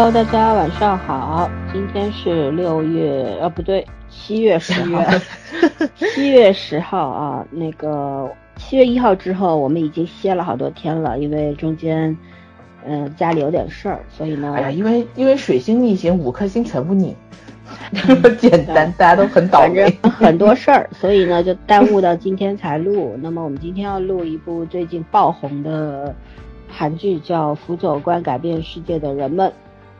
Hello，大家晚上好，今天是六月，呃，不对，七月十号，七月十号啊，那个七月一号之后，我们已经歇了好多天了，因为中间，嗯，家里有点事儿，所以呢，哎呀，因为因为水星逆行，五颗星全部逆，这 么简单，大家都很倒霉，很多事儿，所以呢就耽误到今天才录。那么我们今天要录一部最近爆红的韩剧，叫《辅佐官改变世界的人们》。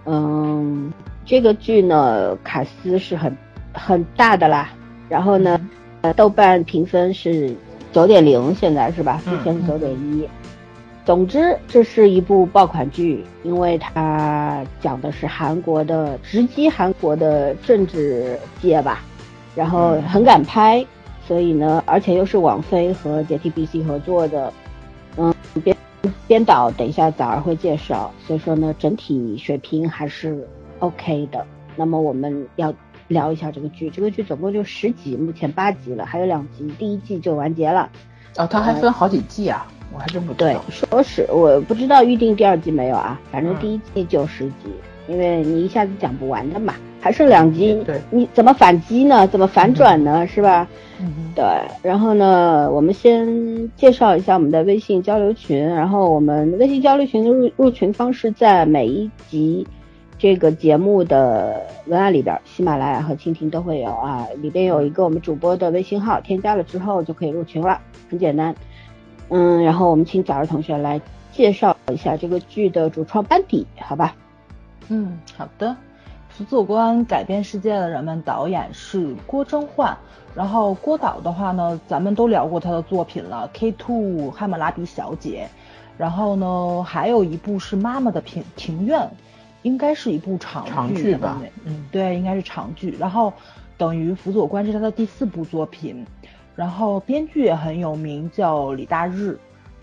嗯，这个剧呢，卡斯是很很大的啦。然后呢，呃，豆瓣评分是九点零，现在是吧？之前是九点一。总之，这是一部爆款剧，因为它讲的是韩国的直击韩国的政治界吧，然后很敢拍，所以呢，而且又是网飞和 JTBC 合作的，嗯，编编导等一下早儿会介绍，所以说呢，整体水平还是 OK 的。那么我们要聊一下这个剧，这个剧总共就十集，目前八集了，还有两集，第一季就完结了。哦，它还分好几季啊。我还真不对，说是我不知道预定第二季没有啊，反正第一季就十集，因为你一下子讲不完的嘛，还剩两集，对，你怎么反击呢？怎么反转呢？是吧？嗯，对。然后呢，我们先介绍一下我们的微信交流群，然后我们微信交流群的入入群方式在每一集这个节目的文案里边，喜马拉雅和蜻蜓都会有啊，里边有一个我们主播的微信号，添加了之后就可以入群了，很简单。嗯，然后我们请早日同学来介绍一下这个剧的主创班底，好吧？嗯，好的。辅佐官改变世界的人们，导演是郭征焕。然后郭导的话呢，咱们都聊过他的作品了，《K Two 汉谟拉比小姐》。然后呢，还有一部是《妈妈的庭庭院》，应该是一部长剧吧？嗯，对，应该是长剧。然后等于辅佐官是他的第四部作品。然后编剧也很有名，叫李大日。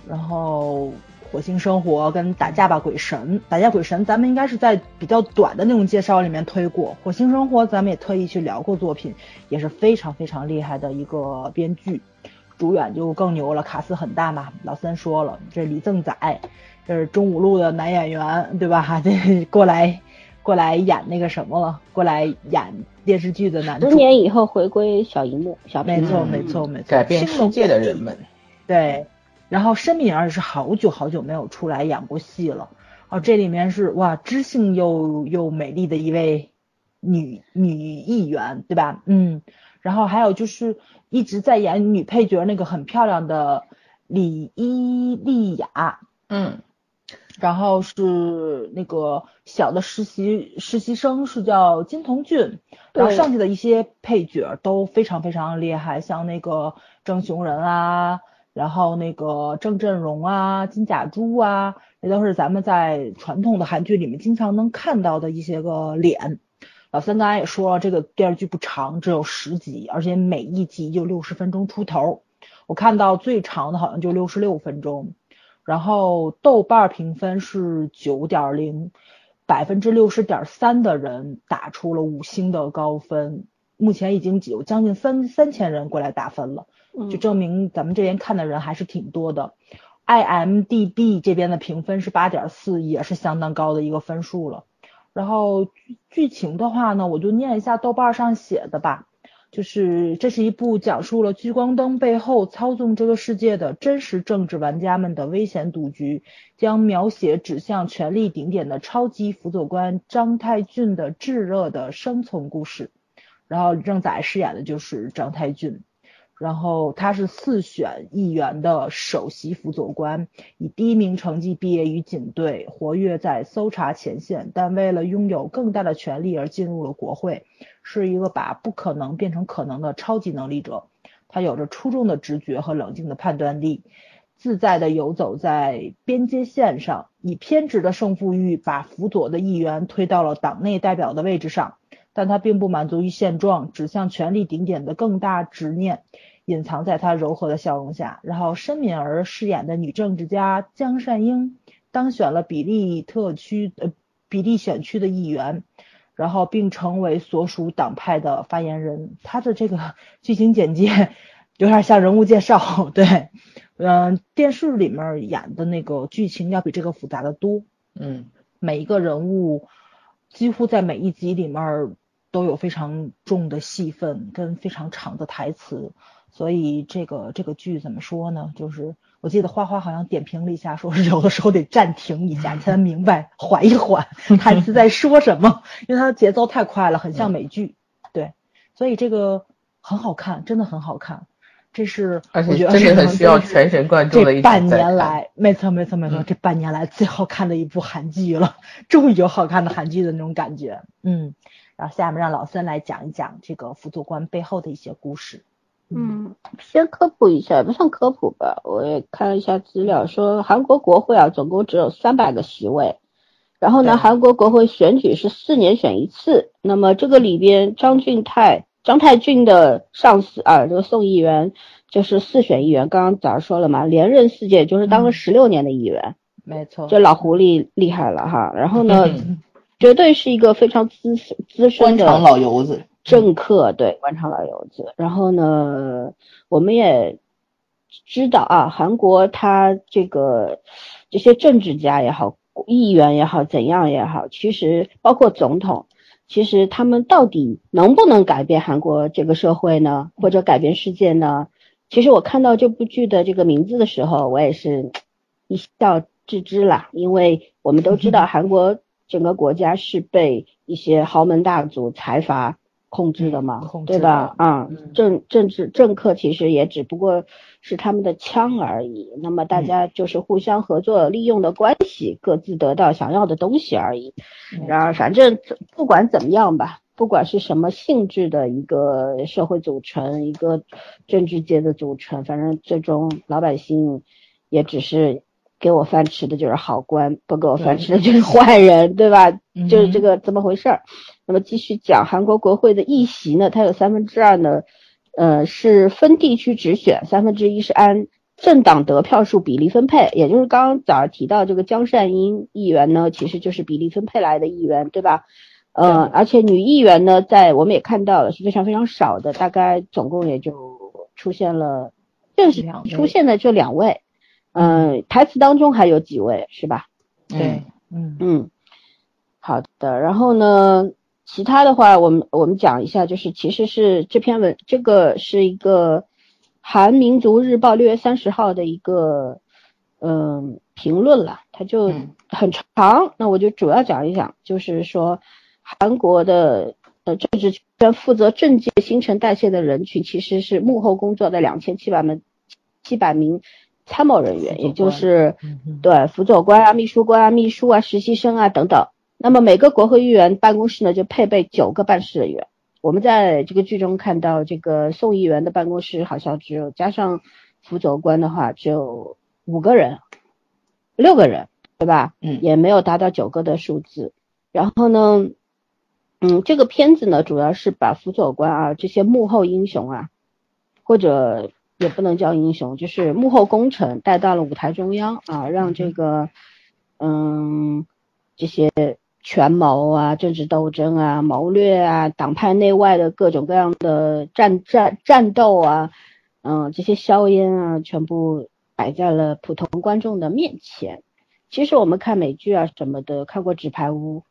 然后《火星生活》跟《打架吧鬼神》，《打架鬼神》咱们应该是在比较短的那种介绍里面推过，《火星生活》咱们也特意去聊过作品，也是非常非常厉害的一个编剧。主演就更牛了，卡斯很大嘛。老三说了，这李正宰，这是中五路的男演员，对吧？这过来过来演那个什么了，过来演。电视剧的男主，十年以后回归小荧幕，小没错没错没错，改变世界的人们，对。然后申敏儿是好久好久没有出来演过戏了，哦，这里面是哇，知性又又美丽的一位女女议员，对吧？嗯。然后还有就是一直在演女配角那个很漂亮的李伊利雅，嗯。然后是那个小的实习实习生是叫金童俊，然后剩下的一些配角都非常非常厉害，像那个郑雄仁啊，然后那个郑振荣啊，金甲洙啊，这都是咱们在传统的韩剧里面经常能看到的一些个脸。老三刚才也说了，这个电视剧不长，只有十集，而且每一集就六十分钟出头，我看到最长的好像就六十六分钟。然后豆瓣评分是九点零，百分之六十点三的人打出了五星的高分，目前已经有将近三三千人过来打分了，就证明咱们这边看的人还是挺多的。IMDB 这边的评分是八点四，也是相当高的一个分数了。然后剧情的话呢，我就念一下豆瓣上写的吧。就是这是一部讲述了聚光灯背后操纵这个世界的真实政治玩家们的危险赌局，将描写指向权力顶点的超级辅佐官张太俊的炙热的生存故事。然后郑载饰演的就是张太俊。然后他是四选议员的首席辅佐官，以第一名成绩毕业于警队，活跃在搜查前线，但为了拥有更大的权力而进入了国会，是一个把不可能变成可能的超级能力者。他有着出众的直觉和冷静的判断力，自在地游走在边界线上，以偏执的胜负欲把辅佐的议员推到了党内代表的位置上。但他并不满足于现状，指向权力顶点的更大执念隐藏在他柔和的笑容下。然后申敏儿饰演的女政治家江善英当选了比利特区呃比利选区的议员，然后并成为所属党派的发言人。他的这个 剧情简介 有点像人物介绍，对，嗯，电视里面演的那个剧情要比这个复杂的多，嗯，每一个人物。几乎在每一集里面都有非常重的戏份跟非常长的台词，所以这个这个剧怎么说呢？就是我记得花花好像点评了一下，说是有的时候得暂停一下，你才能明白缓一缓台词在说什么，因为它的节奏太快了，很像美剧。对，所以这个很好看，真的很好看。这是而且我觉得真的很需要全神贯注的一这半年来，没错没错没错，嗯这半年来最好看的一部韩剧了，终于有好看的韩剧的那种感觉。嗯，然后下面让老孙来讲一讲这个辅佐官背后的一些故事。嗯，先科普一下，也不算科普吧，我也看了一下资料，说韩国国会啊，总共只有三百个席位，然后呢，韩国国会选举是四年选一次，那么这个里边张俊泰、张泰俊的上司啊，这个宋议员就是四选议员，刚刚早上说了嘛，连任四届，就是当了嗯。十六年的议员，没错。这老狐狸厉害了哈，然后呢，嗯绝对是一个非常资资深的官场老油子，政客对官场老油子，然后呢，我们也知道啊，韩国他这个这些政治家也好，议员也好，怎样也好，其实包括总统，其实他们到底能不能改变韩国这个社会呢，或者改变世界呢？其实我看到这部剧的这个名字的时候，我也是一笑置之啦，因为我们都知道 韩国整个国家是被一些豪门大族、财阀控制的嘛，控制对吧？啊、嗯政政治政客其实也只不过是他们的枪而已，那么大家就是互相合作利用的关系，各自得到想要的东西而已。然而，反正不管怎么样吧，不管是什么性质的一个社会组成，一个政治界的组成，反正最终老百姓也只是给我饭吃的就是好官，不给我饭吃的就是坏人，对吧？嗯就是这个怎么回事儿。那么继续讲韩国国会的议席呢，它有三分之二呢，呃是分地区直选，三分之一是按政党得票数比例分配，也就是刚刚早上提到这个姜善英议员呢，其实就是比例分配来的议员，对吧？呃，而且女议员呢，在我们也看到了是非常非常少的，大概总共也就出现了正是出现的就两位，嗯、台词当中还有几位是吧？对，嗯嗯，好的。然后呢，其他的话，我们我们讲一下，就是其实是这篇文，这个是一个韩民族日报六月三十号的一个嗯评论了，它就嗯很长，那我就主要讲一讲，就是说韩国的呃政治圈负责政界新陈代谢的人群，其实是幕后工作的两千七百名七百名参谋人员，也就是。对，辅佐官啊、秘书官啊、秘书啊、实习生啊等等。那么每个国会议员办公室呢，就配备九个办事人员。我们在这个剧中看到，这个宋议员的办公室好像只有加上辅佐官的话，只有五个人、六个人，对吧？嗯也没有达到九个的数字。然后呢，嗯，这个片子呢，主要是把辅佐官啊这些幕后英雄啊，或者也不能叫英雄，就是幕后功臣带到了舞台中央啊，让这个嗯这些权谋啊、政治斗争啊、谋略啊、党派内外的各种各样的战战战斗啊，嗯，这些硝烟啊，全部摆在了普通观众的面前。其实我们看美剧啊什么的，看过《纸牌屋》，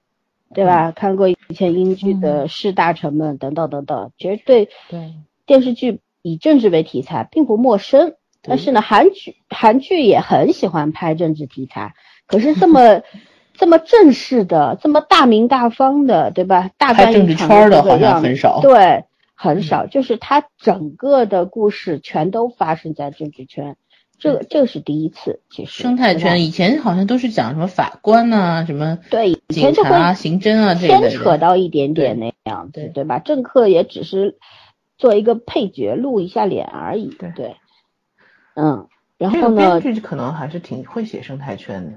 对吧？看过以前英剧的《士大臣们》等等等等，其实对对电视剧以政治为题材并不陌生。但是呢，韩剧韩剧也很喜欢拍政治题材，可是这么 这么正式的、这么大名大方的，对吧？大拍政治圈的好像很少。对，很少，就是它整个的故事全都发生在政治圈，这个这个是第一次，其实生态圈以前好像都是讲什么法官呐、什么对以警前就察、会刑侦啊这牵。扯到一点点那样子，对对吧？政客也只是做一个配角，露一下脸而已，对对，嗯，然后呢编，剧可能还是挺会写生态圈的。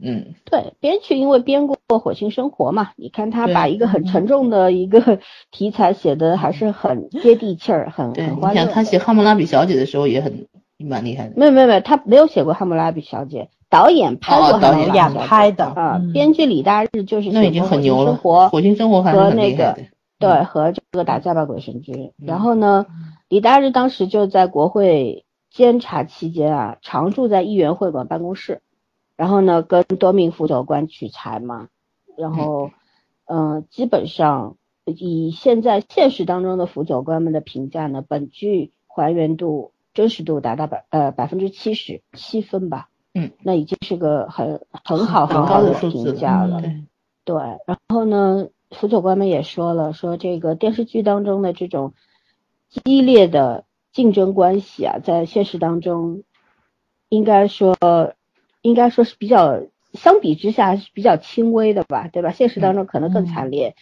嗯，对，编剧因为编过《火星生活》嘛，你看他把一个很沉重的一个题材写的还是很接地气儿，很对，很你想他。写《汉谟拉比小姐》的时候也很蛮厉害的。没有没有没有，他没有写过《汉谟拉比小姐》，导演拍过《哦导演汉谟拉比小姐》拍的啊嗯，编剧李大日就是那已经写过很牛了，火星生活》和那个。对，和这个打架吧鬼神君。嗯然后呢，李大日当时就在国会监察期间啊，常住在议员会馆办公室，然后呢跟多名辅佐官取材嘛，然后嗯，基本上以现在现实当中的辅佐官们的评价呢，本剧还原度、真实度达到百呃百分之七十七分吧。嗯，那已经是个很很好很好的评价了。嗯对，然后呢，辅佐官们也说了，说这个电视剧当中的这种激烈的竞争关系啊，在现实当中，应该说应该说是比较相比之下是比较轻微的吧，对吧？现实当中可能更惨烈，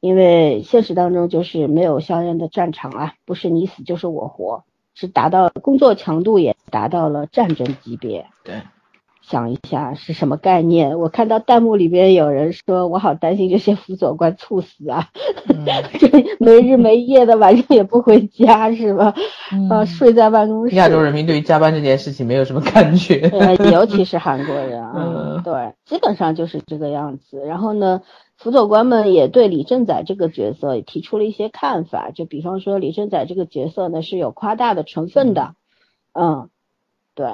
因为现实当中就是没有相应的战场啊，不是你死就是我活，是达到工作强度也达到了战争级别。对，想一下是什么概念？我看到弹幕里边有人说，我好担心这些辅佐官猝死啊，嗯，这没日没夜的，晚上也不回家是吧？啊，嗯睡在办公室。亚洲人民对于加班这件事情没有什么感觉。呃，尤其是韩国人啊，嗯对，基本上就是这个样子。然后呢，辅佐官们也对李正宰这个角色也提出了一些看法，就比方说李正宰这个角色呢是有夸大的成分的，嗯，对。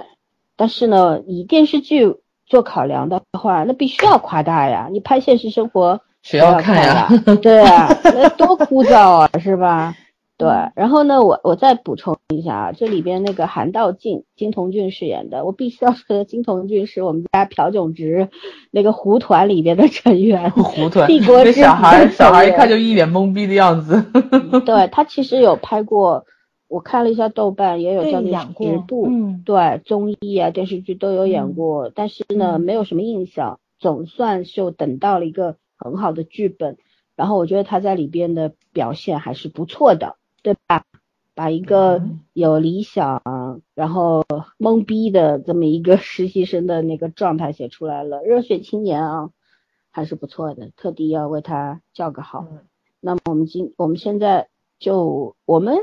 但是呢，以电视剧做考量的话，那必须要夸大呀！你拍现实生活谁要看呀？对啊，那多枯燥啊，是吧？对，然后呢，我我再补充一下啊，这里边那个韩道静，金童俊饰演的，我必须要说的，金童俊是我们家朴炯植那个胡团里边的成员，胡团，帝国那之小孩小孩一看就一脸懵逼的样子。对他其实有拍过，我看了一下豆瓣，也有对叫那演过十部，嗯。对综艺啊电视剧都有演过，但是呢嗯。没有什么印象，总算就等到了一个很好的剧本，然后我觉得他在里边的表现还是不错的，对吧？把一个嗯。有理想，然后懵逼的这么一个 实习生的那个状态写出来了，热血青年啊，还是不错的，特地要为他叫个好。嗯。那么我们今我们现在就我们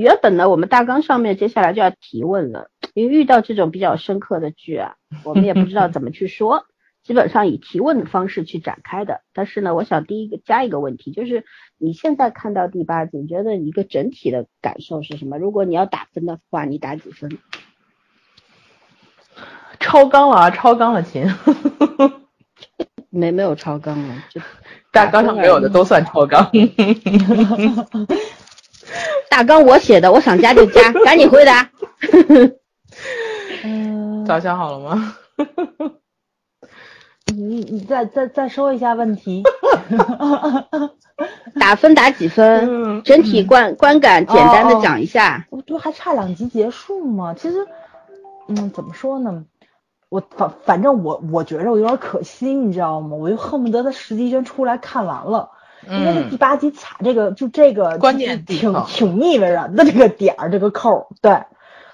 原本呢，我们大纲上面接下来就要提问了，因为遇到这种比较深刻的剧啊，我们也不知道怎么去说，基本上以提问的方式去展开的。但是呢，我想第一个加一个问题，就是你现在看到第八集，你觉得一个整体的感受是什么？如果你要打分的话，你打几分？超纲了啊，超纲了，亲。没没有超纲啊，就大纲上没有的都算超纲。大纲我写的，我想加就加，赶紧回答。嗯，早想好了吗？你你再再再说一下问题。打分打几分？嗯整体观观感简单的讲一下。不就还差两集结束吗？其实，嗯，怎么说呢？我反反正我我觉着我有点可惜，你知道吗？我就恨不得他十集全出来看完了，因为是第嗯，八集卡这个就这个关键挺挺腻味人的这个点儿这个扣儿，对，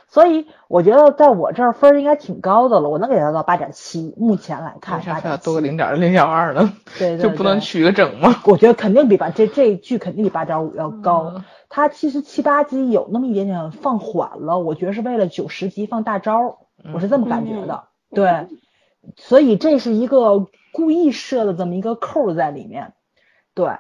所以我觉得在我这儿分儿应该挺高的了，我能给他到八点七，目前来看为啥八点非要多个七，零点零点二呢？对 对就不能取个整吗？我觉得肯定比八这这一剧肯定比八点五要高。嗯它其实七八集有那么一点点放缓了，我觉得是为了九十集放大招，我是这么感觉的。对，所以这是一个故意设的这么一个扣儿在里面。对，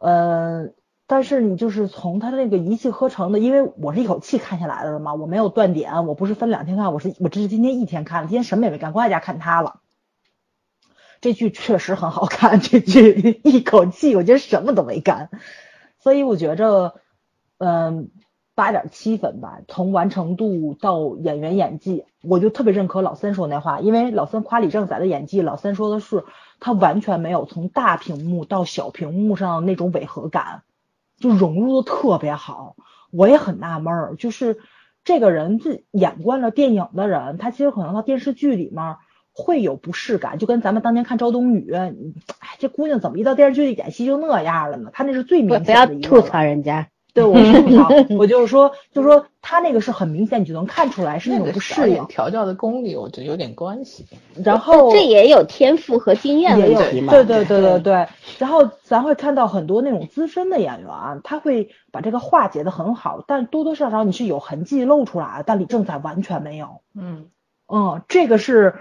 嗯、但是你就是从他那个一气呵成的，因为我是一口气看下来的嘛，我没有断点，我不是分两天看，我是我这是今天一天看的，今天什么也没干，光在家看他了。这剧确实很好看，这剧 一口气我今天什么都没干，所以我觉着，嗯，八点七分吧，从完成度到演员演技，我就特别认可老三说那话，因为老三夸李正宰的演技，老三说的是他完全没有从大屏幕到小屏幕上那种违和感，就融入的特别好。我也很纳闷儿，就是这个人这演惯了电影的人，他其实可能到电视剧里面会有不适感，就跟咱们当年看周冬雨，你哎，这姑娘怎么一到电视剧里演戏就那样了呢？她那是最明不不要显的一个吐槽人家。对，我就是说，就是说他那个是很明显，你就能看出来是那种不适应。调教的功力，我觉得有点关系。然后这也有天赋和经验也有问题嘛？对对对对对。然后咱会看到很多那种资深的演员啊，他会把这个化解的很好，但多多少少你是有痕迹露出来的，但李正宰完全没有。嗯，嗯，这个是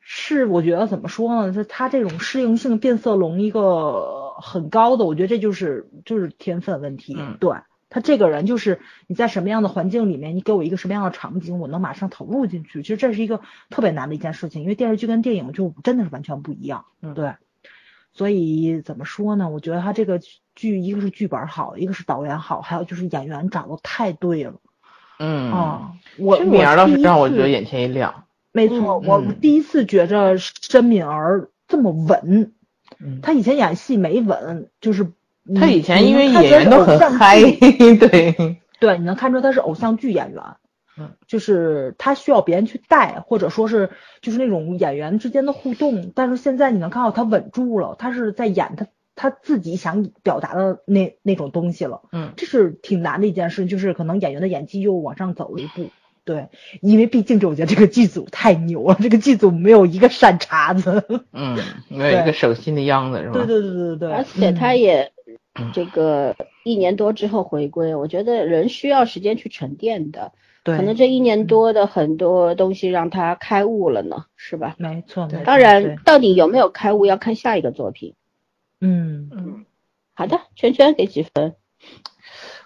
是我觉得怎么说呢？是他这种适应性变色龙一个很高的，我觉得这就是就是天分问题。嗯对他这个人就是你在什么样的环境里面，你给我一个什么样的场景，我能马上投入进去。其实这是一个特别难的一件事情，因为电视剧跟电影就真的是完全不一样。嗯对。所以怎么说呢？我觉得他这个剧一个是剧本好，一个是导演好，还有就是演员找的太对了。嗯啊，我这敏儿倒是让我觉得得。眼前一亮。没错，嗯我嗯第一次觉着申敏儿这么稳。嗯，他以前演戏没稳，就是他以前因为演员都很嗨，对，对，你能看出他是偶像剧演员。嗯，就是他需要别人去带，或者说是就是那种演员之间的互动。但是现在你能看到他稳住了，他是在演他他自己想表达的那那种东西了。嗯这是挺难的一件事，就是可能演员的演技又往上走了一步。对，因为毕竟这我觉得这个剧组太牛了，这个剧组没有一个善茬子。嗯，没有一个省心的秧子是吧？对对对对对，而且他嗯也这个一年多之后回归，我觉得人需要时间去沉淀的，对，可能这一年多的很多东西让他开悟了呢，是吧？没错，没错当然，到底有没有开悟要看下一个作品。嗯嗯，好的，圈圈给几分？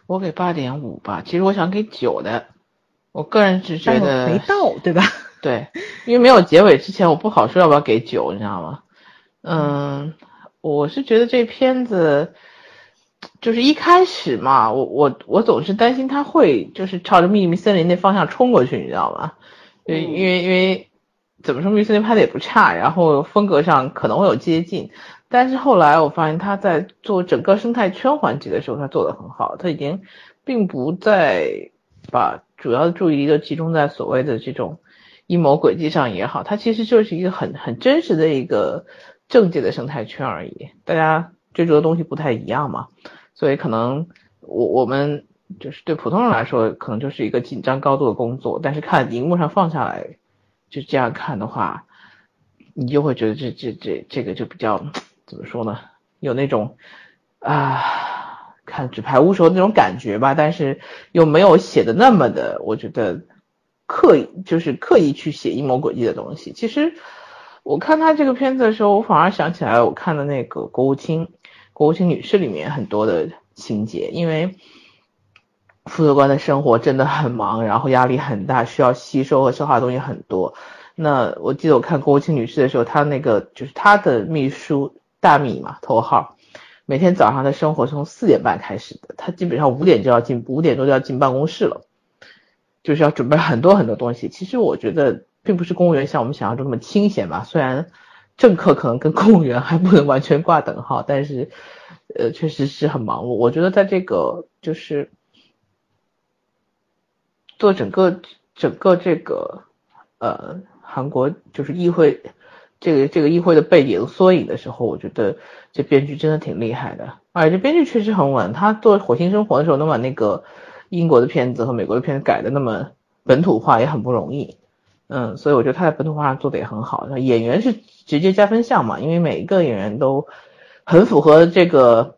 我给八点五吧。其实我想给九的，我个人是觉但得是没到，对吧？对，因为没有结尾之前，我不好说要不要给九，你知道吗？嗯，我是觉得这片子就是一开始嘛，我我我总是担心他会就是朝着秘密森林那方向冲过去，你知道吗？因为嗯。因为因为怎么说，秘密森林拍的也不差，然后风格上可能会有接近，但是后来我发现他在做整个生态圈环节的时候，他做的很好，他已经并不再把主要的注意力都集中在所谓的这种阴谋诡计上也好，他其实就是一个很很真实的一个政界的生态圈而已，大家追逐的东西不太一样嘛，所以可能我我们就是对普通人来说，可能就是一个紧张高度的工作，但是看荧幕上放下来，就这样看的话，你就会觉得这这这这个就比较怎么说呢，有那种啊。看纸牌屋时候那种感觉吧，但是又没有写的那么的，我觉得刻意就是刻意去写阴谋诡计的东西。其实我看他这个片子的时候，我反而想起来我看的那个国务卿，国务卿女士里面很多的情节，因为副作官的生活真的很忙，然后压力很大，需要吸收和消化的东西很多。那我记得我看国务卿女士的时候，她那个就是她的秘书大米嘛，头号。每天早上的生活从四点半开始的，她基本上五点就要进，五点多就要进办公室了，就是要准备很多很多东西。其实我觉得并不是公务员像我们想象中那么清闲吧，虽然政客可能跟公务员还不能完全挂等号，但是呃确实是很忙碌。我觉得在这个就是做整个整个这个呃韩国就是议会。这个这个议会的背景缩影的时候，我觉得这编剧真的挺厉害的，而且编剧确实很稳。他做《火星生活》的时候能把那个英国的片子和美国的片子改的那么本土化也很不容易，嗯，所以我觉得他在本土化上做的也很好。演员是直接加分项嘛，因为每一个演员都很符合这个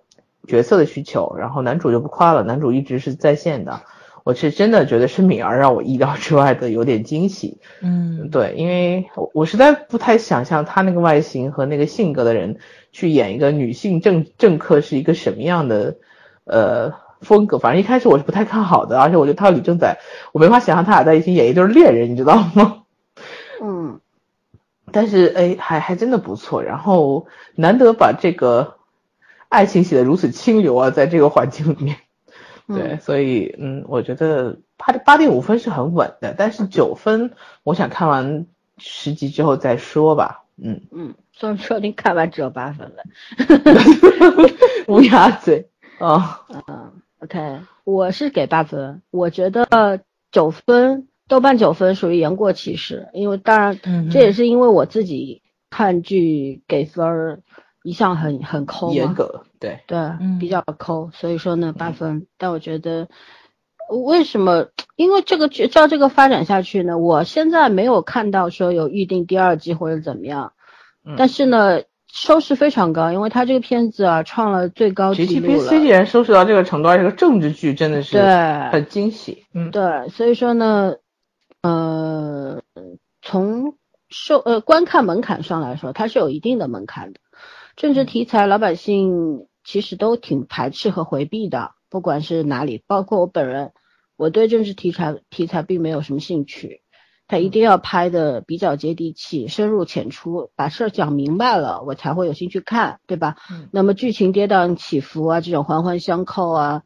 角色的需求。然后男主就不夸了，男主一直是在线的。我是真的觉得是敏儿让我意料之外的有点惊喜，嗯，对，因为我我实在不太想象他那个外形和那个性格的人去演一个女性政政客是一个什么样的呃风格。反正一开始我是不太看好的，而且我觉得他和李正宰，我没法想象他俩在一起演一对恋人，你知道吗？嗯，但是哎，还还真的不错。然后难得把这个爱情写的如此清流啊，在这个环境里面。对，所以嗯，我觉得八八点五分是很稳的，但是九分，我想看完十集之后再说吧。嗯嗯，说说你看完只有八分了。乌鸦嘴啊，嗯，OK，我是给八分，我觉得九分，豆瓣九分属于言过其实，因为当然嗯这也是因为我自己看剧给分儿一向很很抠，严格对，对，嗯比较抠，所以说呢八分。但我觉得为什么？因为这个剧照这个发展下去呢，我现在没有看到说有预定第二季或者怎么样，嗯但是呢收视非常高，因为它这个片子啊创了最高纪录 GTPC 既了。然收视到这个程度，而且这个政治剧真的是对很惊喜。嗯，对，所以说呢，呃，从受呃观看门槛上来说，它是有一定的门槛的。政治题材，老百姓其实都挺排斥和回避的，不管是哪里，包括我本人，我对政治题材题材并没有什么兴趣。他一定要拍的比较接地气、深入浅出，把事儿讲明白了，我才会有兴趣看，对吧？嗯那么剧情跌宕起伏啊，这种环环相扣啊，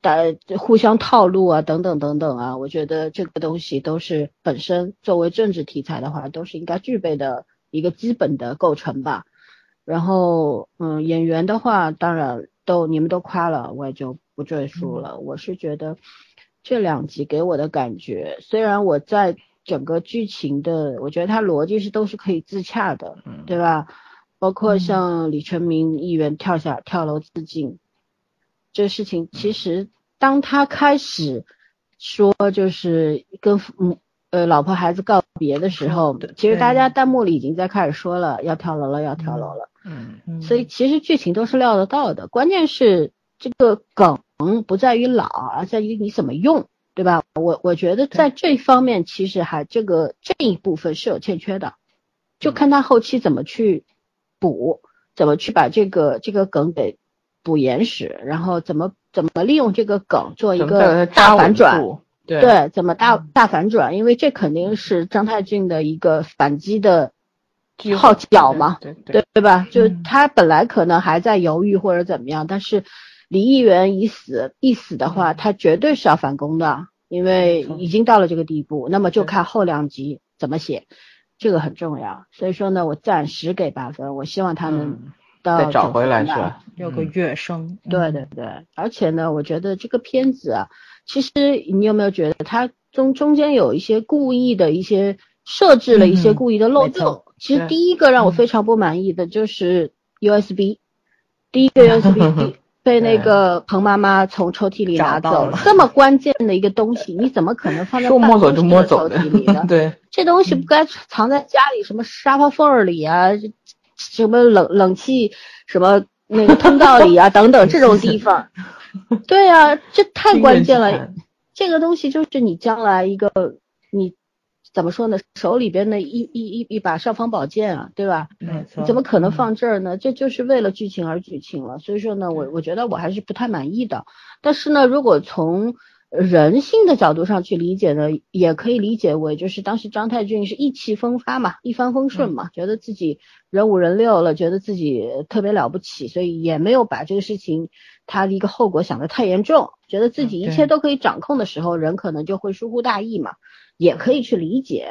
打互相套路啊，等等等等啊，我觉得这个东西都是本身作为政治题材的话，都是应该具备的一个基本的构成吧。然后，嗯，演员的话，当然都你们都夸了，我也就不赘述了。我是觉得这两集给我的感觉，虽然我在整个剧情的，我觉得它逻辑是都是可以自洽的，嗯对吧？包括嗯像李成明议员跳下跳楼自尽，这事情其实当他开始说就是跟父母呃老婆孩子告别的时候，其实大家弹幕里已经在开始说了要跳楼了，要跳楼了。嗯嗯所以其实剧情都是料得到的，关键是这个梗不在于老，而在于你怎么用，对吧？我我觉得在这方面其实还这个这一部分是有欠缺的，就看他后期怎么去补，怎么去把这个这个梗给补延时，然后怎么怎么利用这个梗做一个大反转。对对，怎么大大反转？因为这肯定是张太俊的一个反击的号角嘛，对对对对吧？就嗯他本来可能还在犹豫或者怎么样，但是李议员已死，一死的话，他绝对是要反攻的，因为已经到了这个地步。那么就看后两集怎么写，这个很重要。所以说呢，我暂时给八分，我希望他能嗯到再找回来是吧？有个嗯乐声，对对对，而且呢，我觉得这个片子啊，其实你有没有觉得它中中间有一些故意的一些设置了一些嗯故意的漏洞？其实第一个让我嗯非常不满意的就是 USB，、第一个 USB 被那个彭妈妈从抽屉里拿走了这么关键的一个东西，你怎么可能放在说办公摸走就摸室的抽走的屉里呢？对，这东西不该藏在家里，什么沙发缝儿里啊，这什么冷冷气什么那个通道里啊，等等这种地方。对啊，这太关键了。这个东西就是你将来一个你怎么说呢，手里边的一一一一把尚方宝剑啊，对吧？没错，怎么可能嗯放这儿呢？这就是为了剧情而剧情了。所以说呢，我我觉得我还是不太满意的。但是呢，如果从人性的角度上去理解呢，也可以理解为就是当时张太俊是意气风发嘛，一帆风顺嘛，觉得自己人五人六了，觉得自己特别了不起，所以也没有把这个事情他的一个后果想得太严重，觉得自己一切都可以掌控的时候，人可能就会疏忽大意嘛，也可以去理解，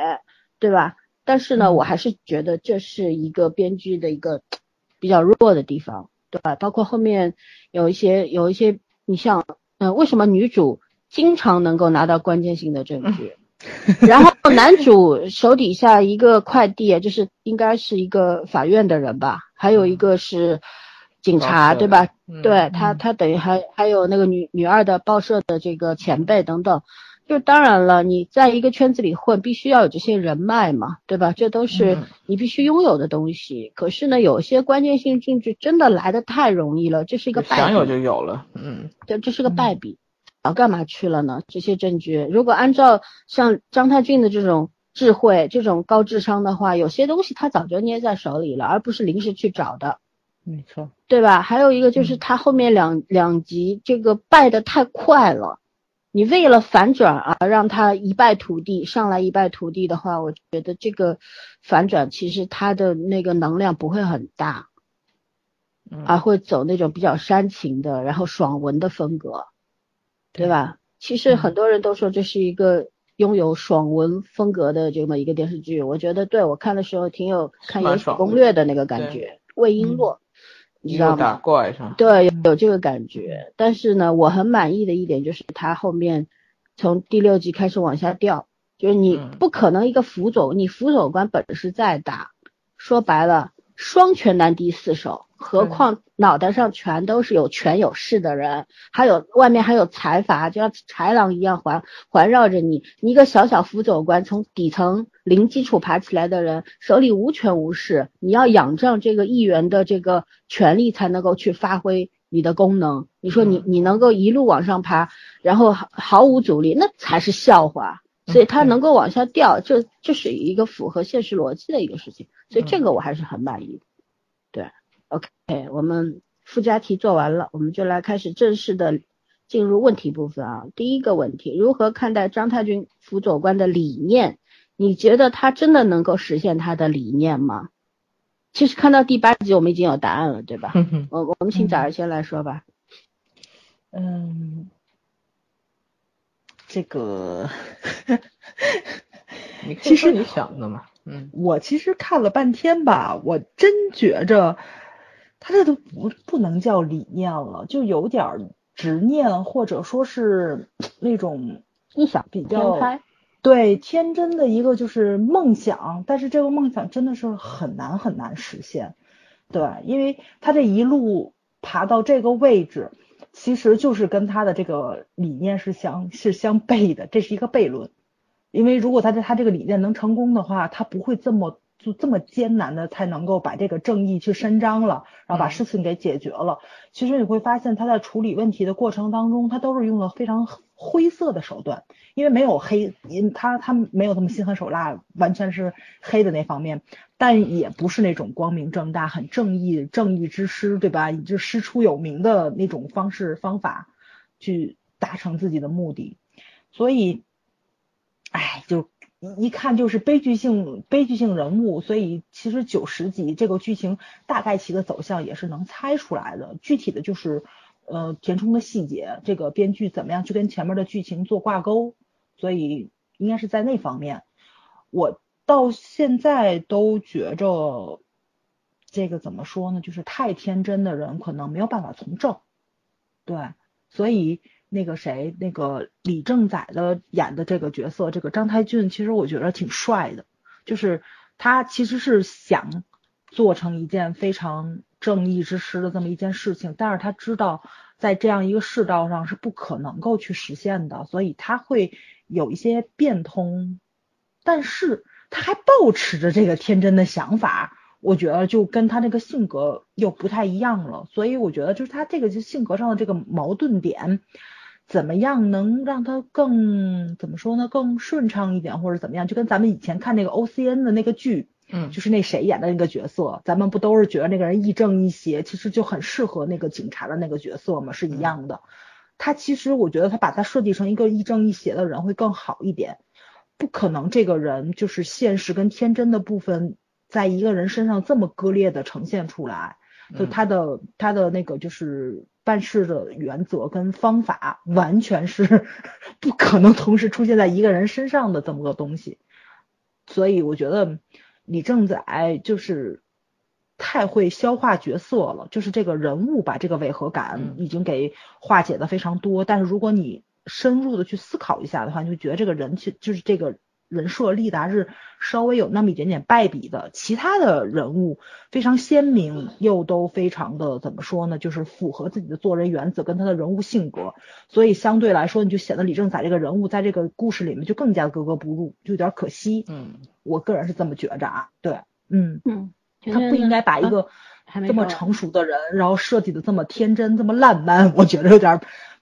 对吧？但是呢，嗯我还是觉得这是一个编剧的一个比较弱的地方，对吧？包括后面有一些有一些，你像，嗯、为什么女主经常能够拿到关键性的证据，然后男主手底下一个快递，就是应该是一个法院的人吧，还有一个是警察，对吧？嗯对他，他等于还还有那个女女二的报社的这个前辈等等，就当然了，你在一个圈子里混，必须要有这些人脉嘛，对吧？这都是嗯你必须拥有的东西。可是呢，有些关键性证据真的来的太容易了，这是一个败想有笔，就有了，嗯，对，这是个败笔。早干嘛去了呢？这些证据，如果按照像张太俊的这种智慧、这种高智商的话，有些东西他早就捏在手里了，而不是临时去找的。没错，对吧？还有一个就是嗯他后面两、两集这个败的太快了，你为了反转而让他一败涂地，上来一败涂地的话，我觉得这个反转其实他的那个能量不会很大，嗯而会走那种比较煽情的，然后爽文的风格，对吧？其实很多人都说这是一个拥有爽文风格的这么一个电视剧，我觉得对我看的时候挺有看《延禧攻略》的那个感觉，魏璎珞，你知道吗？怪是吧？对，有有这个感觉。但是呢，我很满意的一点就是他后面从第六集开始往下掉，就是你嗯不可能一个辅佐，你辅佐官本事再大，说白了双拳难敌四手，何况脑袋上全都是有权有势的人，还有外面还有财阀，就像豺狼一样环环绕着你。你一个小小辅佐官，从底层零基础爬起来的人，手里无权无势，你要仰仗这个议员的这个权力才能够去发挥你的功能。你说你嗯你能够一路往上爬，然后毫毫无阻力，那才是笑话。所以他能够往下掉，这这是一个符合现实逻辑的一个事情，所以这个我还是很满意的。对，OK，我们附加题做完了，我们就来开始正式的进入问题部分啊。第一个问题，如何看待张太君辅佐官的理念你觉得他真的能够实现他的理念吗？其实看到第八集，我们已经有答案了，对吧？我我们请早儿先来说吧。嗯，这个，你其实你想的嘛，嗯，我其实看了半天吧，我真觉着他这都不不能叫理念了，就有点执念，或者说是那种一想比较开。对天真的一个就是梦想，但是这个梦想真的是很难很难实现。对，因为他这一路爬到这个位置，其实就是跟他的这个理念是相是相悖的，这是一个悖论。因为如果他这他这个理念能成功的话，他不会这么就这么艰难的才能够把这个正义去伸张了，然后把事情给解决了。其实你会发现他在处理问题的过程当中，他都是用了非常。灰色的手段，因为没有黑，因他他没有这么心狠手辣，完全是黑的那方面，但也不是那种光明正大、很正义、正义之师，对吧？就师出有名的那种方式方法去达成自己的目的，所以，哎，就一看就是悲剧性悲剧性人物，所以其实九十集这个剧情大概其的走向也是能猜出来的，具体的就是。呃，填充的细节，这个编剧怎么样去跟前面的剧情做挂钩？所以应该是在那方面。我到现在都觉着，这个怎么说呢？就是太天真的人可能没有办法从政。对，所以那个谁，那个李正宰的演的这个角色，这个张太俊，其实我觉得挺帅的。就是他其实是想做成一件非常。正义之师的这么一件事情，但是他知道在这样一个世道上是不可能够去实现的，所以他会有一些变通，但是他还保持着这个天真的想法，我觉得就跟他这个性格又不太一样了，所以我觉得就是他这个就性格上的这个矛盾点，怎么样能让他更怎么说呢，更顺畅一点或者怎么样，就跟咱们以前看那个 O C N 的那个剧。嗯，就是那谁演的那个角色，咱们不都是觉得那个人亦正亦邪，其实就很适合那个警察的那个角色嘛，是一样的。他其实我觉得他把他设计成一个亦正亦邪的人会更好一点。不可能这个人就是现实跟天真的部分在一个人身上这么割裂的呈现出来，就他的他的那个就是办事的原则跟方法完全是 不可能同时出现在一个人身上的这么个东西。所以我觉得。李正宰就是太会消化角色了，就是这个人物把这个违和感已经给化解的非常多。但是如果你深入的去思考一下的话，你就觉得这个人其就是这个人设立达是稍微有那么一点点败笔的。其他的人物非常鲜明，又都非常的怎么说呢？就是符合自己的做人原则跟他的人物性格，所以相对来说，你就显得李正宰这个人物在这个故事里面就更加格格不入，就有点可惜。嗯。我个人是这么觉着啊，对，嗯嗯，他不应该把一个这么成熟的人，然后设计的这么天真，这么烂漫，我觉得有点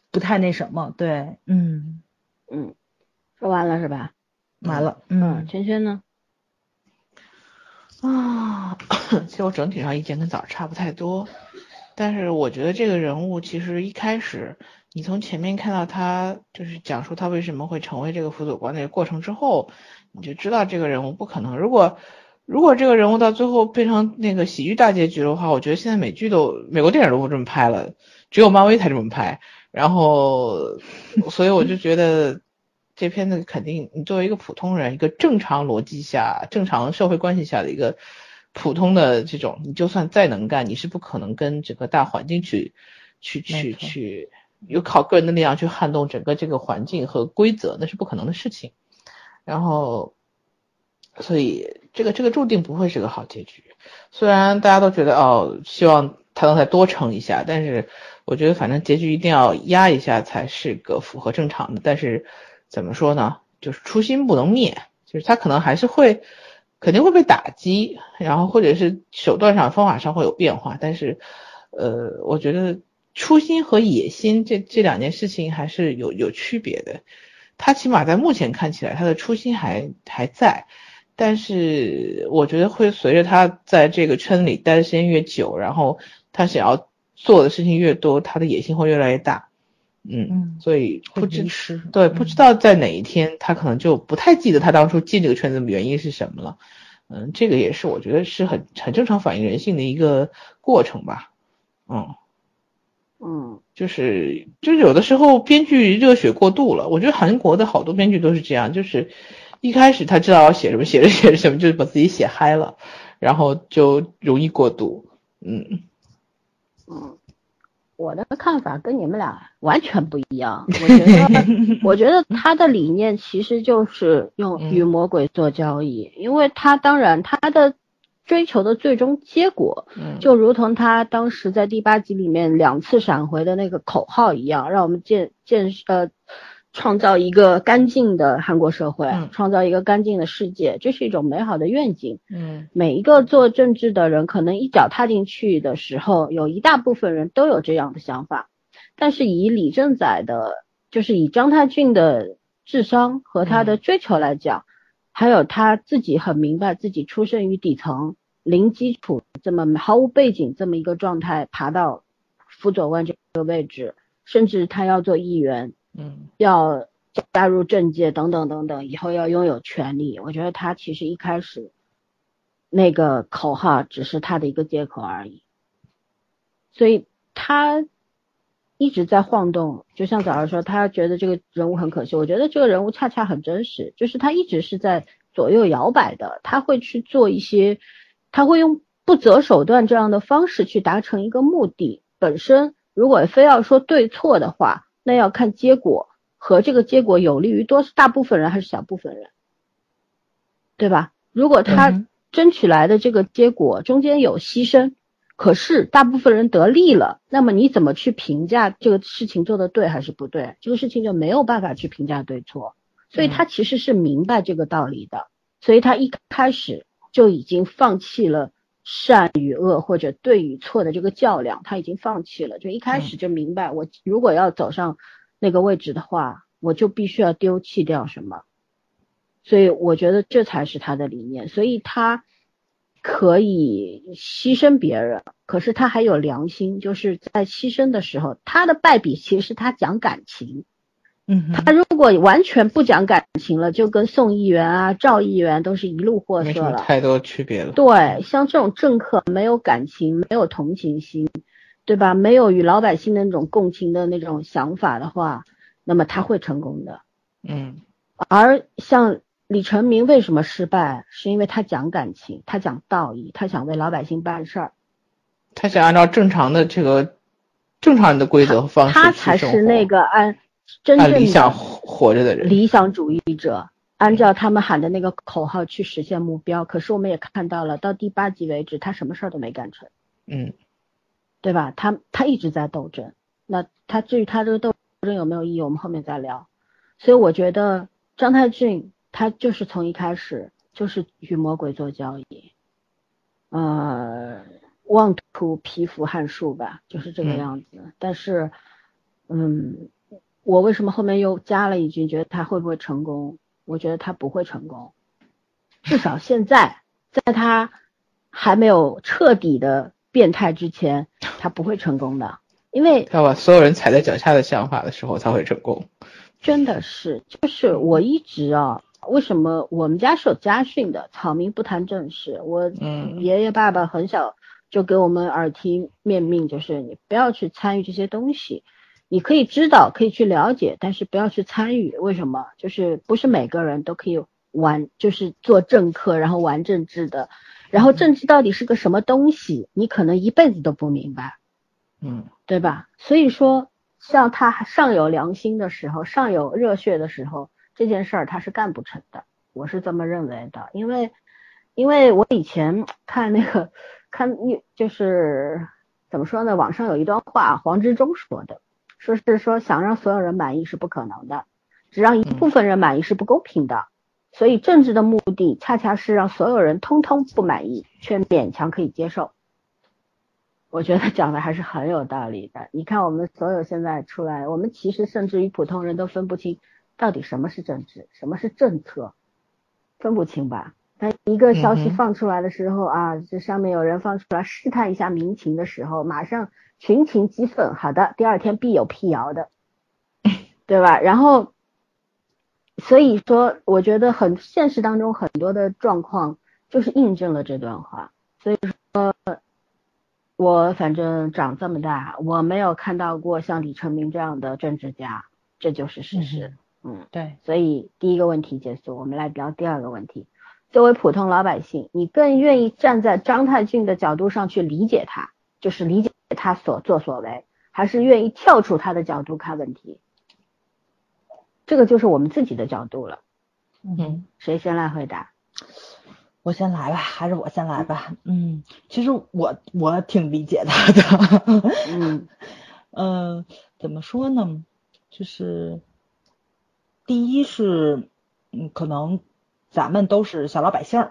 不太那什么，对，嗯嗯，说完了是吧？完了，嗯，圈圈呢？啊，其实我整体上意见跟早上差不太多，但是我觉得这个人物其实一开始，你从前面看到他就是讲述他为什么会成为这个辅佐官那个过程之后。你就知道这个人物不可能。如果如果这个人物到最后变成那个喜剧大结局的话，我觉得现在美剧都美国电影都不这么拍了，只有漫威才这么拍。然后，所以我就觉得这片子肯定，你作为一个普通人，一个正常逻辑下、正常社会关系下的一个普通的这种，你就算再能干，你是不可能跟整个大环境去去去去，有靠个人的力量去撼动整个这个环境和规则，那是不可能的事情。然后，所以这个这个注定不会是个好结局。虽然大家都觉得哦，希望他能再多撑一下，但是我觉得反正结局一定要压一下才是个符合正常的。但是怎么说呢？就是初心不能灭，就是他可能还是会肯定会被打击，然后或者是手段上方法上会有变化。但是呃，我觉得初心和野心这这两件事情还是有有区别的。他起码在目前看起来，他的初心还还在，但是我觉得会随着他在这个圈里待的时间越久，然后他想要做的事情越多，他的野心会越来越大。嗯，所以不支持，对，不知道在哪一天他可能就不太记得他当初进这个圈子的原因是什么了。嗯，这个也是我觉得是很很正常反映人性的一个过程吧。嗯嗯，就是就是有的时候编剧热血过度了，我觉得韩国的好多编剧都是这样，就是一开始他知道要写什么，写着写着什么，就是把自己写嗨了，然后就容易过度。嗯嗯。我的看法跟你们俩完全不一样。我觉得，我觉得他的理念其实就是用与魔鬼做交易，因为他当然他的追求的最终结果，就如同他当时在第八集里面两次闪回的那个口号一样，让我们见见呃。创造一个干净的韩国社会，创造一个干净的世界，这是一种美好的愿景。嗯，每一个做政治的人，可能一脚踏进去的时候，有一大部分人都有这样的想法。但是以李正宰的，就是以张太俊的智商和他的追求来讲，还有他自己很明白自己出生于底层、零基础、这么毫无背景这么一个状态，爬到辅佐官这个位置，甚至他要做议员。嗯，要加入政界等等等等，以后要拥有权利。我觉得他其实一开始那个口号只是他的一个借口而已，所以他一直在晃动。就像早上说，他觉得这个人物很可惜。我觉得这个人物恰恰很真实，就是他一直是在左右摇摆的。他会去做一些，他会用不择手段这样的方式去达成一个目的。本身如果非要说对错的话。那要看结果和这个结果有利于多大部分人还是小部分人，对吧？如果他争取来的这个结果中间有牺牲，可是大部分人得利了，那么你怎么去评价这个事情做的对还是不对？这个事情就没有办法去评价对错。所以他其实是明白这个道理的，所以他一开始就已经放弃了。善与恶或者对与错的这个较量，他已经放弃了。就一开始就明白，我如果要走上那个位置的话，我就必须要丢弃掉什么。所以我觉得这才是他的理念。所以他可以牺牲别人，可是他还有良心，就是在牺牲的时候，他的败笔其实是他讲感情。嗯，他如果完全不讲感情了，就跟宋议员啊、赵议员都是一路货色了，太多区别了。对，像这种政客没有感情、没有同情心，对吧？没有与老百姓的那种共情的那种想法的话，那么他会成功的。嗯，而像李成明为什么失败，是因为他讲感情，他讲道义，他想为老百姓办事儿，他想按照正常的这个正常人的规则和方式他才是那个按。真正理想活着的人，理想主义者，按照他们喊的那个口号去实现目标。可是我们也看到了，到第八集为止，他什么事儿都没干成。嗯，对吧？他他一直在斗争。那他至于他这个斗争有没有意义，我们后面再聊。所以我觉得张太俊他就是从一开始就是与魔鬼做交易，呃，妄图匹夫撼树吧，就是这个样子。但是，嗯。我为什么后面又加了一句，觉得他会不会成功？我觉得他不会成功，至少现在，在他还没有彻底的变态之前，他不会成功的。因为他把所有人踩在脚下的想法的时候才会成功。真的是，就是我一直啊，为什么我们家是有家训的？草民不谈正事。我爷爷爸爸很小就给我们耳提面命，就是你不要去参与这些东西。你可以知道，可以去了解，但是不要去参与。为什么？就是不是每个人都可以玩，就是做政客，然后玩政治的。然后政治到底是个什么东西，你可能一辈子都不明白，嗯，对吧？所以说，像他尚有良心的时候，尚有热血的时候，这件事儿他是干不成的。我是这么认为的，因为，因为我以前 看那个看一就是怎么说呢？网上有一段话，黄执中说的。说是说想让所有人满意是不可能的，只让一部分人满意是不公平的，所以政治的目的恰恰是让所有人通通不满意，却勉强可以接受。我觉得讲的还是很有道理的。你看我们所有现在出来，我们其实甚至于普通人都分不清到底什么是政治，什么是政策，分不清吧？但一个消息放出来的时候啊，这上面有人放出来试探一下民情的时候，马上。群情激愤，好的，第二天必有辟谣的，对吧？然后，所以说，我觉得很现实当中很多的状况就是印证了这段话。所以说，我反正长这么大，我没有看到过像李成明这样的政治家，这就是事实。嗯，对。所以第一个问题结束，我们来聊第二个问题。作为普通老百姓，你更愿意站在张太俊的角度上去理解他，就是理解他所作所为，还是愿意跳出他的角度看问题？这个就是我们自己的角度了。嗯，谁先来回答？我先来吧，还是我先来吧？嗯，其实我我挺理解他的。嗯嗯，怎么说呢？就是第一是，嗯，可能。咱们都是小老百姓，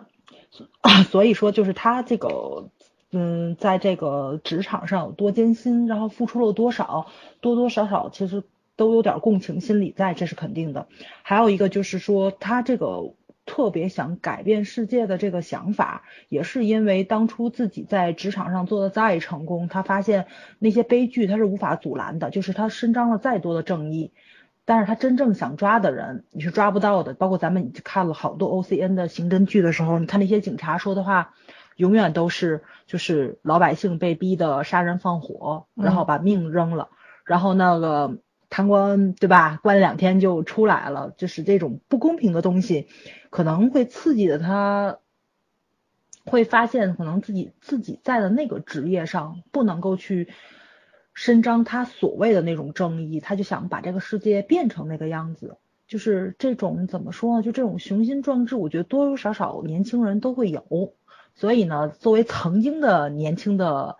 所以说就是他这个，嗯，在这个职场上有多艰辛，然后付出了多少，多多少少其实都有点共情心理在，这是肯定的。还有一个就是说，他这个特别想改变世界的这个想法，也是因为当初自己在职场上做的再成功，他发现那些悲剧他是无法阻拦的，就是他伸张了再多的正义。但是他真正想抓的人，你是抓不到的。包括咱们看了好多 O C N 的刑侦剧的时候，你看那些警察说的话，永远都是就是老百姓被逼的杀人放火，然后把命扔了，然后那个贪官对吧，关两天就出来了，就是这种不公平的东西，可能会刺激的他，会发现可能自己自己在的那个职业上不能够去。伸张他所谓的那种正义，他就想把这个世界变成那个样子，就是这种怎么说呢？就这种雄心壮志，我觉得多多少少年轻人都会有。所以呢，作为曾经的年轻的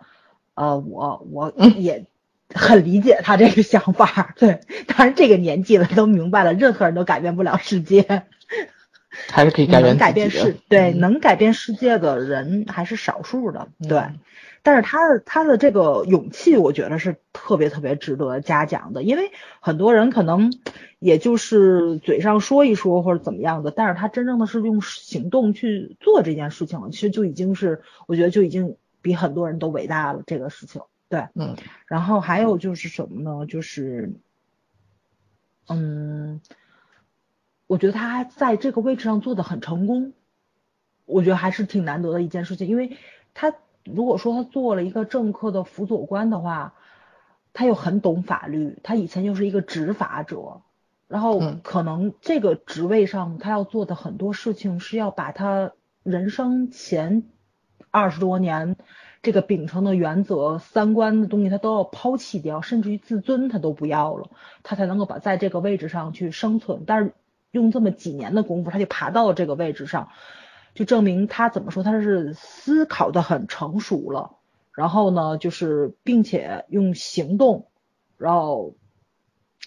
呃我，我也很理解他这个想法。对，当然这个年纪了都明白了，任何人都改变不了世界，还是可以改变。能改变世对，能改变世界的人还是少数的。对。但是他的他的这个勇气，我觉得是特别特别值得嘉奖的，因为很多人可能也就是嘴上说一说或者怎么样的，但是他真正的是用行动去做这件事情了，其实就已经是我觉得就已经比很多人都伟大了这个事情。对，嗯，然后还有就是什么呢？就是，嗯，我觉得他在这个位置上做的很成功，我觉得还是挺难得的一件事情，因为他。如果说他做了一个政客的辅佐官的话，他又很懂法律，他以前就是一个执法者，然后可能这个职位上他要做的很多事情是要把他人生前二十多年这个秉承的原则、三观的东西他都要抛弃掉，甚至于自尊他都不要了，他才能够把在这个位置上去生存。但是用这么几年的功夫，他就爬到了这个位置上。就证明他怎么说，他是思考的很成熟了，然后呢，就是并且用行动，然后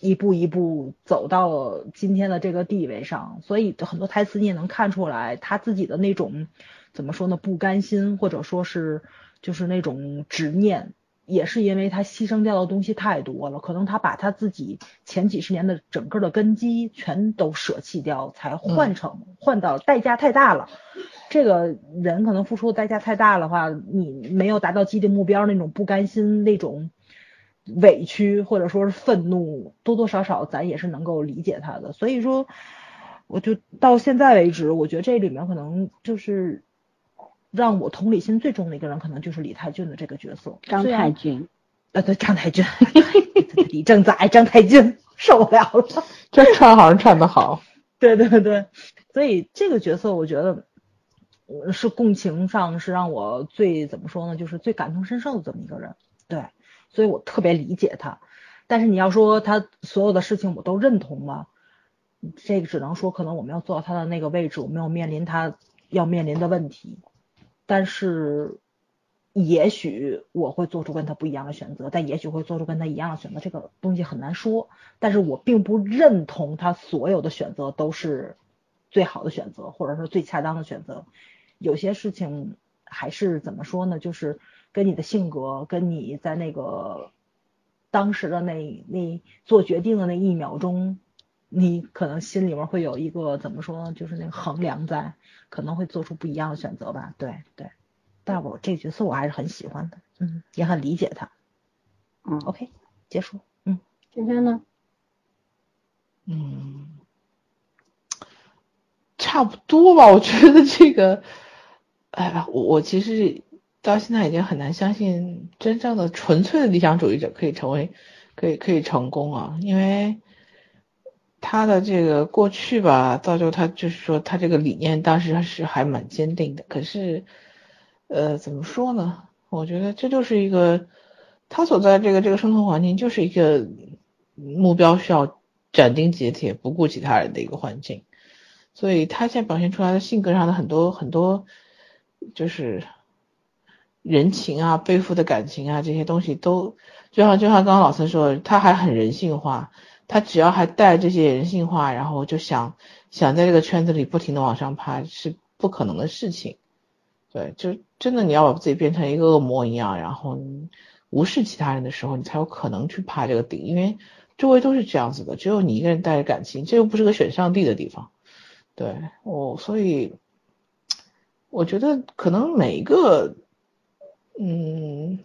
一步一步走到了今天的这个地位上。所以很多台词你也能看出来，他自己的那种怎么说呢，不甘心，或者说是就是那种执念。也是因为他牺牲掉的东西太多了，可能他把他自己前几十年的整个的根基全都舍弃掉，才换成换到代价太大了。这个人可能付出的代价太大的话，你没有达到既定目标，那种不甘心、那种委屈或者说是愤怒，多多少少咱也是能够理解他的。所以说，我就到现在为止，我觉得这里面可能就是。让我同理心最重的一个人，可能就是李太俊的这个角色。张太俊，呃，对，张太俊，李正宰，张太俊受不了了。这串好像串的好。对对对，所以这个角色我觉得是共情上是让我最怎么说呢，就是最感同身受的这么一个人。对，所以我特别理解他。但是你要说他所有的事情我都认同吗？这个只能说可能我们要做到他的那个位置，我们要面临他要面临的问题。但是，也许我会做出跟他不一样的选择，但也许会做出跟他一样的选择，这个东西很难说。但是我并不认同他所有的选择都是最好的选择，或者说最恰当的选择。有些事情还是怎么说呢？就是跟你的性格，跟你在那个当时的那那做决定的那一秒钟。你可能心里面会有一个怎么说呢？就是那个衡量在，可能会做出不一样的选择吧。对对，但我这个角色我还是很喜欢的，嗯，也很理解他。嗯，OK，结束。嗯，今天呢？嗯，差不多吧。我觉得这个，哎呀，我我其实到现在已经很难相信真正的纯粹的理想主义者可以成为，可以可以成功啊，因为他的这个过去吧，造就他就是说他这个理念当时是还蛮坚定的。可是，呃，怎么说呢？我觉得这就是一个他所在这个这个生存环境就是一个目标需要。斩钉截铁、不顾其他人的一个环境，所以他现在表现出来的性格上的很多很多，就是人情啊、背负的感情啊这些东西，都就像就像刚刚老师说，他还很人性化，他只要还带这些人性化，然后就想想在这个圈子里不停的往上爬，是不可能的事情。对，就真的你要把自己变成一个恶魔一样，然后无视其他人的时候，你才有可能去爬这个顶，因为。周围都是这样子的，只有你一个人带着感情，这又不是个选上帝的地方，对我，所以我觉得可能每一个，嗯，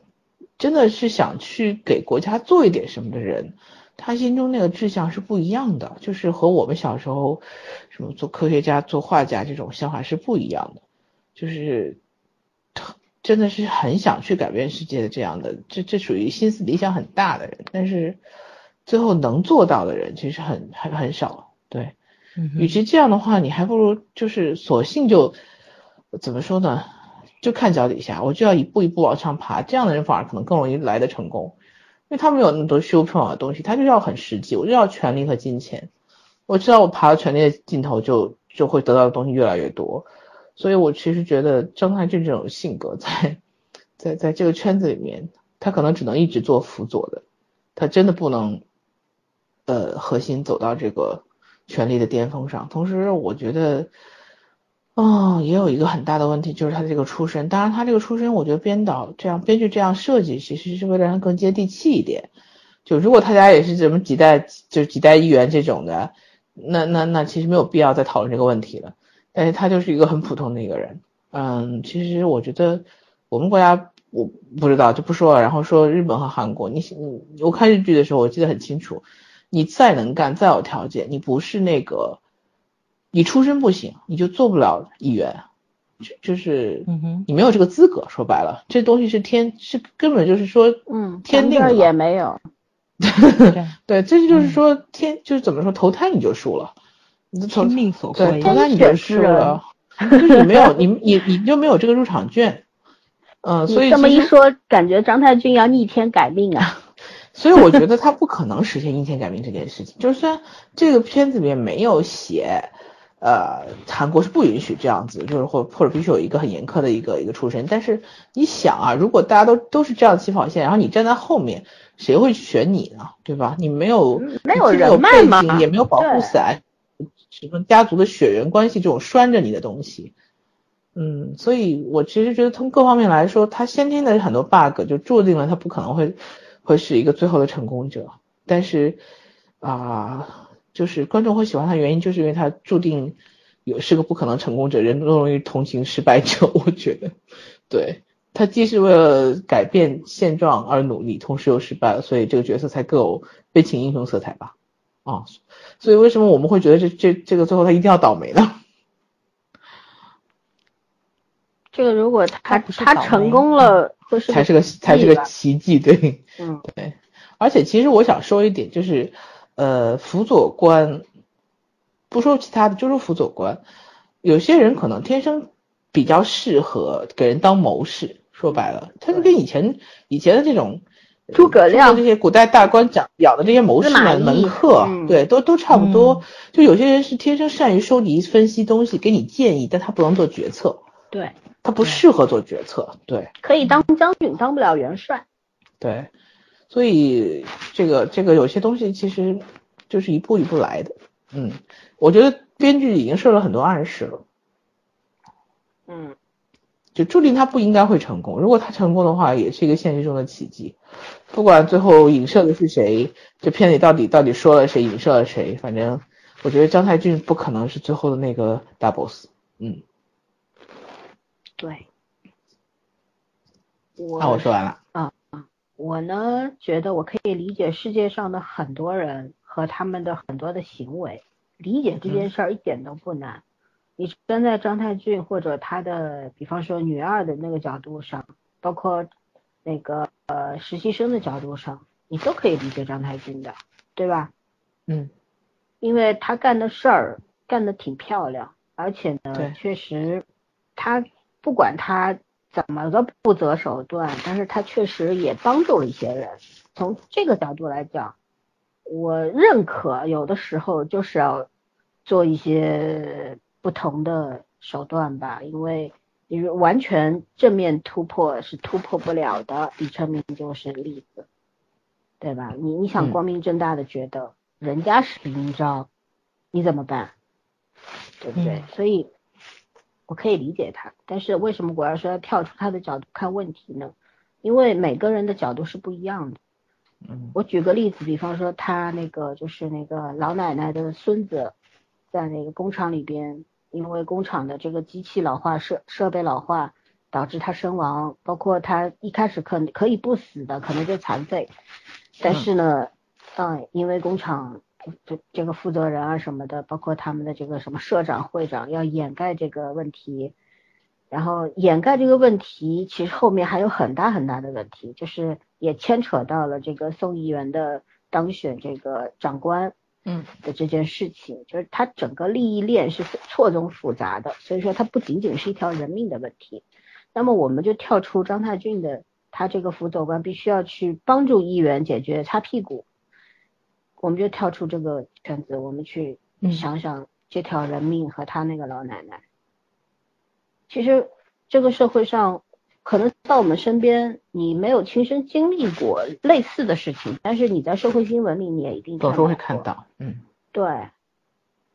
真的是想去给国家做一点什么的人，他心中那个志向是不一样的，就是和我们小时候什么做科学家、做画家这种想法是不一样的，就是真的是很想去改变世界的这样的，这这属于心思理想很大的人，但是。最后能做到的人其实很很很少，对，与其这样的话，你还不如就是索性就怎么说呢？就看脚底下，我就要一步一步往上爬，这样的人反而可能更容易来的成功，因为他没有那么多虚无缥缈的东西，他就要很实际，我就要权力和金钱，我知道我爬到权力的尽头就就会得到的东西越来越多，所以我其实觉得张太俊这种性格在在在这个圈子里面，他可能只能一直做辅佐的，他真的不能。呃，核心走到这个权力的巅峰上，同时我觉得，哦，也有一个很大的问题，就是他这个出身。当然，他这个出身，我觉得编导这样编剧这样设计，其实是为了让他更接地气一点。就如果他家也是什么几代，就几代议员这种的，那那那其实没有必要再讨论这个问题了。但是他就是一个很普通的一个人。嗯，其实我觉得我们国家我不知道就不说了，然后说日本和韩国，你你我看日剧的时候，我记得很清楚。你再能干，再有条件，你不是那个，你出身不行，你就做不了议员，就就是，嗯哼，你没有这个资格。说白了，这东西是天，是根本就是说，嗯，天定的也没有。对，这就是说天，就是怎么说，投胎你就输了，天命所归，投胎你就输了，就是没有你，你你就没有这个入场券。嗯，所以这么一说，感觉张太君要逆天改命啊。所以我觉得他不可能实现逆天改命这件事情。就是虽然这个片子里面没有写，呃，韩国是不允许这样子，就是或或者必须有一个很严苛的一个一个出身。但是你想啊，如果大家都都是这样起跑线，然后你站在后面，谁会选你呢？对吧？你没有没有人脉吗？也没有保护伞，什么家族的血缘关系这种拴着你的东西。嗯，所以我其实觉得从各方面来说，他先天的很多 bug 就注定了他不可能会。会是一个最后的成功者，但是啊，就是观众会喜欢他原因，就是因为他注定有是个不可能成功者，人都容易同情失败者。我觉得，对他既是为了改变现状而努力，同时又失败了，所以这个角色才更有悲情英雄色彩吧。啊，所以为什么我们会觉得这这这个最后他一定要倒霉呢？这个如果他他成功了。才是个才是个奇迹，对，嗯，对，而且其实我想说一点，就是，呃，辅佐官，不说其他的，就说辅佐官，有些人可能天生比较适合给人当谋士，说白了，他就跟以前以前的这种诸葛亮这些古代大官讲养的这些谋士们门客，对，都都差不多。就有些人是天生善于收集分析东西，给你建议，但他不能做决策。对。他不适合做决策，对，可以当将军，当不了元帅。对，所以这个这个有些东西其实就是一步一步来的。嗯，我觉得编剧已经设了很多暗示了。嗯，就注定他不应该会成功。如果他成功的话，也是一个现实中的奇迹。不管最后影射的是谁，这片里到底到底说了谁，影射了谁，反正我觉得张太俊不可能是最后的那个大 boss。嗯。对，那我说完了。我呢觉得我可以理解世界上的很多人和他们的很多的行为，理解这件事儿一点都不难。你站在张太俊或者他的，比方说女二的那个角度上，包括那个呃实习生的角度上，你都可以理解张太俊的，对吧？嗯，因为他干的事儿干得挺漂亮，而且呢，确实他不管他怎么个不择手段，但是他确实也帮助了一些人。从这个角度来讲，我认可有的时候就是要做一些不同的手段吧，因为你说完全正面突破是突破不了的，李成明就是例子，对吧？你你想嗯光明正大的觉得人家是李明昭，你怎么办？对不对？嗯所以我可以理解他，但是为什么我要说要跳出他的角度看问题呢？因为每个人的角度是不一样的。嗯我举个例子，比方说他那个就是那个老奶奶的孙子，在那个工厂里边，因为工厂的这个机器老化、设设备老化，导致他身亡，包括他一开始可可以不死的，可能就残废，但是呢，嗯，因为工厂这这个负责人啊什么的，包括他们的这个什么社长、会长要掩盖这个问题，然后掩盖这个问题，其实后面还有很大很大的问题，就是也牵扯到了这个宋议员的当选这个长官嗯的这件事情，就是他整个利益链是错综复杂的，所以说它不仅仅是一条人命的问题。那么我们就跳出张太俊的他这个辅佐官必须要去帮助议员解决擦屁股，我们就跳出这个圈子，我们去嗯想想这条人命和他那个老奶奶。其实这个社会上，可能到我们身边，你没有亲身经历过类似的事情，但是你在社会新闻里你也一定总是会看到，嗯对，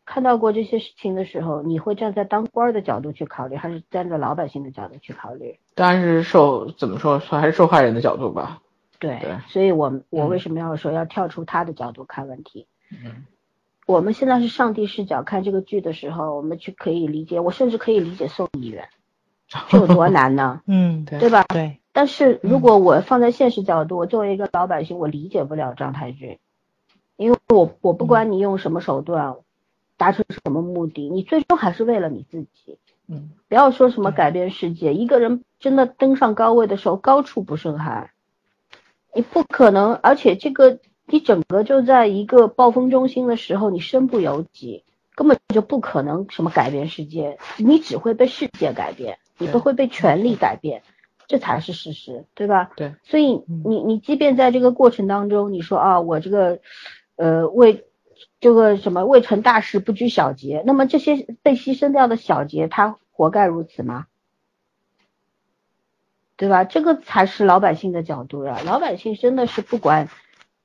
看到过这些事情的时候，你会站在当官儿的角度去考虑，还是站在老百姓的角度去考虑？当然是受怎么说，还是受害人的角度吧。对，对所以我我嗯为什么要说要跳出他的角度看问题？嗯我们现在是上帝视角看这个剧的时候，我们去可以理解，我甚至可以理解宋议员，这有多难呢？嗯，对对吧？对，但是如果我放在现实角度，我作为一个老百姓，我理解不了张太君，因为我我不管你用什么手段，达成什么目的，你最终还是为了你自己。嗯不要说什么改变世界，一个人真的登上高位的时候，高处不胜寒，你不可能，而且这个你整个就在一个暴风中心的时候，你身不由己，根本就不可能什么改变世界，你只会被世界改变，你不会被权力改变，这才是事实，对吧？对，所以嗯你你即便在这个过程当中，你说啊，我这个呃为这个什么未成大事不拘小节，那么这些被牺牲掉的小节，他活该如此吗？对吧？这个才是老百姓的角度呀。老百姓真的是不管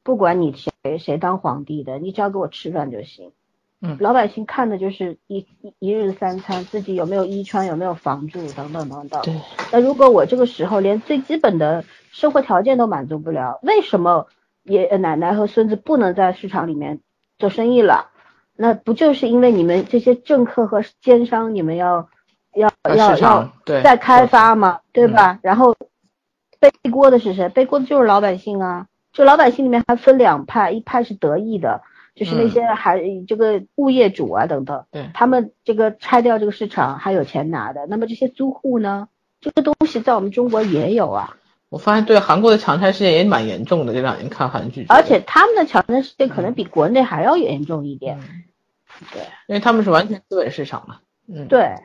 不管你谁谁当皇帝的，你只要给我吃饭就行。嗯老百姓看的就是一一一日三餐，自己有没有衣穿，有没有房住，等等等等。对，那如果我这个时候连最基本的生活条件都满足不了，为什么爷爷奶奶和孙子不能在市场里面做生意了？那不就是因为你们这些政客和奸商，你们要要呃要要对再开发嘛，对吧？然后背锅的是谁？背锅的就是老百姓啊。就老百姓里面还分两派，一派是得意的，就是那些还、这个物业主啊等等，对他们这个拆掉这个市场还有钱拿的。那么这些租户呢？这个东西在我们中国也有啊，我发现对韩国的强拆事件也蛮严重的，这两年看韩剧，而且他们的强拆事件可能比国内还要严重一点。嗯对因为他们是完全资本市场嘛，嗯，对，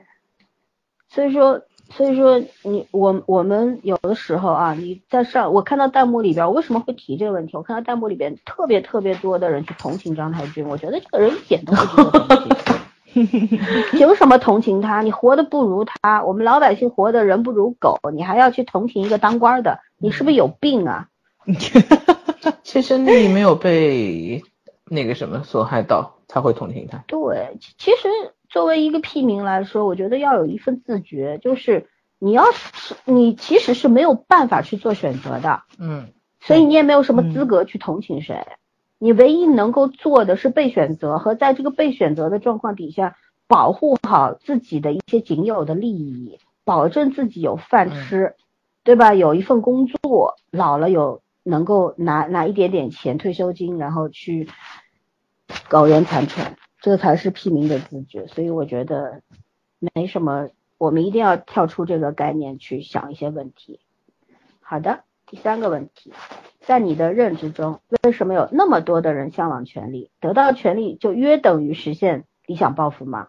所以说，所以说你我我们有的时候啊，你在上我看到弹幕里边，我为什么会提这个问题？我看到弹幕里边特别特别多的人去同情张太君，我觉得这个人一点都不值得同情。凭什么同情他？你活的不如他，我们老百姓活的人不如狗，你还要去同情一个当官的？你是不是有病啊？切身利益没有被那个什么所害到，才会同情他。对，其其实作为一个屁民来说，我觉得要有一份自觉，就是你要是你其实是没有办法去做选择的，嗯，所以你也没有什么资格去同情谁。你唯一能够做的是被选择和在这个被选择的状况底下，保护好自己的一些仅有的利益，保证自己有饭吃，对吧？有一份工作，老了有能够拿拿一点点钱退休金，然后去苟延残喘，这才是屁民的自觉。所以我觉得没什么，我们一定要跳出这个概念去想一些问题。好的，第三个问题，在你的认知中，为什么有那么多的人向往权力？得到权力就约等于实现理想抱负吗？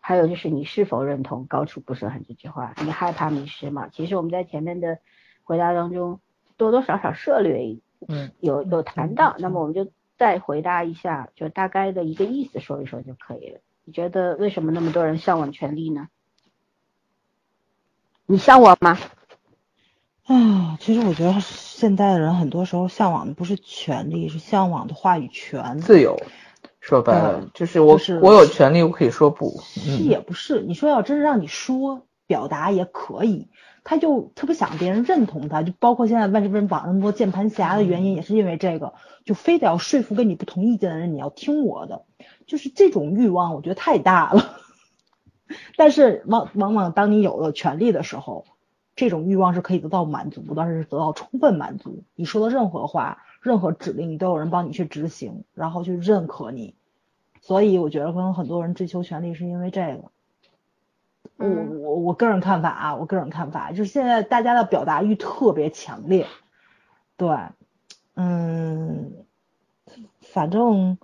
还有就是你是否认同高处不胜寒这句话？你害怕迷失吗？其实我们在前面的回答当中多多少少涉略，嗯，有有谈到，那么我们就再回答一下，就大概的一个意思说一说就可以了。你觉得为什么那么多人向往权力呢？你向往吗？啊，其实我觉得现在的人很多时候向往的不是权力，是向往的话语权、自由。说白了，就是我我有权利，我可以说不。是也不是，你说要真是让你说表达也可以，他就特别想别人认同他，就包括现在万事问网那么多键盘侠的原因，也是因为这个，就非得要说服跟你不同意见的人，你要听我的，就是这种欲望，我觉得太大了。但是往往往当你有了权利的时候，这种欲望是可以得到满足，但是得到充分满足。你说的任何话、任何指令，你都有人帮你去执行，然后去认可你。所以我觉得可能很多人追求权利是因为这个。我我我个人看法啊，我个人看法就是现在大家的表达欲特别强烈。对，嗯，反正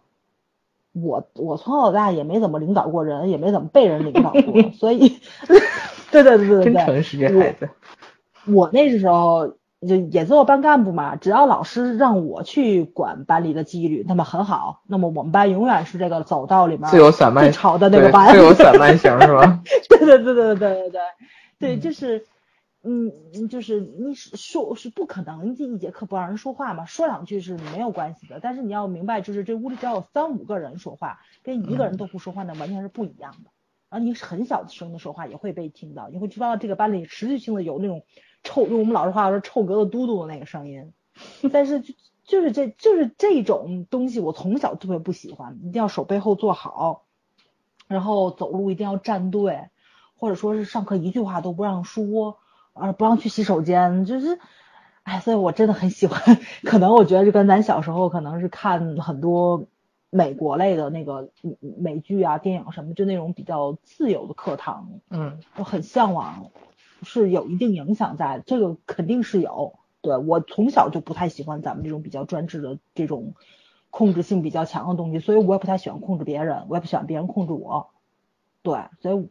我我从小到大也没怎么领导过人，也没怎么被人领导过，所以，对对对对对，真诚实这孩子。我那时候。就也做班干部嘛，只要老师让我去管班里的纪律，那么很好。那么我们班永远是这个走道里面自由散漫、最吵的那个班，最有散漫型是吧？对对对对对对对对，就是，嗯，就是你说是不可能这一节课不让人说话嘛，说两句是没有关系的。但是你要明白，就是这屋里只要有三五个人说话，跟一个人都不说话，那完全是不一样的。然后你很小声的说话也会被听到，你会知道这个班里持续性的有那种。臭用我们老师话说，臭格子嘟嘟的那个声音，但是就就是这就是这种东西，我从小特别不喜欢，一定要手背后坐好，然后走路一定要站队，或者说是上课一句话都不让说，啊不让去洗手间，就是，哎，所以我真的很喜欢，可能我觉得就跟咱小时候可能是看很多美国类的那个美剧啊、电影什么，就那种比较自由的课堂，嗯，我很向往。是有一定影响在，这个肯定是有。对我从小就不太喜欢咱们这种比较专制的这种控制性比较强的东西，所以我也不太喜欢控制别人，我也不喜欢别人控制我。对，所以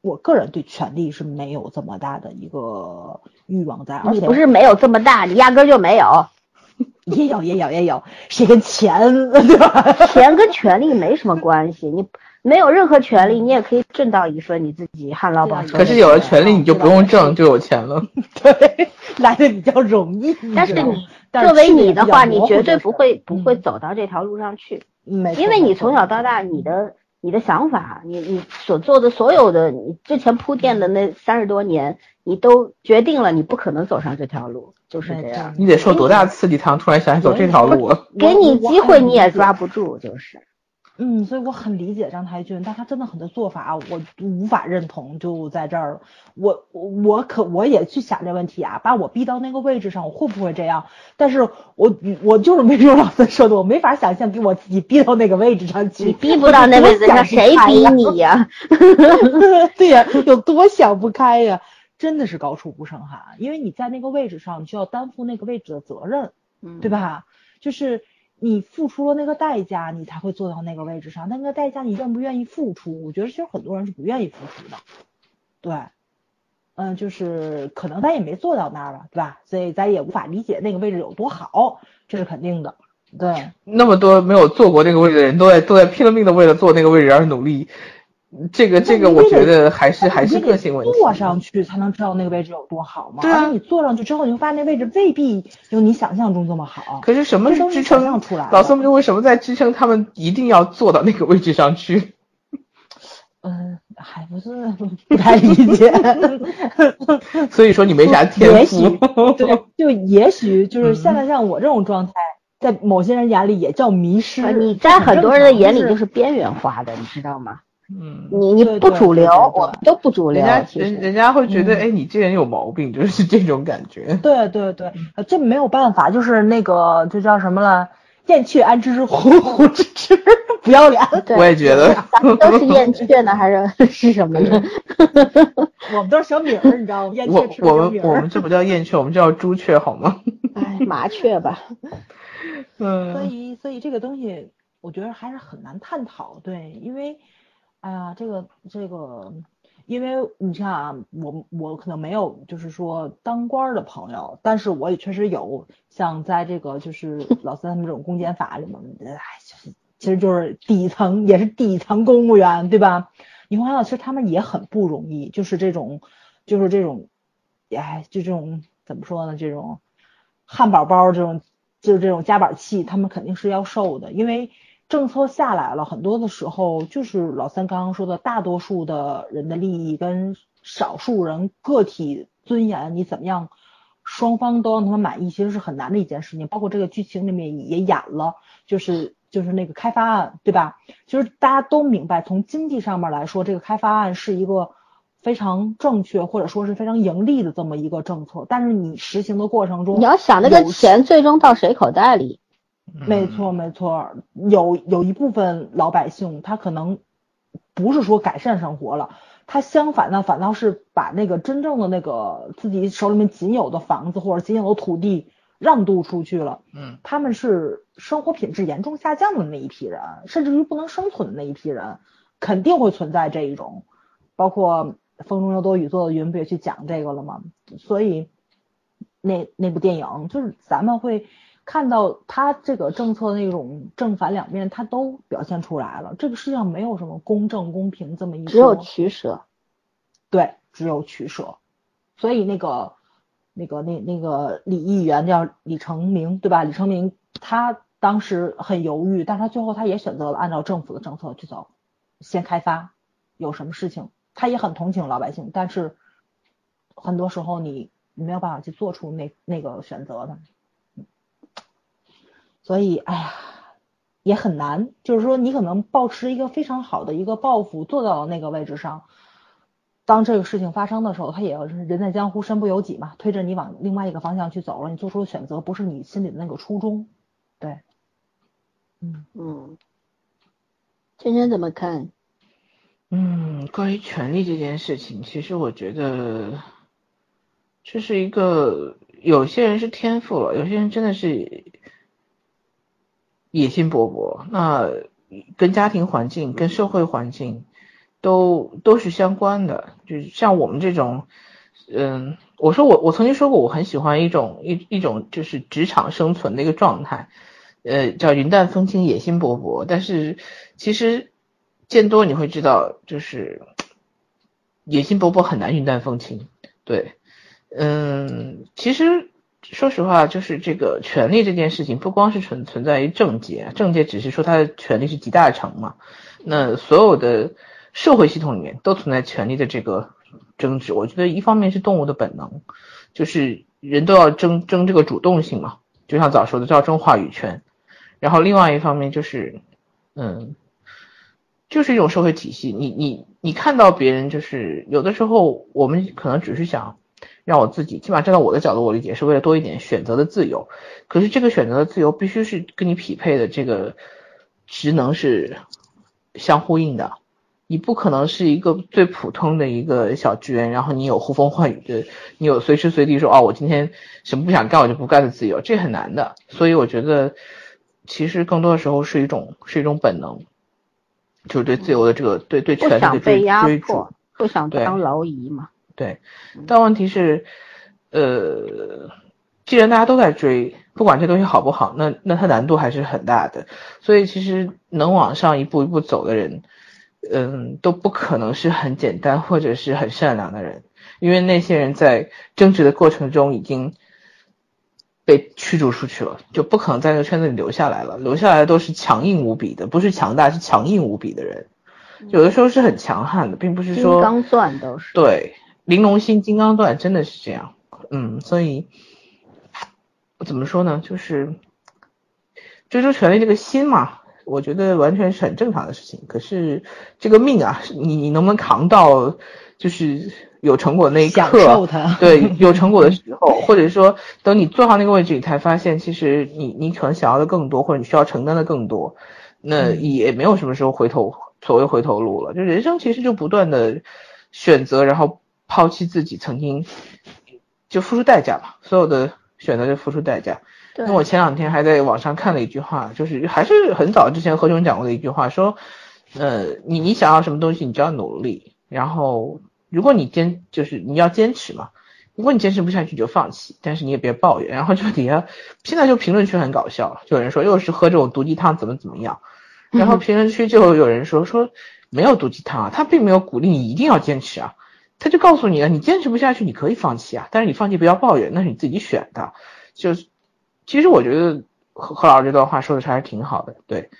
我个人对权力是没有这么大的一个欲望在。而且不是没有这么大，你压根就没有。也有也有也有，谁跟钱 对吧？钱跟权力没什么关系，你。没有任何权利，你也可以挣到一份你自己旱涝保收。可是有了权利，你就不用挣，就有钱了。对，来的比较容易。但是你作为你的话，你绝对不会不会走到这条路上去。因为你从小到大，你的你的想法，你你所做的所有的，你之前铺垫的那三十多年，你都决定了你不可能走上这条路，就是这样。你得受多大刺激，才能突然想起走这条路？给你机会你也抓不住，就是。嗯，所以我很理解张台俊，但他真的很多做法我无法认同，就在这儿，我我我可我也去想这问题啊，把我逼到那个位置上，我会不会这样？但是我我就是没有老师说的，我没法想象给我自己逼到那个位置上去，你逼不到那位置上，谁逼你呀？对呀，有多想不开呀？真的是高处不胜寒，因为你在那个位置上，你就要担负那个位置的责任，嗯对吧？就是。你付出了那个代价，你才会坐到那个位置上。那个代价你愿不愿意付出？我觉得其实很多人是不愿意付出的。对，嗯，就是可能咱也没坐到那儿吧，对吧？所以咱也无法理解那个位置有多好，这是肯定的。对，那么多没有坐过那个位置的人都在都在拼了命的为了坐那个位置而努力。这个这个，我觉得还是还是个性问题。坐上去才能知道那个位置有多好吗？对啊，你坐上去之后，你会发现那位置未必有你想象中这么好。可是什么是支撑？老宋们为什么在支撑他们一定要坐到那个位置上去？嗯，还不是不太理解。所以说你没啥天赋。对，就也许就是现在像我这种状态，在某些人眼里也叫迷失。你在很多人的眼里就是边缘化的，你知道吗？嗯，你你不主流，我都不主流。人家人人家会觉得，哎，你这人有毛病，就是这种感觉。对对对，这没有办法，就是那个就叫什么了，燕雀安知虎虎之知，不要脸。我也觉得，咱们都是燕雀呢，还是 是什么呢？我们都是小米儿，你知道吗？燕我雀吃我们。我们这不叫燕雀，我们叫朱雀，好吗？哎，麻雀吧。所嗯，以，所以这个东西，我觉得还是很难探讨，对，因为，哎呀，这个这个，因为你看啊，我我可能没有就是说当官儿的朋友，但是我也确实有像在这个就是 老三他们这种公检法里面，哎，就是其实就是底层也是底层公务员，对吧？你会发现其实他们也很不容易，就是这种就是这种，哎，就这种怎么说呢？这种汉堡包这种就是这种夹板气，他们肯定是要受的，因为政策下来了，很多的时候就是老三刚刚说的，大多数的人的利益跟少数人个体尊严，你怎么样，双方都让他们满意，其实是很难的一件事情。包括这个剧情里面也演了，就是就是那个开发案，对吧？就是大家都明白，从经济上面来说，这个开发案是一个非常正确或者说是非常盈利的这么一个政策，但是你实行的过程中，你要想那个钱最终到谁口袋里？没错，没错，有有一部分老百姓他可能不是说改善生活了，他相反呢，反倒是把那个真正的那个自己手里面仅有的房子或者仅有的土地让渡出去了。嗯，他们是生活品质严重下降的那一批人，甚至于不能生存的那一批人，肯定会存在这一种，包括《风中有朵雨做的云》不也去讲这个了吗？所以那那部电影就是咱们会看到他这个政策那种正反两面，他都表现出来了。这个世界上没有什么公正公平这么一说，只有取舍。对，只有取舍。所以那个、那个、那那个李议员叫李成明，对吧？李成明他当时很犹豫，但他最后他也选择了按照政府的政策去走，先开发。有什么事情，他也很同情老百姓，但是很多时候你你没有办法去做出那那个选择的。嗯所以，哎呀，也很难。就是说，你可能抱持一个非常好的一个抱负，做到了那个位置上。当这个事情发生的时候，他也是人在江湖身不由己嘛，推着你往另外一个方向去走了。你做出的选择不是你心里的那个初衷，对，嗯嗯，芊芊怎么看？嗯，关于权力这件事情，其实我觉得这是一个有些人是天赋了，有些人真的是野心勃勃。那跟家庭环境、跟社会环境都都是相关的。就是像我们这种，嗯，我说我我曾经说过，我很喜欢一种一一种就是职场生存的一个状态，呃，叫云淡风轻、野心勃勃。但是其实见多你会知道，就是野心勃勃很难云淡风轻。对，嗯，其实说实话，就是这个权力这件事情，不光是存存在于政界，政界只是说它的权力是集大成嘛。那所有的社会系统里面都存在权力的这个争执。我觉得一方面是动物的本能，就是人都要争争这个主动性嘛，就像早说的，叫争话语权。然后另外一方面就是，嗯，就是一种社会体系。你你你看到别人，就是有的时候我们可能只是想让我自己，起码站在我的角度，我理解是为了多一点选择的自由。可是这个选择的自由必须是跟你匹配的这个职能是相呼应的。你不可能是一个最普通的一个小职员，然后你有呼风唤雨的，你有随时随地说哦，我今天什么不想干我就不干的自由，这很难的。所以我觉得，其实更多的时候是一种是一种本能，就是对自由的这个对对权力的追想被压追逐迫。，不想当劳役嘛。对，但问题是，呃，既然大家都在追，不管这东西好不好，那那它难度还是很大的。所以其实能往上一步一步走的人，嗯，都不可能是很简单或者是很善良的人，因为那些人在争执的过程中已经被驱逐出去了，就不可能在这个圈子里留下来了。留下来的都是强硬无比的，不是强大，是强硬无比的人。有的时候是很强悍的，并不是说金刚钻都是。对，玲珑心、金刚钻真的是这样。嗯，所以怎么说呢？就是追逐权力这个心嘛，我觉得完全是很正常的事情。可是这个命啊，你你能不能扛到，就是有成果那一享刻。对，有成果的时候，或者说等你坐上那个位置，你才发现其实你你可能想要的更多，或者你需要承担的更多，那嗯也没有什么时候回头所谓回头路了。就人生其实就不断的选择，然后抛弃自己曾经就付出代价吧，所有的选择就付出代价。对那我前两天还在网上看了一句话，就是还是很早之前何炅讲过的一句话，说，呃，你你想要什么东西，你就要努力，然后如果你坚就是你要坚持嘛，如果你坚持不下去，你就放弃，但是你也别抱怨。然后就底下现在就评论区很搞笑，就有人说又是喝这种毒鸡汤怎么怎么样，然后评论区就有人说说没有毒鸡汤啊，他并没有鼓励你一定要坚持啊，他就告诉你了，你坚持不下去，你可以放弃啊，但是你放弃不要抱怨，那是你自己选的。就是其实我觉得何何老师这段话说的还是挺好的，对，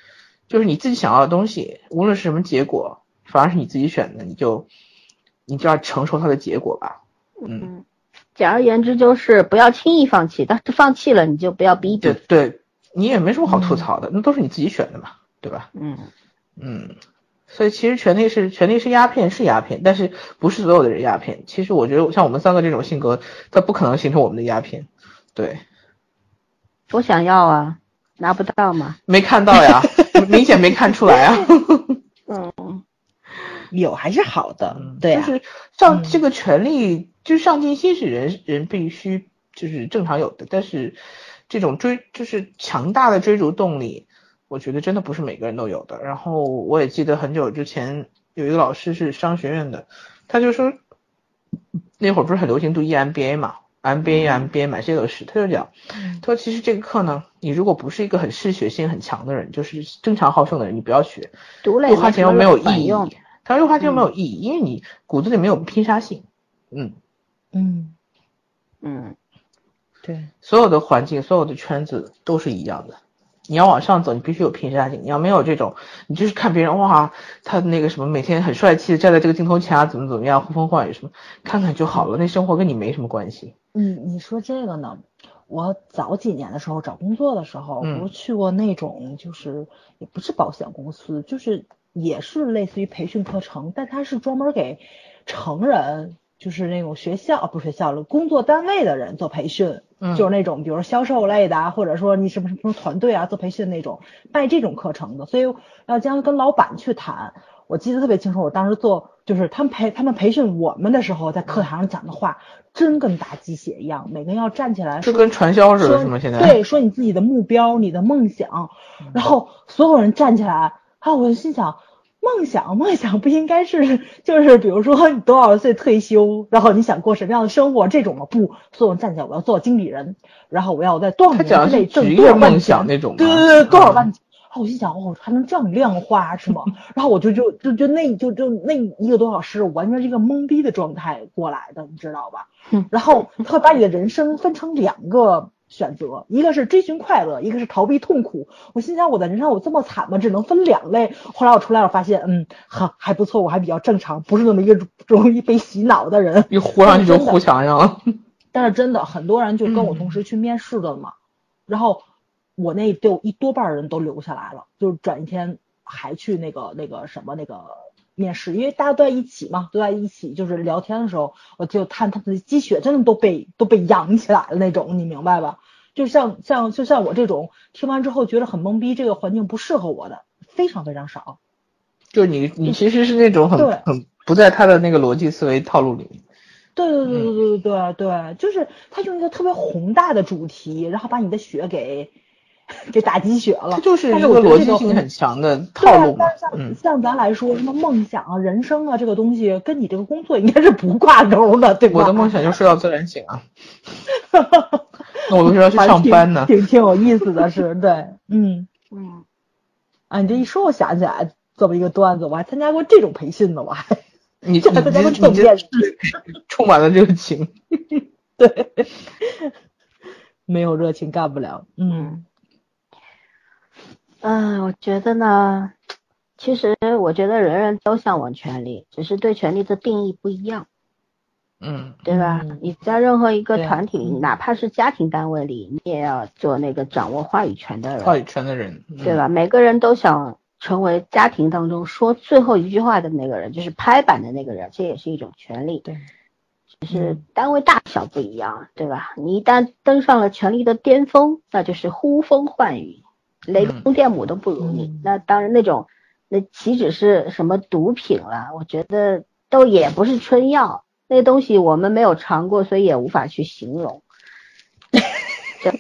就是你自己想要的东西，无论是什么结果，反而是你自己选的，你就你就要承受它的结果吧。嗯，嗯，简而言之就是不要轻易放弃，但是放弃了你就不要逼对逼。对，你也没什么好吐槽的，那都是你自己选的嘛，对吧？嗯，嗯，所以其实权力是权力是鸦片是鸦片，但是不是所有的人鸦片。其实我觉得像我们三个这种性格，它不可能形成我们的鸦片。对，我想要啊，拿不到嘛。没看到呀，明显没看出来啊。嗯，有还是好的，对啊，就是上嗯这个权利，就是上进心是人人必须就是正常有的，但是这种追就是强大的追逐动力，我觉得真的不是每个人都有的。然后我也记得很久之前有一个老师是商学院的，他就说那会儿不是很流行读 EMBA 嘛，MBA、MBA 满世界都是，他就讲，他说其实这个课呢，你如果不是一个很嗜血性很强的人，就是正常好胜的人，你不要学，读了又花钱又没有意义。他说又花钱又没有意义，因为你骨子里没有拼杀性。嗯，嗯，嗯，对，所有的环境、所有的圈子都是一样的。你要往上走，你必须有拼杀性。你要没有这种，你就是看别人哇，他那个什么每天很帅气的站在这个镜头前啊，怎么怎么样，呼风唤雨什么，看看就好了。那生活跟你没什么关系。嗯，你说这个呢？我早几年的时候找工作的时候，嗯不是去过那种，就是也不是保险公司，就是也是类似于培训课程，但它是专门给成人，就是那种学校啊不是学校了，工作单位的人做培训，嗯就是那种比如销售类的啊，或者说你什么什么团队啊做培训那种卖这种课程的，所以要将跟老板去谈。我记得特别清楚，我当时做就是他们培他们培训我们的时候，在课堂上讲的话，真跟打鸡血一样，每个人要站起来说就跟传销似的，说是吗？现在对，说你自己的目标、你的梦想，然后所有人站起来，啊，我就心想，梦想，梦想不应该是就是比如说你多少岁退休，然后你想过什么样的生活这种吗？不，所以我站起来，我要做经理人，然后我要在多少年之内挣多少万钱想那种，对对对，多少万嗯钱？啊，我心想，哦，还能这样量化是吗？然后我就就就就那就就那一个多小时，我完全是一个懵逼的状态过来的，你知道吧？嗯然后他会把你的人生分成两个选择，一个是追寻快乐，一个是逃避痛苦。我心想，我的人生有这么惨吗？只能分两类。后来我出来我，发现，嗯，还还不错，我还比较正常，不是那么一个容易被洗脑的人。一糊上去就糊墙上了。但是真的很多人就跟我嗯同时去面试的嘛，然后我那都一多半儿人都留下来了，就是转一天还去那个那个什么那个面试，因为大家都在一起嘛，都在一起，就是聊天的时候，我就看他的鸡血真的都被都被扬起来了那种，你明白吧？就像像就像我这种听完之后觉得很懵逼，这个环境不适合我的，非常非常少。就你你其实是那种很很不在他的那个逻辑思维套路里。对对对对对对对，就是他用一个特别宏大的主题，然后把你的血给。给打鸡血了。就是这个逻辑性很强的套路嘛啊。像、嗯，像咱来说，什么梦想啊、人生啊，这个东西跟你这个工作应该是不挂钩的，对吧？我的梦想就是睡到自然醒啊。那我为什么要去 上班呢？挺挺挺有意思的是，对，嗯，嗯，啊，你这一说，我想起来这么一个段子，我还参加过这种培训呢，我还 你你这还参加过你这这种面试，充满了热情。对，没有热情干不了，嗯嗯，我觉得呢，其实我觉得人人都向往权利，只是对权利的定义不一样，嗯对吧？嗯你在任何一个团体哪怕是家庭单位里，你也要做那个掌握话语权的人，话语权的人，嗯对吧？每个人都想成为家庭当中说最后一句话的那个人，就是拍板的那个人，这也是一种权利。对，只是单位大小不一样，对吧？你一旦登上了权力的巅峰，那就是呼风唤雨，雷公电母都不如你。那当然，那种那岂止是什么毒品了？我觉得都也不是春药，那东西我们没有尝过，所以也无法去形容。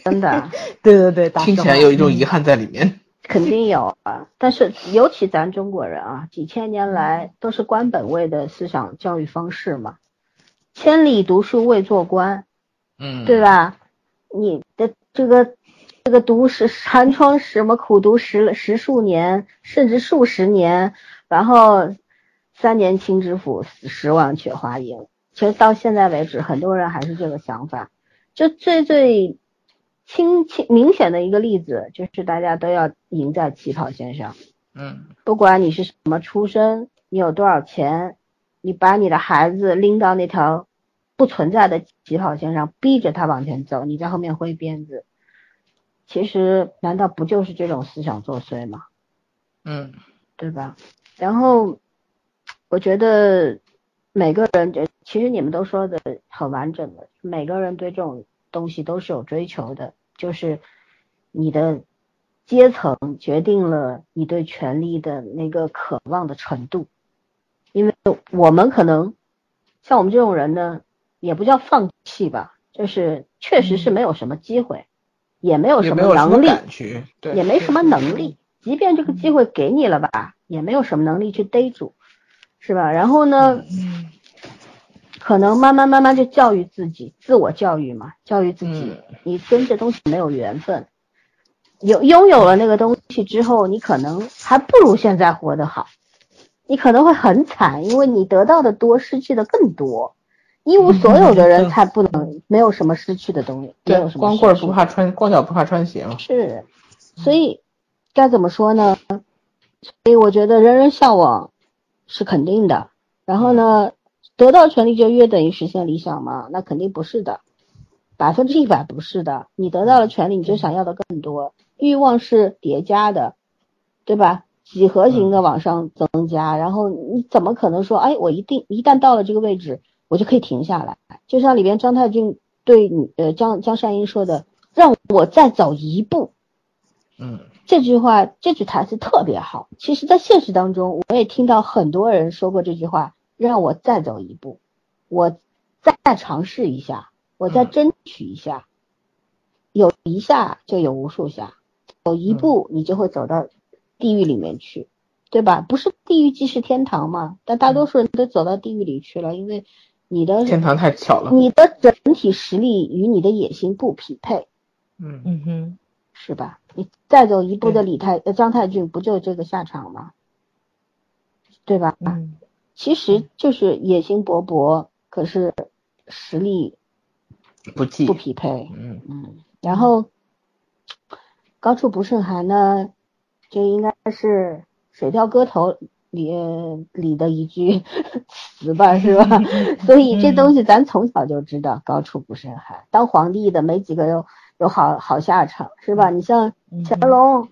真的，对对对，听起来有一种遗憾在里面。肯定有啊，但是尤其咱中国人啊，几千年来都是官本位的思想教育方式嘛，千里读书未做官，嗯，对吧？你的这个这个读十寒窗什么苦读十十数年，甚至数十年，然后三年清知府，十万却花银。其实到现在为止，很多人还是这个想法，就最最。清清明显的一个例子就是大家都要赢在起跑线上，嗯，不管你是什么出身，你有多少钱，你把你的孩子拎到那条不存在的起跑线上，逼着他往前走，你在后面挥鞭子，其实难道不就是这种思想作祟吗？嗯，对吧？然后我觉得每个人，就其实你们都说的很完整的，每个人对这种东西都是有追求的。就是你的阶层决定了你对权力的那个渴望的程度，因为我们可能像我们这种人呢，也不叫放弃吧，就是确实是没有什么机会，也没有什么能力，也没什么能力。即便这个机会给你了吧，也没有什么能力去逮住，是吧？然后呢？可能慢慢慢慢就教育自己，自我教育嘛，教育自己，你跟这东西没有缘分，有拥有了那个东西之后，你可能还不如现在活得好，你可能会很惨，因为你得到的多，失去的更多。一无所有的人才不能没有什么失去的东西，没有什么。光棍不怕穿，光脚不怕穿鞋嘛。是，所以该怎么说呢？所以我觉得人人向往是肯定的，然后呢？得到权利就约等于实现理想嘛？那肯定不是的，百分之一百不是的。你得到了权利，你就想要的更多，欲望是叠加的，对吧？几何型的往上增加，然后你怎么可能说，哎，我一定一旦到了这个位置，我就可以停下来？就像里边张太俊对你呃江江善英说的，让我再走一步。嗯，这句话这句台词特别好。其实，在现实当中，我也听到很多人说过这句话。让我再走一步，我再尝试一下，我再争取一下，有一下就有无数下，走一步你就会走到地狱里面去，对吧？不是地狱即是天堂嘛？但大多数人都走到地狱里去了，因为你的天堂太巧了，你的整体实力与你的野心不匹配，嗯嗯哼，是吧？你再走一步的李太呃张太俊不就这个下场吗？对吧？嗯。其实就是野心勃勃，可是实力不济不匹配。嗯嗯，然后高处不胜寒呢，就应该是《水调歌头》里里的一句 词吧，是吧？所以这东西咱从小就知道，高处不胜寒。当皇帝的没几个有有好好下场，是吧？你像乾隆。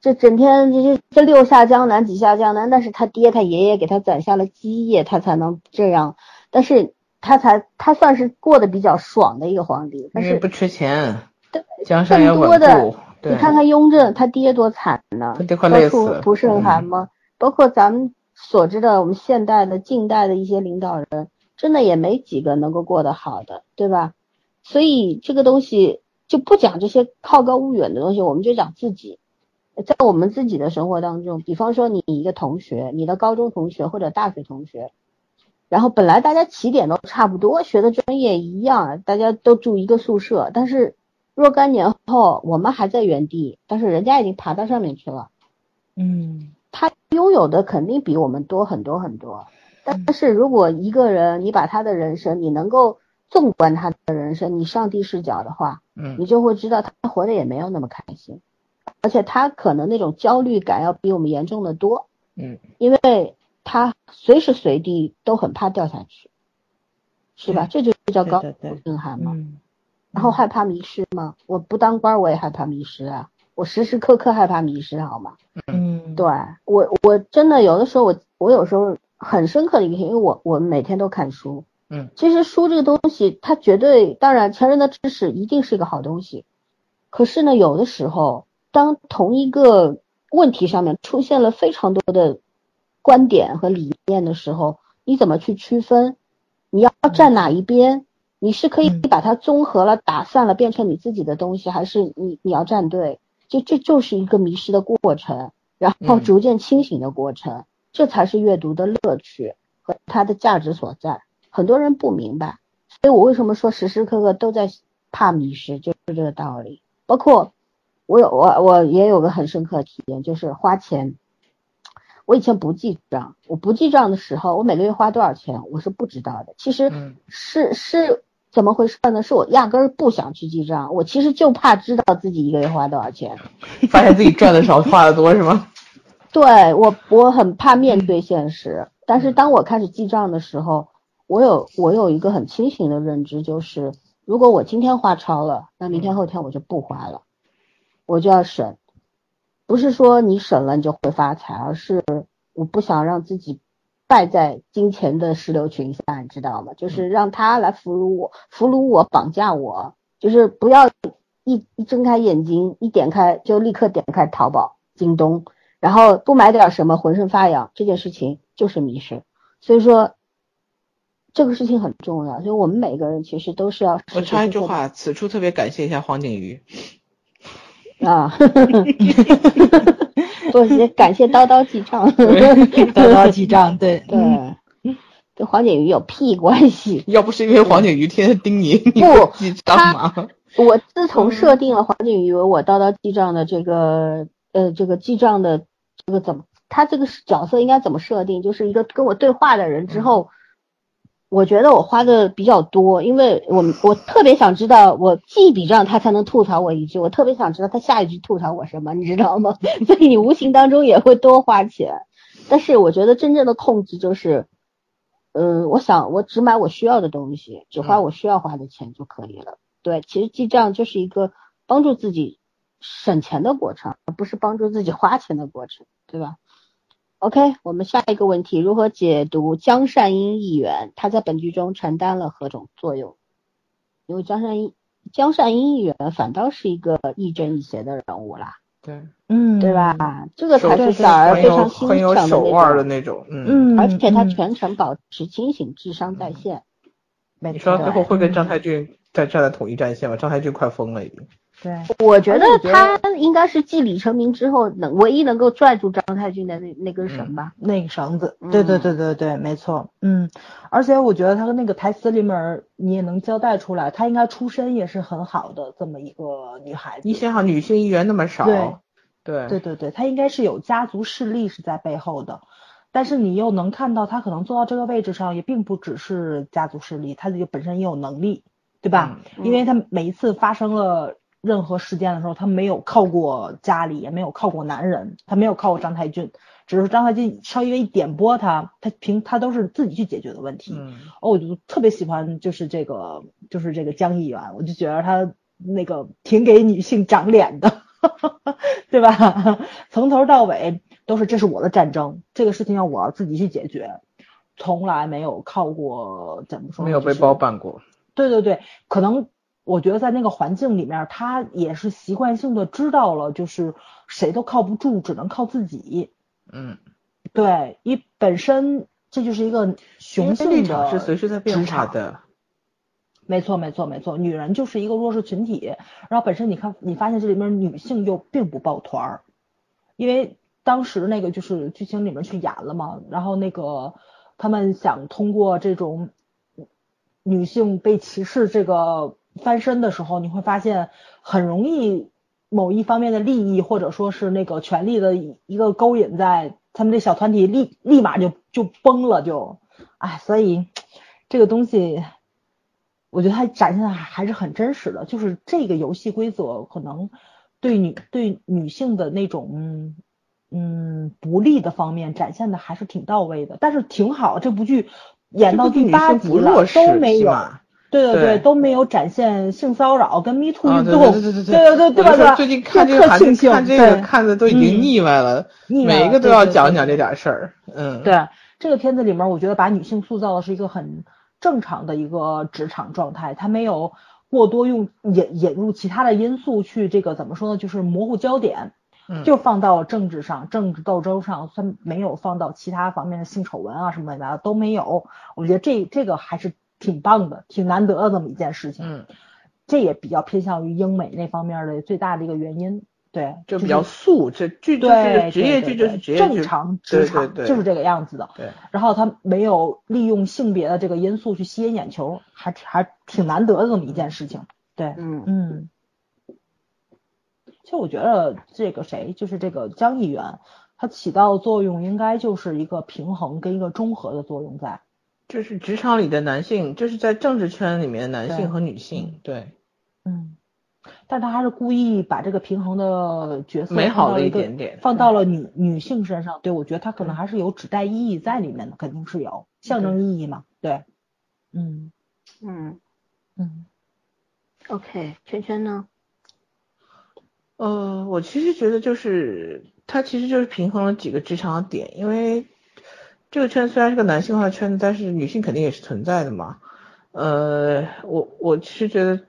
这整天这这这六下江南几下江南，那是他爹他爷爷给他攒下了基业，他才能这样。但是他才他算是过得比较爽的一个皇帝，但是不缺钱，对，江山也稳固。你看看雍正，他爹多惨呢，高处不胜寒吗？包括咱们所知的我们现代的近代的一些领导人，真的也没几个能够过得好的，对吧？所以这个东西就不讲这些好高骛远的东西，我们就讲自己。在我们自己的生活当中，比方说你一个同学，你的高中同学或者大学同学，然后本来大家起点都差不多，学的专业一样，大家都住一个宿舍，但是若干年后，我们还在原地，但是人家已经爬到上面去了。嗯，他拥有的肯定比我们多很多很多。但是如果一个人你把他的人生，你能够纵观他的人生，你上帝视角的话，嗯，你就会知道他活得也没有那么开心。而且他可能那种焦虑感要比我们严重的多，嗯，因为他随时随地都很怕掉下去，是吧？这就叫高度震撼嘛。嗯。然后害怕迷失吗？我不当官我也害怕迷失啊，我时时刻刻害怕迷失，好吗？嗯。对我我真的有的时候我我有时候很深刻的一个，因为我我每天都看书，嗯，其实书这个东西，它绝对，当然前人的知识一定是一个好东西。可是呢，有的时候，当同一个问题上面出现了非常多的观点和理念的时候，你怎么去区分？你要站哪一边？你是可以把它综合了、打散了，变成你自己的东西，还是你你要站队？就这就是一个迷失的过程，然后逐渐清醒的过程，这才是阅读的乐趣和它的价值所在。很多人不明白，所以我为什么说时时刻刻都在怕迷失，就是这个道理。包括我有我我也有个很深刻的体验，就是花钱。我以前不记账，我不记账的时候，我每个月花多少钱我是不知道的。其实是是怎么回事呢？是我压根儿不想去记账，我其实就怕知道自己一个月花多少钱，发现自己赚的少，花的多是吗？对我我很怕面对现实，但是当我开始记账的时候。我有我有一个很清醒的认知，就是如果我今天花超了，那明天后天我就不花了，我就要省。不是说你省了你就会发财，而是我不想让自己败在金钱的石榴裙下，你知道吗？就是让他来俘虏我，俘虏我，绑架我，就是不要一一睁开眼睛，一点开就立刻点开淘宝、京东，然后不买点什么浑身发痒，这件事情就是迷失。所以说。这个事情很重要，所以我们每个人其实都是要。我插一句话，此处特别感谢一下黄景瑜。啊，多谢感谢叨叨记账，叨叨记账，对对，跟黄景瑜有屁关系？要不是因为黄景瑜天天盯你，不记账吗？我自从设定了黄景瑜为我叨叨记账的这个呃这个记账的这个怎么，他这个角色应该怎么设定？就是一个跟我对话的人之后。我觉得我花的比较多，因为我我特别想知道，我记一笔账他才能吐槽我一句，我特别想知道他下一句吐槽我什么，你知道吗？所以你无形当中也会多花钱。但是我觉得真正的控制就是，嗯，我想我只买我需要的东西，只花我需要花的钱就可以了。对，其实记账就是一个帮助自己省钱的过程，而不是帮助自己花钱的过程，对吧？OK，我们下一个问题，如何解读江善英议员？他在本剧中承担了何种作用？因为江善英江善英议员反倒是一个亦正亦邪的人物啦。对，嗯，对吧？这个才是小儿非常欣赏的那种。嗯，而且他全程保持清醒，智商在线。你说最后会跟张太俊在站在统一战线吗？张太俊快疯了已经。对，我觉得他应该是继李成明之后能唯一能够拽住张太君的那那根绳吧，那个绳子。对对对对对，没错。嗯，而且我觉得他的那个台词里面，你也能交代出来，她应该出身也是很好的这么一个女孩子。你想想，女性议员那么少，对对对对对，她应该是有家族势力是在背后的，但是你又能看到她可能坐到这个位置上，也并不只是家族势力，她自己本身也有能力，对吧？因为她每一次发生了。任何事件的时候，他没有靠过家里，也没有靠过男人，他没有靠过张太俊，只是张太俊稍微一点拨他，他凭他都是自己去解决的问题。哦，我就特别喜欢就是这个就是这个江议员，我就觉得他那个挺给女性长脸的，对吧？从头到尾都是这是我的战争，这个事情要我自己去解决，从来没有靠过怎么说？没有被包办过。对对对，可能。我觉得在那个环境里面，他也是习惯性的知道了，就是谁都靠不住，只能靠自己。嗯，对，你本身这就是一个雄性的是随时在变化的。没错，没错，没错。女人就是一个弱势群体，然后本身你看，你发现这里面女性又并不抱团儿，因为当时那个就是剧情里面去演了嘛，然后那个他们想通过这种女性被歧视这个。翻身的时候，你会发现很容易某一方面的利益或者说是那个权力的一个勾引，在他们这小团体立立马就就崩了，就。哎，所以这个东西，我觉得它展现的还还是很真实的，就是这个游戏规则可能对女对女性的那种嗯不利的方面展现的还是挺到位的，但是挺好，这部剧演到第八集了都没有。对对对，都没有展现性骚扰跟 Me Too 运动，对对对对对对对吧？最近看这个看这个看的都已经腻歪了，每一个都要讲讲这点事儿。嗯，对，这个片子里面，我觉得把女性塑造的是一个很正常的一个职场状态，她没有过多用引引入其他的因素去这个怎么说呢？就是模糊焦点，嗯就放到了政治上、政治斗争上，算没有放到其他方面的性丑闻啊什么的都没有。我觉得这这个还是挺棒的，挺难得的这么一件事情。嗯，这也比较偏向于英美那方面的最大的一个原因。对，就比较素，这剧就对是职业剧，就是职业剧，正常对职场对对就是这个样子的。对，然后他没有利用性别的这个因素去吸引眼球，还还挺难得的这么一件事情。对，嗯嗯。其实我觉得这个谁，就是这个江议员，他起到的作用应该就是一个平衡跟一个中和的作用在。就是职场里的男性，就是在政治圈里面的男性和女性，对，嗯，但他还是故意把这个平衡的角色美好了一点点放到了女女性身上。对，我觉得他可能还是有指代意义在里面的，肯定是有象征意义嘛。对，嗯嗯。嗯，OK，圈圈呢？呃，我其实觉得就是他其实就是平衡了几个职场的点，因为这个圈虽然是个男性化圈子，但是女性肯定也是存在的嘛。呃，我我其实觉得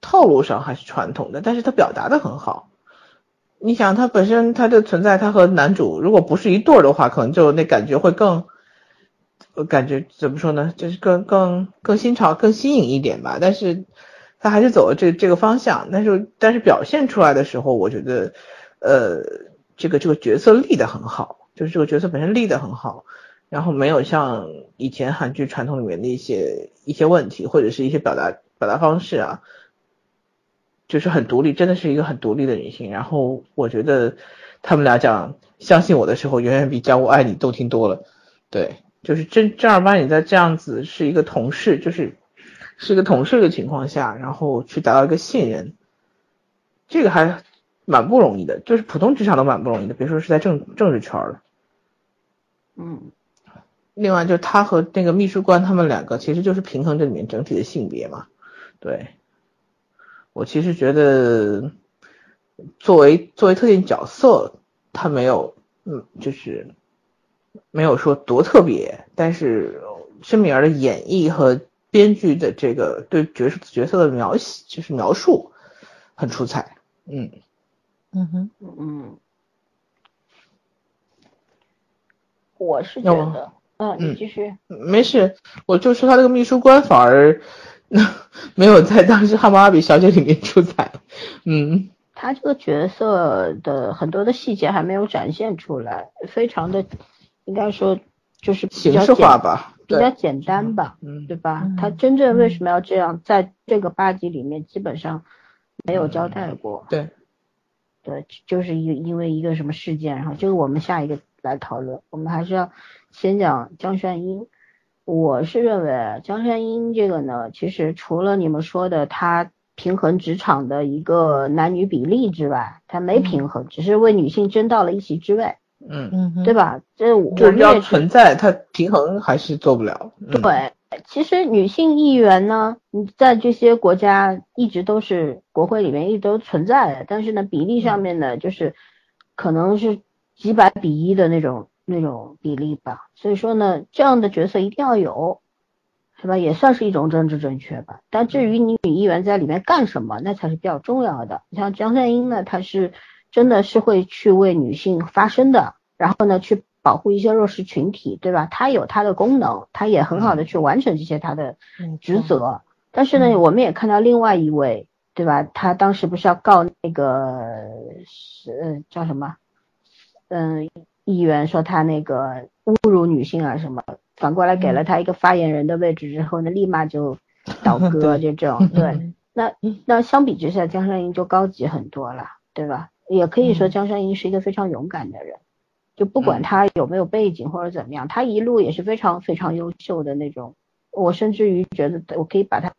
套路上还是传统的，但是它表达的很好。你想，它本身它的存在，它和男主如果不是一对儿的话，可能就那感觉会更，我感觉怎么说呢，就是更更更新潮、更新颖一点吧。但是他还是走了这这个方向，但是但是表现出来的时候，我觉得，呃，这个这个角色立得很好，就是这个角色本身立得很好，然后没有像以前韩剧传统里面的一些一些问题，或者是一些表达表达方式啊，就是很独立，真的是一个很独立的女性。然后我觉得他们俩讲相信我的时候，远远比讲我爱你动听多了。对，就是正正儿八经在这样子是一个同事，就是是一个同事的情况下，然后去达到一个信任，这个还蛮不容易的，就是普通职场都蛮不容易的，别说是在政政治圈了。嗯。另外就是他和那个秘书官他们两个其实就是平衡这里面整体的性别嘛，对。我其实觉得作为作为特定角色，他没有嗯就是没有说多特别，但是申敏儿的演绎和编剧的这个对角色角色的描写就是描述很出彩，嗯。嗯哼，嗯，我是觉得，嗯，你嗯继续。没事，我就说他这个秘书官反而 没有在当时《汉谟拉比小姐》里面出彩。嗯，他这个角色的很多的细节还没有展现出来，非常的应该说就是形式化吧。比较简单吧，嗯对吧？嗯他真正为什么要这样，在这个八集里面基本上没有交代过。对，对，就是因因为一个什么事件，然后就是我们下一个来讨论。我们还是要先讲江山英。我是认为江山英这个呢，其实除了你们说的他平衡职场的一个男女比例之外，他没平衡，只是为女性争到了一席之位，嗯，嗯哼，对吧？这我就是要们也存在，它平衡还是做不了。嗯、，对，其实女性议员呢，你在这些国家一直都是国会里面一直都存在的，但是呢，比例上面呢，就是可能是几百比一的那种那种比例吧。所以说呢，这样的角色一定要有，是吧？也算是一种政治正确吧。但至于你女议员在里面干什么，那才是比较重要的。你像江善英呢，她是真的是会去为女性发声的，然后呢，去保护一些弱势群体，对吧？她有她的功能，她也很好的去完成这些她的职责。但是呢，嗯我们也看到另外一位，对吧？他当时不是要告那个是呃叫什么？嗯、议员说他那个侮辱女性啊什么，反过来给了他一个发言人的位置之后呢，立马就倒 戈，就这种对。嗯那那相比之下，江山英就高级很多了，对吧？也可以说嗯江山英是一个非常勇敢的人，就不管嗯他有没有背景或者怎么样，他一路也是非常非常优秀的那种。我甚至于觉得我可以把他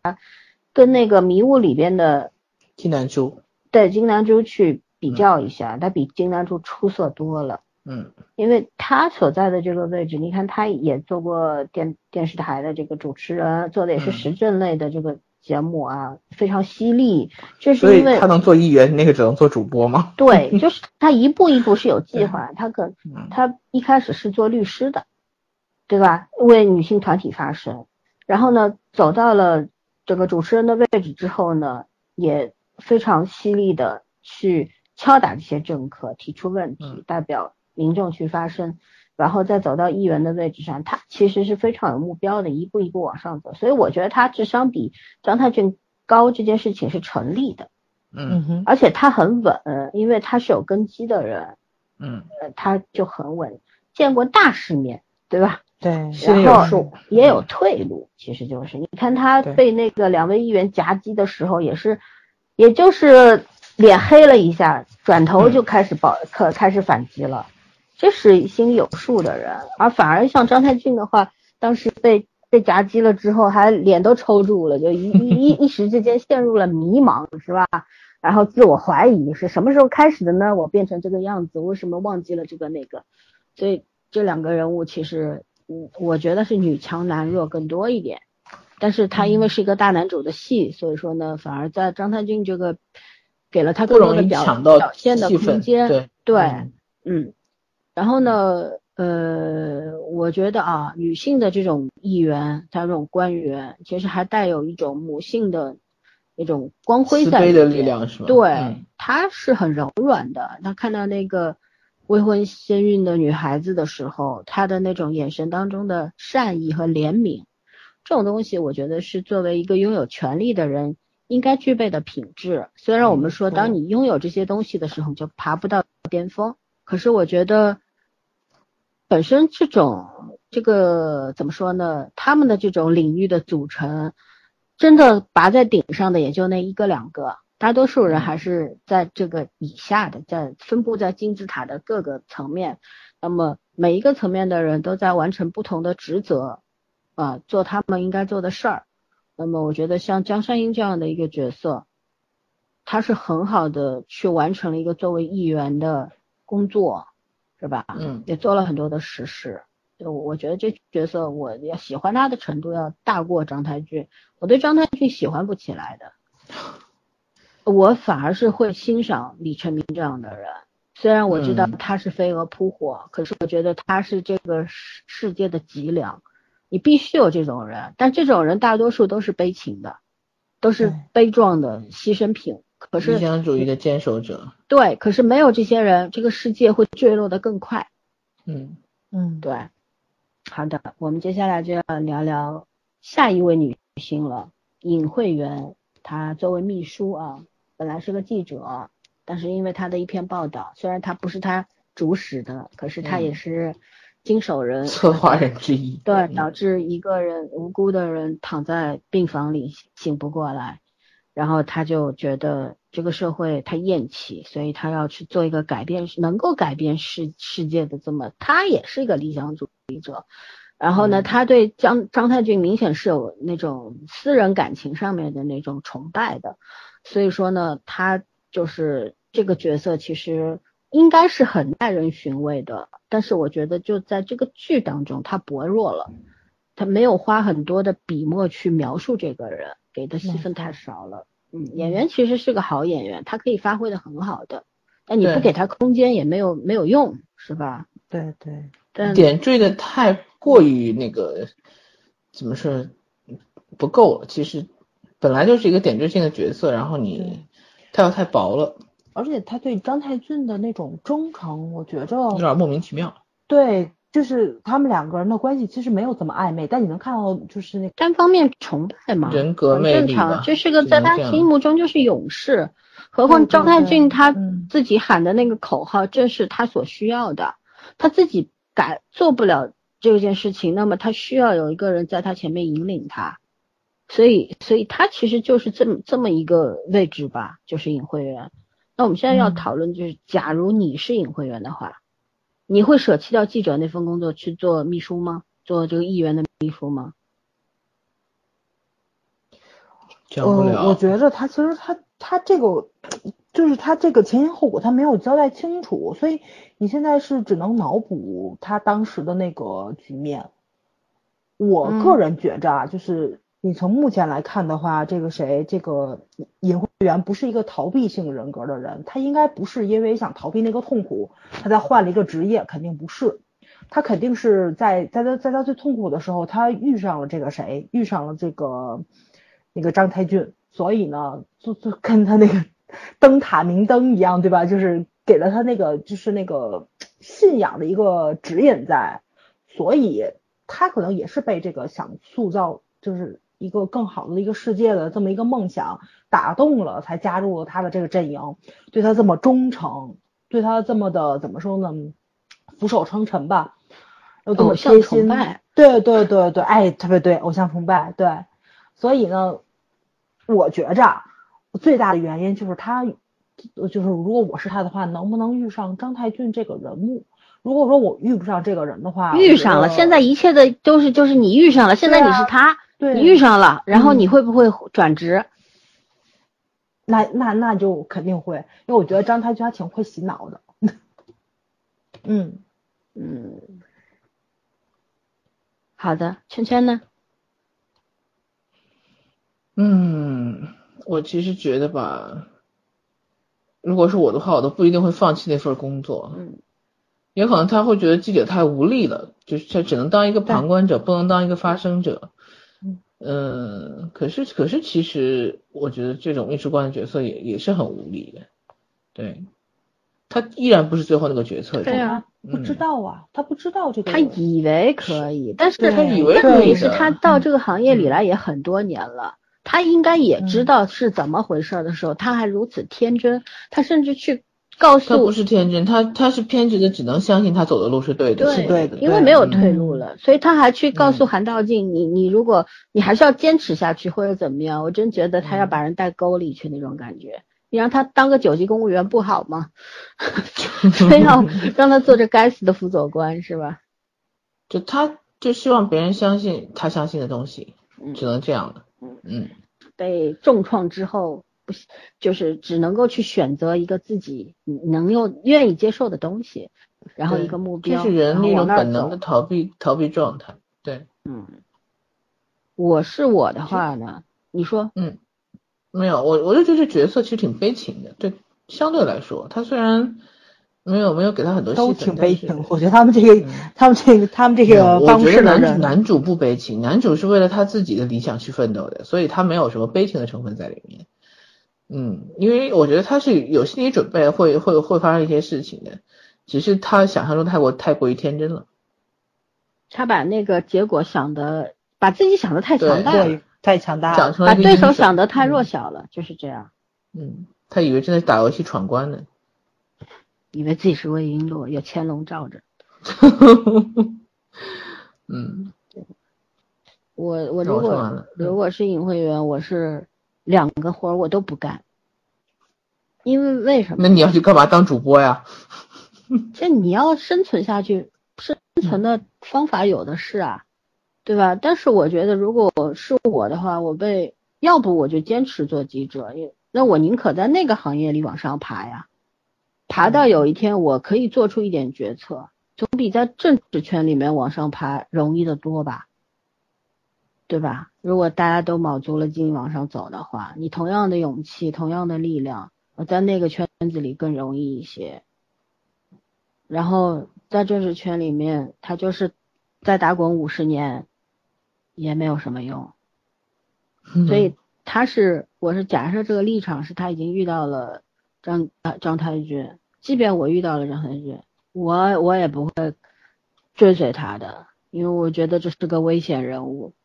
跟那个迷雾里边的金南珠。对金南珠去比较一下，他比金南珠出色多了。嗯因为他所在的这个位置，你看他也做过电电视台的这个主持人，做的也是嗯时政类的这个节目啊，非常犀利。这是因为他能做议员，那个只能做主播吗？对，就是他一步一步是有计划，他可嗯他一开始是做律师的，对吧？为女性团体发声，然后呢，走到了这个主持人的位置之后呢，也非常犀利的去敲打这些政客，提出问题，代表民众去发声，然后再走到议员的位置上，他其实是非常有目标的，一步一步往上走。所以我觉得他智商比张太俊高这件事情是成立的。嗯哼，而且他很稳，因为他是有根基的人。嗯，他就很稳，见过大世面，对吧？对，然后也有退路，其实就是你看他被那个两位议员夹击的时候，也是，也就是脸黑了一下，转头就开始保可开始反击了，这是心里有数的人。而反而像张太俊的话，当时被被夹击了之后，还脸都抽住了，就一一 一时之间陷入了迷茫，是吧？然后自我怀疑是什么时候开始的呢？我变成这个样子，为什么忘记了这个那个？所以这两个人物其实。嗯，我觉得是女强男弱更多一点，但是他因为是一个大男主的戏，所以说呢，反而在张太俊这个给了他更多的表表现的空间。对对，嗯，然后呢，呃，我觉得啊，女性的这种议员，她这种官员，其实还带有一种母性的那种光辉在的力量，是吧？对，她是很柔软的。她看到那个。未婚先孕的女孩子的时候，她的那种眼神当中的善意和怜悯，这种东西，我觉得是作为一个拥有权利的人应该具备的品质。虽然我们说，当你拥有这些东西的时候，你就爬不到巅峰，可是我觉得，本身这种这个怎么说呢？他们的这种领域的组成，真的拔在顶上的也就那一个两个。大多数人还是在这个以下的，在分布在金字塔的各个层面。那么每一个层面的人都在完成不同的职责，啊，做他们应该做的事儿。那么我觉得像江山英这样的一个角色，他是很好的去完成了一个作为议员的工作，是吧？嗯，也做了很多的实事。就我觉得这角色，我要喜欢他的程度要大过张太俊。我对张太俊喜欢不起来的。我反而是会欣赏李成明这样的人，虽然我知道他是飞蛾扑火，可是我觉得他是这个世世界的脊梁，你必须有这种人。但这种人大多数都是悲情的，都是悲壮的牺牲品。可是理想主义的坚守者。对，可是没有这些人，这个世界会坠落的更快。嗯嗯，对。好的，我们接下来就要聊聊下一位女性了，尹慧媛，她作为秘书啊。本来是个记者，但是因为她的一篇报道，虽然她不是她主使的，可是她也是经手人、策划人之一。对，导致一个人无辜的人躺在病房里醒不过来，然后他就觉得这个社会他厌弃，所以他要去做一个改变，能够改变世世界的这么，他也是一个理想主义者。然后呢，他对张张太俊明显是有那种私人感情上面的那种崇拜的。所以说呢，他就是这个角色，其实应该是很耐人寻味的。但是我觉得就在这个剧当中，他薄弱了，他没有花很多的笔墨去描述这个人，给的戏份太少了。嗯，演员其实是个好演员，他可以发挥的很好的，但你不给他空间也没有没有用，是吧？对对，但点缀的太过于那个，怎么说不够了？其实。本来就是一个点缀性的角色，然后你他又太薄了，而且他对张太俊的那种忠诚，我觉着有点莫名其妙。对，就是他们两个人的关系其实没有怎么暧昧，但你能看到就是那单方面崇拜嘛，人格魅力正常，这是个在他心目中就是勇士。何况张太俊他自己喊的那个口号，正是他所需要的。他自己改做不了这件事情，那么他需要有一个人在他前面引领他。所以，所以他其实就是这么这么一个位置吧，就是尹慧媛。那我们现在要讨论就是，假如你是尹慧媛的话，你会舍弃掉记者那份工作去做秘书吗？做这个议员的秘书吗？呃，我觉得他其实他他这个就是他这个前因后果他没有交代清楚，所以你现在是只能脑补他当时的那个局面。我个人觉着啊，就是。你从目前来看的话，这个谁，这个尹慧媛不是一个逃避性人格的人，他应该不是因为想逃避那个痛苦，他才换了一个职业，肯定不是。他肯定是在在他在他最痛苦的时候，他遇上了这个谁，遇上了这个那个张太俊，所以呢，就就跟他那个灯塔明灯一样，对吧？就是给了他那个就是那个信仰的一个指引在，所以他可能也是被这个想塑造就是一个更好的一个世界的这么一个梦想打动了，才加入了他的这个阵营，对他这么忠诚，对他这么的怎么说呢？俯首称臣吧，又这么贴心，对对对对，哎，特别对，偶像崇拜，对，所以呢，我觉着最大的原因就是他，就是如果我是他的话，能不能遇上张太俊这个人物？如果说我遇不上这个人的话，遇上了，现在一切的都是就是你遇上了，现在你是他，对，你遇上了，然后你会不会转职？那那那就肯定会，因为我觉得张太君还挺会洗脑的。嗯嗯，好的，圈圈呢？嗯，我其实觉得吧，如果是我的话，我都不一定会放弃那份工作。嗯，也可能他会觉得记者太无力了，就是他只能当一个旁观者，不能当一个发声者。嗯，可是可是其实我觉得这种面试官的角色也也是很无力的，对。他依然不是最后那个决策，对啊，不知道啊，他不知道这个。他以为可以，但是他以为可以，是他到这个行业里来也很多年了，他应该也知道是怎么回事的时候，他还如此天真，他甚至去告诉。他不是天真，他他是偏执的，只能相信他走的路是对的，是对的，因为没有退路了，所以他还去告诉韩道静，你你如果你还是要坚持下去或者怎么样，我真觉得他要把人带沟里去那种感觉。你让他当个九级公务员不好吗？非要让他做这该死的辅佐官是吧？就他就希望别人相信他相信的东西，只能这样了。嗯嗯。被重创之后，不就是只能够去选择一个自己能用愿意接受的东西，然后一个目标。这是人那种本能的逃避逃避状态。对。嗯。我是我的话呢？你说。嗯。没有，我我就觉得这角色其实挺悲情的，对，相对来说，他虽然没有没有给他很多都挺悲情。我觉得他们这个，他们这个，他们这个方式男主男主不悲情，男主是为了他自己的理想去奋斗的，所以他没有什么悲情的成分在里面。嗯，因为我觉得他是有心理准备，会会会发生一些事情的，只是他想象中太过太过于天真了。他把那个结果想的，把自己想的太强大了。太强大了，把对手想的太弱小了，就是这样。嗯，他以为正在打游戏闯关呢，以为自己是魏璎珞，有乾隆罩着。嗯，我我如果如果是尹慧媛，我是两个活儿我都不干，因为为什么？那你要去干嘛？当主播呀？这你要生存下去，生存的方法有的是啊。对吧？但是我觉得，如果是我的话，我被要不我就坚持做记者，那我宁可在那个行业里往上爬呀，爬到有一天我可以做出一点决策，总比在政治圈里面往上爬容易的多吧？对吧？如果大家都卯足了劲往上走的话，你同样的勇气，同样的力量，我在那个圈子里更容易一些。然后在政治圈里面，他就是再打滚五十年。也没有什么用，所以他是我是假设这个立场是他已经遇到了张张太君，即便我遇到了张太君，我我也不会追随他的，因为我觉得这是个危险人物。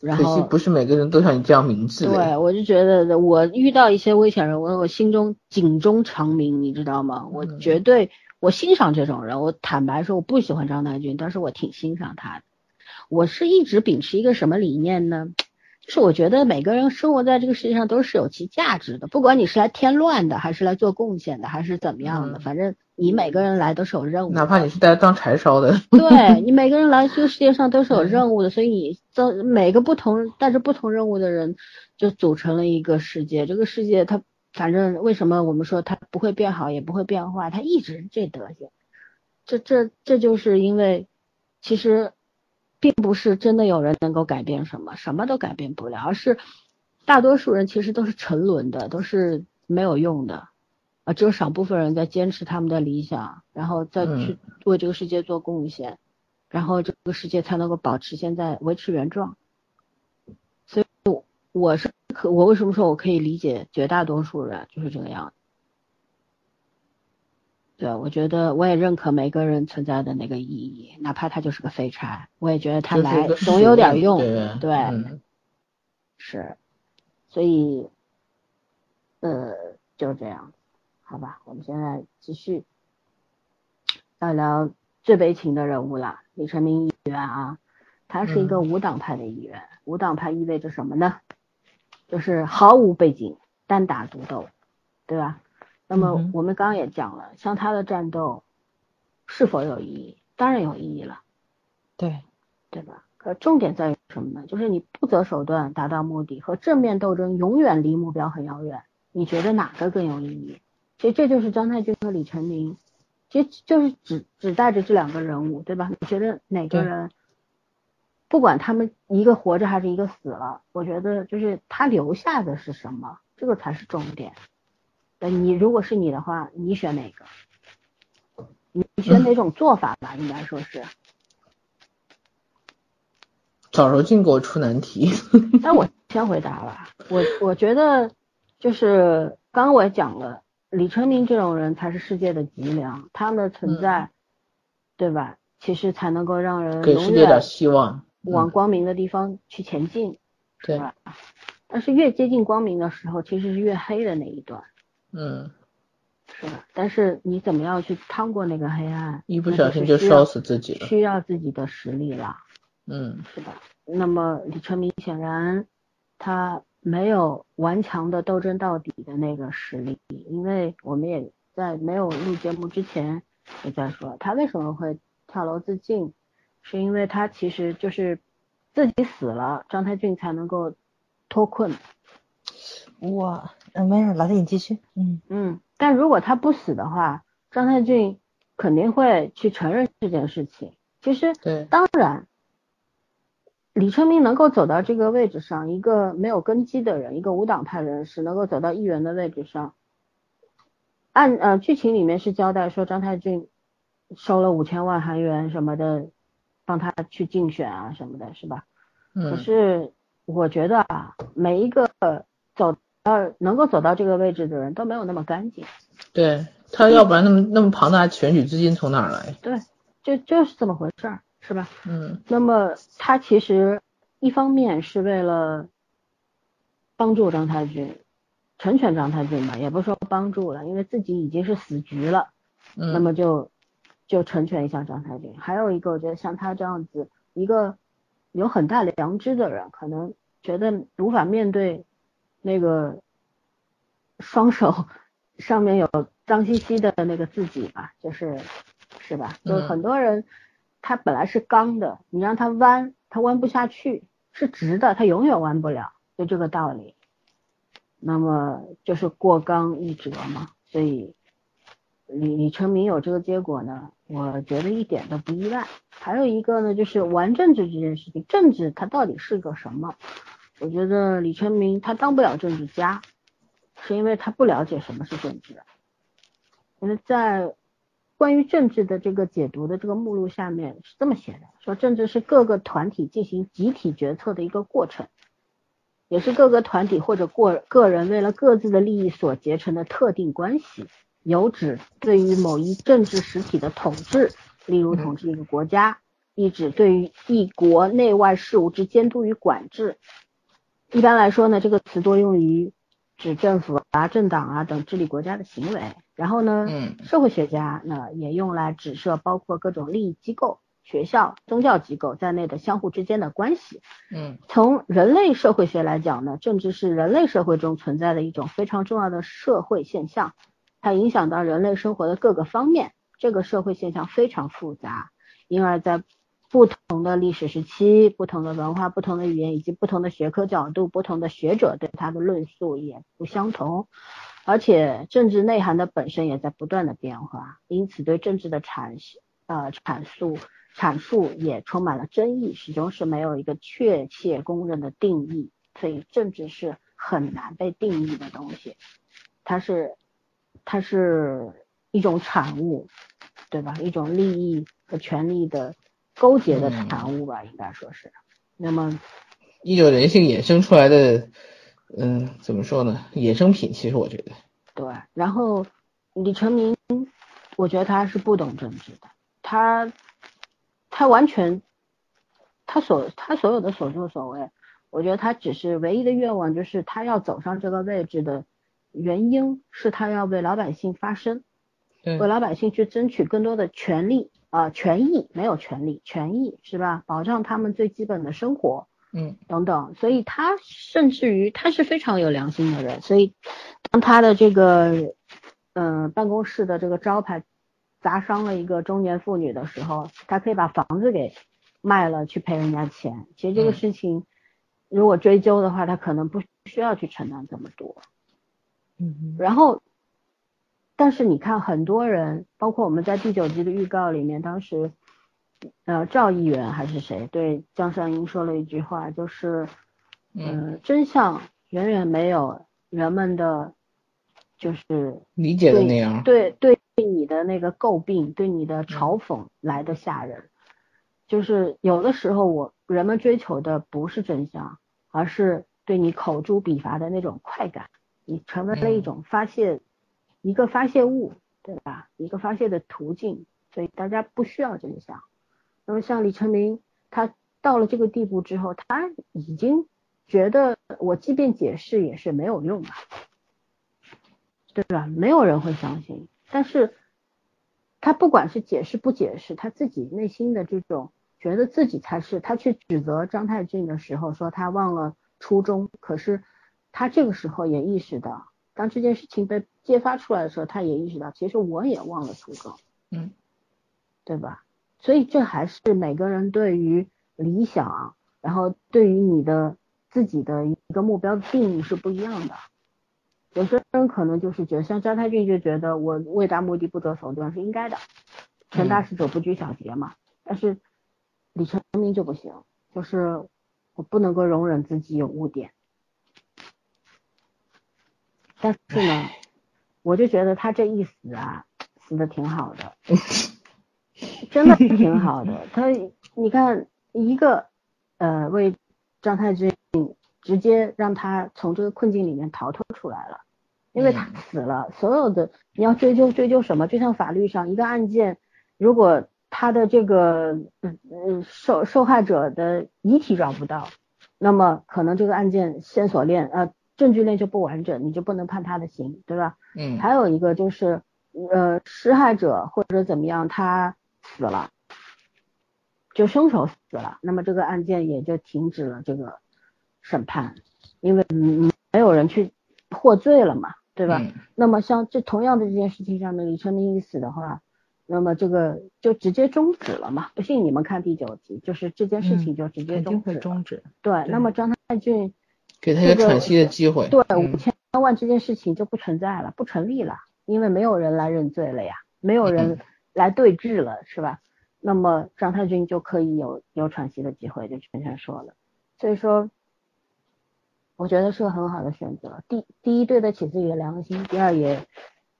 然后不是每个人都像你这样明智。对，我就觉得我遇到一些危险人物，我心中警钟长鸣，你知道吗？我绝对我欣赏这种人，我坦白说我不喜欢张大军，但是我挺欣赏他的。我是一直秉持一个什么理念呢？就是我觉得每个人生活在这个世界上都是有其价值的，不管你是来添乱的，还是来做贡献的，还是怎么样的，反正你每个人来都是有任务。哪怕你是来当柴烧的。对 你每个人来这个世界上都是有任务的，所以你这每个不同带着不同任务的人，就组成了一个世界。这个世界它反正为什么我们说它不会变好，也不会变坏，它一直是这德行。这这这就是因为其实。并不是真的有人能够改变什么，什么都改变不了，而是大多数人其实都是沉沦的，都是没有用的，啊，只有少部分人在坚持他们的理想，然后再去为这个世界做贡献，然后这个世界才能够保持现在维持原状。所以，我是可我为什么说我可以理解绝大多数人就是这个样子。对，我觉得我也认可每个人存在的那个意义，哪怕他就是个废柴，我也觉得他来总有点用。对，是，所以，呃，就这样，好吧，我们现在继续聊聊最悲情的人物了，李成明议员啊，他是一个无党派的议员，无党派意味着什么呢？就是毫无背景，单打独斗，对吧？那么我们刚刚也讲了，像他的战斗是否有意义？当然有意义了，对对吧？可重点在于什么呢？就是你不择手段达到目的和正面斗争永远离目标很遥远。你觉得哪个更有意义？其实这就是张太君和李成林，其实就是只只带着这两个人物，对吧？你觉得哪个人？不管他们一个活着还是一个死了，我觉得就是他留下的是什么，这个才是重点。你如果是你的话，你选哪个？你选哪种做法吧？应该说是。早柔静给我出难题。那我先回答吧。我我觉得就是刚刚我也讲了，李春明这种人才是世界的脊梁，他们的存在，对吧？其实才能够让人给世界点希望，往光明的地方去前进，对吧？但是越接近光明的时候，其实是越黑的那一段。嗯，是的，但是你怎么样去趟过那个黑暗？一不小心就烧死自己了，需要自己的实力了。嗯，是的。那么李成明显然他没有顽强的斗争到底的那个实力，因为我们也在没有录节目之前也在说，他为什么会跳楼自尽，是因为他其实就是自己死了，张太俊才能够脱困。哇。嗯，没事，老弟你继续。嗯嗯，但如果他不死的话，张太俊肯定会去承认这件事情。其实，对，当然，李春明能够走到这个位置上，一个没有根基的人，一个无党派人士能够走到议员的位置上，按呃剧情里面是交代说张太俊收了五千万韩元什么的，帮他去竞选啊什么的，是吧？嗯。可是我觉得啊，每一个走。呃，能够走到这个位置的人都没有那么干净。对他，要不然那么那么庞大选举资金从哪来？对，就就是这么回事儿，是吧？嗯。那么他其实一方面是为了帮助张太君，成全张太君吧，也不说帮助了，因为自己已经是死局了。嗯。那么就就成全一下张太君。还有一个，我觉得像他这样子一个有很大良知的人，可能觉得无法面对。那个双手上面有脏兮兮的那个自己吧，就是是吧？就很多人他本来是刚的，你让他弯，他弯不下去；是直的，他永远弯不了，就这个道理。那么就是过刚易折嘛，所以李李成明有这个结果呢，我觉得一点都不意外。还有一个呢，就是玩政治这件事情，政治它到底是个什么？我觉得李成明他当不了政治家，是因为他不了解什么是政治。因为在关于政治的这个解读的这个目录下面是这么写的：说政治是各个团体进行集体决策的一个过程，也是各个团体或者过个人为了各自的利益所结成的特定关系，有指对于某一政治实体的统治，例如统治一个国家，亦指对于一国内外事务之监督与管制。一般来说呢，这个词多用于指政府啊、政党啊等治理国家的行为。然后呢，社会学家呢也用来指涉包括各种利益机构、学校、宗教机构在内的相互之间的关系。嗯，从人类社会学来讲呢，政治是人类社会中存在的一种非常重要的社会现象，它影响到人类生活的各个方面。这个社会现象非常复杂，因而，在不同的历史时期、不同的文化、不同的语言以及不同的学科角度、不同的学者对它的论述也不相同，而且政治内涵的本身也在不断的变化，因此对政治的阐呃阐述阐述也充满了争议，始终是没有一个确切公认的定义，所以政治是很难被定义的东西，它是它是一种产物，对吧？一种利益和权利的勾结的产物吧，应该说是。那么，一种人性衍生出来的，嗯，怎么说呢？衍生品，其实我觉得。对，然后李成明，我觉得他是不懂政治的，他他完全，他所他所有的所作所为，我觉得他只是唯一的愿望，就是他要走上这个位置的原因是他要为老百姓发声，为老百姓去争取更多的权利。啊，权益没有权利，权益是吧？保障他们最基本的生活，嗯，等等。所以他甚至于他是非常有良心的人。所以当他的这个，嗯，办公室的这个招牌砸伤了一个中年妇女的时候，他可以把房子给卖了去赔人家钱。其实这个事情如果追究的话，他可能不需要去承担这么多。嗯，然后。但是你看，很多人，包括我们在第九集的预告里面，当时，呃，赵议员还是谁对江山英说了一句话，就是，嗯，真相远远没有人们的，就是理解的那样，对对你的那个诟病，对你的嘲讽来的吓人，就是有的时候我人们追求的不是真相，而是对你口诛笔伐的那种快感，你成为了一种发泄。一个发泄物，对吧？一个发泄的途径，所以大家不需要真相。那么像李成林，他到了这个地步之后，他已经觉得我即便解释也是没有用的，对吧？没有人会相信。但是，他不管是解释不解释，他自己内心的这种觉得自己才是他去指责张太俊的时候，说他忘了初衷。可是他这个时候也意识到。当这件事情被揭发出来的时候，他也意识到，其实我也忘了初衷，嗯，对吧？所以这还是每个人对于理想，然后对于你的自己的一个目标的定义是不一样的。有些人可能就是觉得，像张太俊就觉得我为达目的不择手段是应该的，成大事者不拘小节嘛。但是李成明就不行，就是我不能够容忍自己有污点。但是呢，我就觉得他这一死啊，死的挺好的，真的挺好的。他你看，一个呃为张太君直接让他从这个困境里面逃脱出来了，因为他死了，所有的你要追究追究什么？就像法律上一个案件，如果他的这个嗯受受害者的遗体找不到，那么可能这个案件线索链呃。证据链就不完整，你就不能判他的刑，对吧？嗯。还有一个就是，呃，施害者或者怎么样，他死了，就凶手死了，那么这个案件也就停止了这个审判，因为没有人去获罪了嘛，对吧？那么像这同样的这件事情上面，李春明一死的话，那么这个就直接终止了嘛？不信你们看第九集，就是这件事情就直接终止。终止。对，那么张太俊。给他一个喘息的机会。对，五千万这件事情就不存在了，不成立了，因为没有人来认罪了呀，没有人来对质了，是吧？那么张太君就可以有有喘息的机会，就全全说了。所以说，我觉得是个很好的选择。第第一，对得起自己的良心；第二，也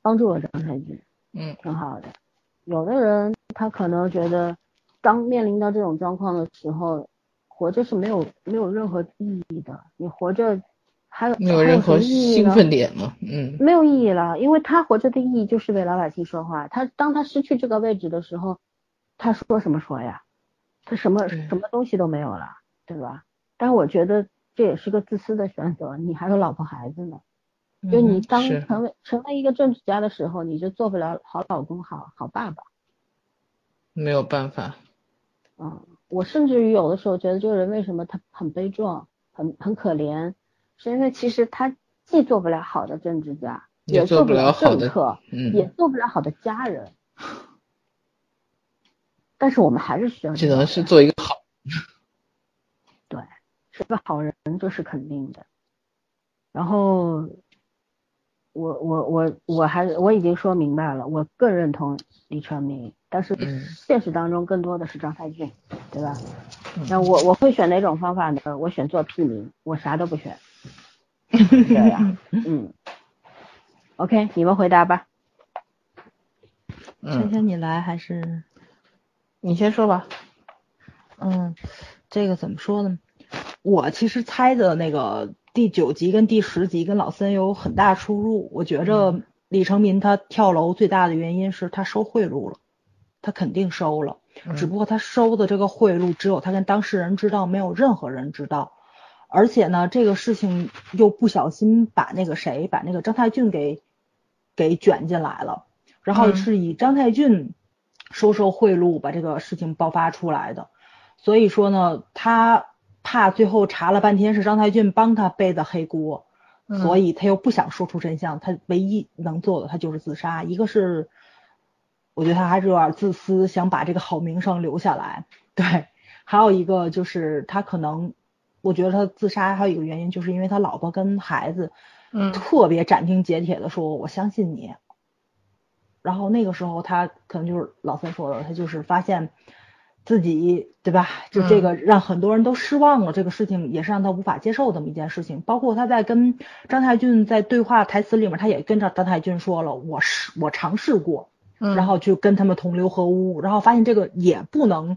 帮助了张太君，嗯，挺好的。有的人他可能觉得，当面临到这种状况的时候。活着是没有没有任何意义的，你活着还有没有任何兴奋点吗？嗯，没有意义了，因为他活着的意义就是为老百姓说话。他当他失去这个位置的时候，他说什么说呀？他什么什么东西都没有了，对吧？但是我觉得这也是个自私的选择，你还有老婆孩子呢。就你当成为成为一个政治家的时候，你就做不了好老公、好好爸爸。没有办法。嗯。我甚至于有的时候觉得这个人为什么他很悲壮，很很可怜，是因为其实他既做不了好的政治家，也做不了政客，也做不了好的家人。但是我们还是需要，只能是做一个好。对，是个好人这是肯定的。然后。我我我我还我已经说明白了，我更认同李传明，但是现实当中更多的是张太俊，对吧？那我我会选哪种方法呢？我选做屁民，我啥都不选。这样，嗯，OK，你们回答吧。萱萱你来还是？你先说吧。嗯，这个怎么说呢？我其实猜的那个第九集跟第十集跟老森有很大出入。我觉着李成民他跳楼最大的原因是他收贿赂了，他肯定收了，只不过他收的这个贿赂只有他跟当事人知道，没有任何人知道。而且呢，这个事情又不小心把那个谁，把那个张太俊给给卷进来了，然后是以张太俊收受贿赂把这个事情爆发出来的。所以说呢，他怕最后查了半天是张太俊帮他背的黑锅，所以他又不想说出真相，他唯一能做的他就是自杀。一个是我觉得他还是有点自私，想把这个好名声留下来。对，还有一个就是他可能。我觉得他自杀还有一个原因，就是因为他老婆跟孩子，嗯，特别斩钉截铁的说我相信你。然后那个时候他可能就是老三说的，他就是发现自己对吧？就这个让很多人都失望了，这个事情也是让他无法接受这么一件事情。包括他在跟张太俊在对话台词里面，他也跟着张太俊说了，我试我尝试过，然后就跟他们同流合污，然后发现这个也不能。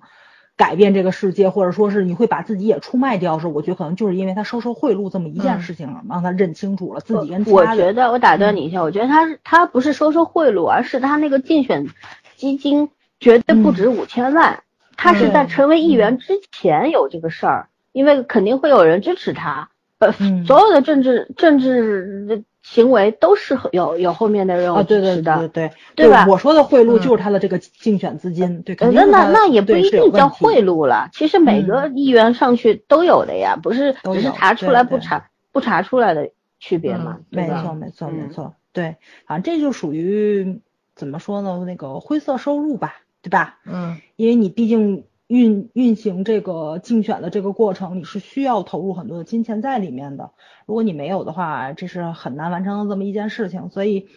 改变这个世界，或者说是你会把自己也出卖掉，是我觉得可能就是因为他收受贿赂这么一件事情，让他认清楚了自己跟我觉得我打断你一下，我觉得他是他不是收受贿赂，而是他那个竞选基金绝对不止五千万，他是在成为议员之前有这个事儿，因为肯定会有人支持他，呃，所有的政治政治。行为都是有有后面的任务支持的，对对对吧？我说的贿赂就是他的这个竞选资金，对，那那那也不一定叫贿赂了。其实每个议员上去都有的呀，不是只是查出来不查不查出来的区别嘛？没错没错没错，对，反正这就属于怎么说呢？那个灰色收入吧，对吧？嗯，因为你毕竟。运运行这个竞选的这个过程，你是需要投入很多的金钱在里面的。如果你没有的话，这是很难完成的这么一件事情。所以，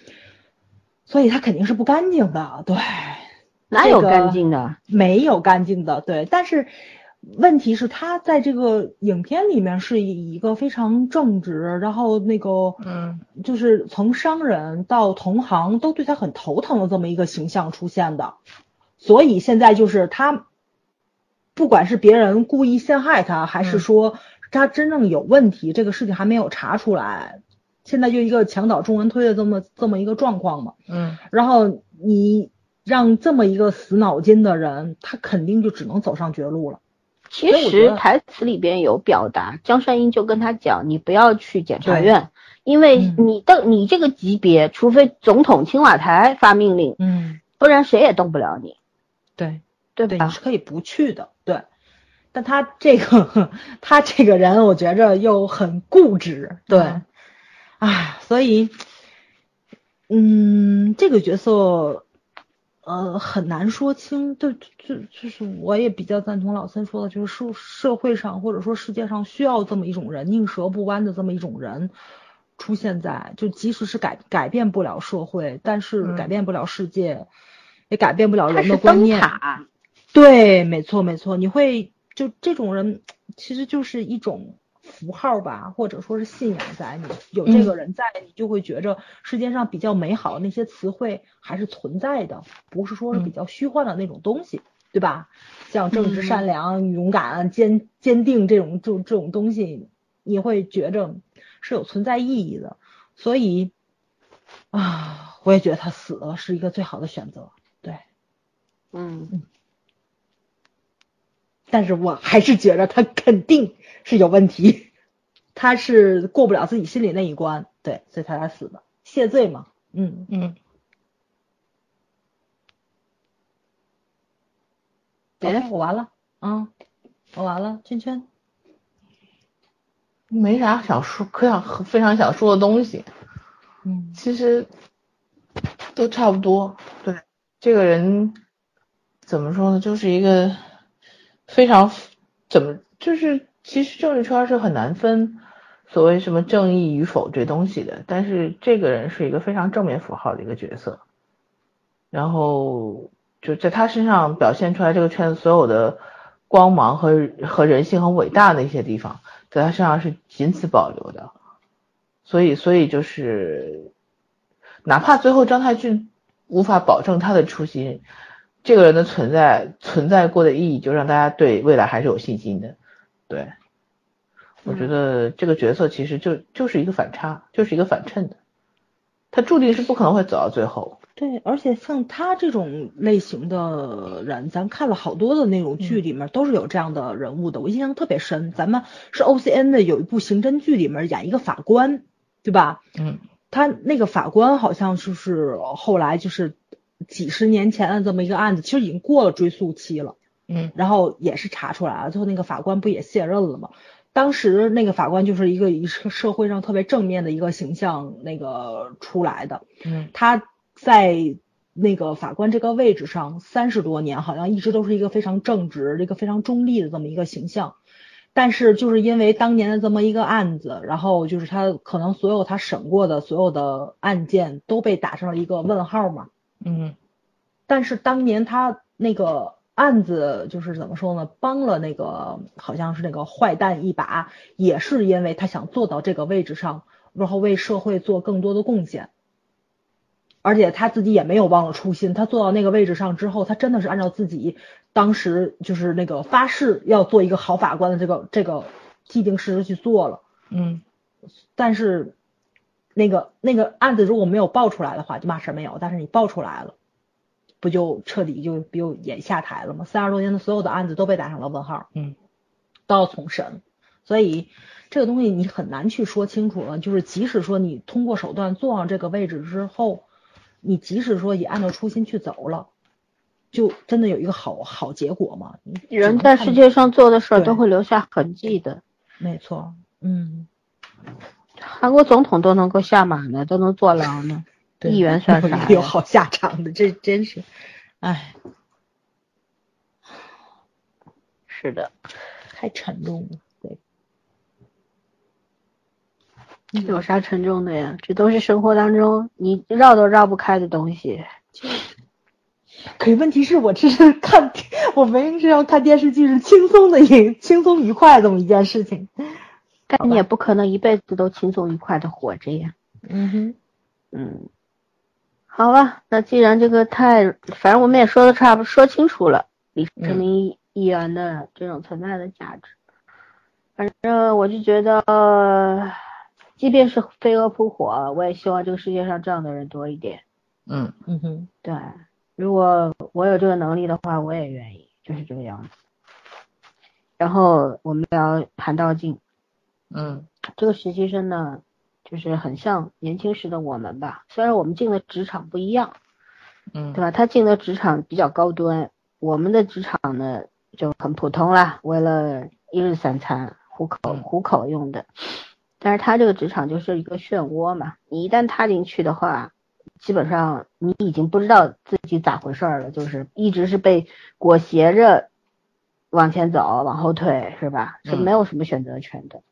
所以他肯定是不干净的，对。哪有干净的？没有干净的，对。但是问题是，他在这个影片里面是以一个非常正直，然后那个，嗯，就是从商人到同行都对他很头疼的这么一个形象出现的。所以现在就是他。不管是别人故意陷害他，还是说他真正有问题，这个事情还没有查出来，现在就一个墙倒众人推的这么这么一个状况嘛。嗯。然后你让这么一个死脑筋的人，他肯定就只能走上绝路了。其实台词里边有表达，江善英就跟他讲，你不要去检察院，因为你的你这个级别，除非总统青瓦台发命令，嗯，不然谁也动不了你。对。对对，你是可以不去的，对。但他这个，他这个人，我觉着又很固执，对。唉，所以，嗯，这个角色，呃，很难说清。就，就就是我也比较赞同老三说的，就是社社会上或者说世界上需要这么一种人，宁折不弯的这么一种人出现在，就即使是改改变不了社会，但是改变不了世界，也改变不了人的观念。对，没错没错，你会就这种人，其实就是一种符号吧，或者说是信仰在你有这个人在，你就会觉着世界上比较美好的那些词汇还是存在的，不是说是比较虚幻的那种东西，对吧？像正直、善良、勇敢、坚坚定这种这种这种东西，你会觉着是有存在意义的。所以啊，我也觉得他死了是一个最好的选择。对，嗯嗯。但是我还是觉得他肯定是有问题，他是过不了自己心里那一关，对，所以他才死的，谢罪嘛，嗯。嗯。哎，我完了，嗯，我完了，圈圈，没啥想说，可想非常想说的东西，嗯，其实都差不多，对，这个人怎么说呢，就是一个。非常怎么就是其实政治圈是很难分所谓什么正义与否这东西的，但是这个人是一个非常正面符号的一个角色，然后就在他身上表现出来这个圈子所有的光芒和和人性很伟大的一些地方，在他身上是仅此保留的，所以所以就是哪怕最后张太俊无法保证他的初心，这个人的存在存在过的意义，就让大家对未来还是有信心的。对，我觉得这个角色其实就就是一个反差，就是一个反衬的，他注定是不可能会走到最后。对，而且像他这种类型的人，咱看了好多的那种剧里面都是有这样的人物的，我印象特别深。咱们是 O C N 的有一部刑侦剧里面演一个法官，对吧？嗯。他那个法官好像就是后来就是几十年前的这么一个案子，其实已经过了追诉期了。嗯。然后也是查出来了，最后那个法官不也卸任了吗？当时那个法官就是一个一个社会上特别正面的一个形象那个出来的。嗯。他。在那个法官这个位置上三十多年，好像一直都是一个非常正直、一个非常中立的这么一个形象。但是就是因为当年的这么一个案子，然后就是他可能所有他审过的所有的案件都被打上了一个问号嘛。嗯。但是当年他那个案子就是怎么说呢？帮了那个好像是那个坏蛋一把，也是因为他想做到这个位置上，然后为社会做更多的贡献。而且他自己也没有忘了初心，他坐到那个位置上之后，他真的是按照自己当时就是那个发誓要做一个好法官的这个这个既定事实去做了。嗯，但是那个那个案子如果没有爆出来的话，就嘛事没有。但是你爆出来了，不就彻底就就也下台了吗？三十多年的所有的案子都被打上了问号。嗯，都要重审，所以这个东西你很难去说清楚了。就是即使说你通过手段坐上这个位置之后。你即使说也按照初心去走了，就真的有一个好好结果吗？人在世界上做的事儿都会留下痕迹的。没错，嗯，韩国总统都能够下马呢，都能坐牢呢，议员算啥？有好下场的，这真是，哎，是的，太沉重了。对有啥沉重的呀？这都是生活当中你绕都绕不开的东西。可是问题是我这是看，我明明是要看电视剧，是轻松的、轻轻松愉快这么一件事情。但你也不可能一辈子都轻松愉快的活着呀。嗯哼，嗯，好吧，那既然这个太，反正我们也说的差不多，说清楚了李世民议员的这种存在的价值。反正我就觉得。即便是飞蛾扑火，我也希望这个世界上这样的人多一点。嗯嗯哼，对，如果我有这个能力的话，我也愿意，就是这个样子。然后我们聊韩道静，嗯，这个实习生呢，就是很像年轻时的我们吧，虽然我们进的职场不一样，嗯，对吧？他进的职场比较高端，我们的职场呢就很普通啦，为了一日三餐糊口糊口用的。但是他这个职场就是一个漩涡嘛，你一旦踏进去的话，基本上你已经不知道自己咋回事了，就是一直是被裹挟着往前走、往后退，是吧？是没有什么选择权的。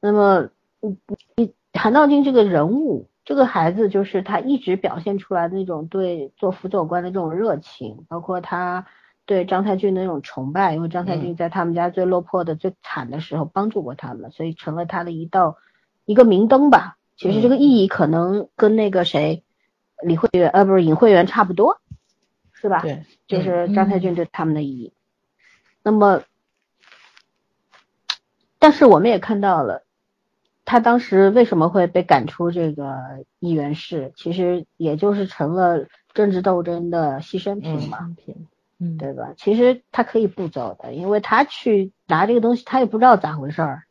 那么，你你韩道金这个人物，这个孩子就是他一直表现出来的那种对做辅佐官的这种热情，包括他。对张太俊的那种崇拜，因为张太俊在他们家最落魄的、最惨的时候帮助过他们，所以成了他的一道一个明灯吧。其实这个意义可能跟那个谁李慧媛呃不是尹慧媛差不多，是吧？对，就是张太俊对他们的意义。那么，但是我们也看到了，他当时为什么会被赶出这个议员室，其实也就是成了政治斗争的牺牲品嘛。嗯，对吧？其实他可以不走的，因为他去拿这个东西，他也不知道咋回事儿。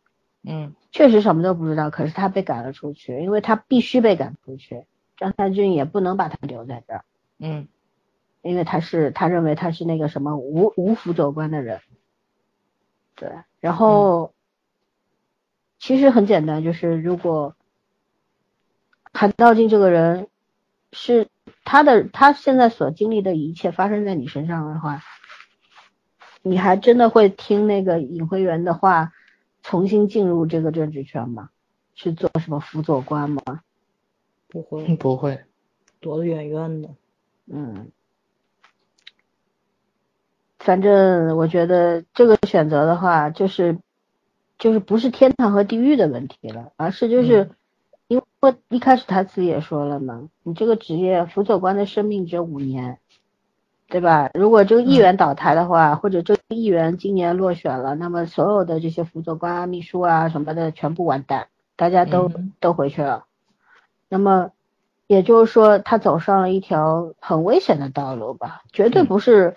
嗯，确实什么都不知道。可是他被赶了出去，因为他必须被赶出去。张三军也不能把他留在这儿。嗯，因为他是他认为他是那个什么无无辅佐官的人。对，然后其实很简单，就是如果韩道静这个人是。他的他现在所经历的一切发生在你身上的话，你还真的会听那个尹慧媛的话，重新进入这个政治圈吗？去做什么辅佐官吗？不会，不会，躲得远远的。嗯，反正我觉得这个选择的话，就是就是不是天堂和地狱的问题了，而是就是因为一开始台词也说了嘛，你这个职业辅佐官的生命只有五年，对吧？如果这个议员倒台的话，或者这个议员今年落选了，那么所有的这些辅佐官啊、秘书啊什么的全部完蛋，大家都、嗯都回去了。那么也就是说，他走上了一条很危险的道路吧，绝对嗯不是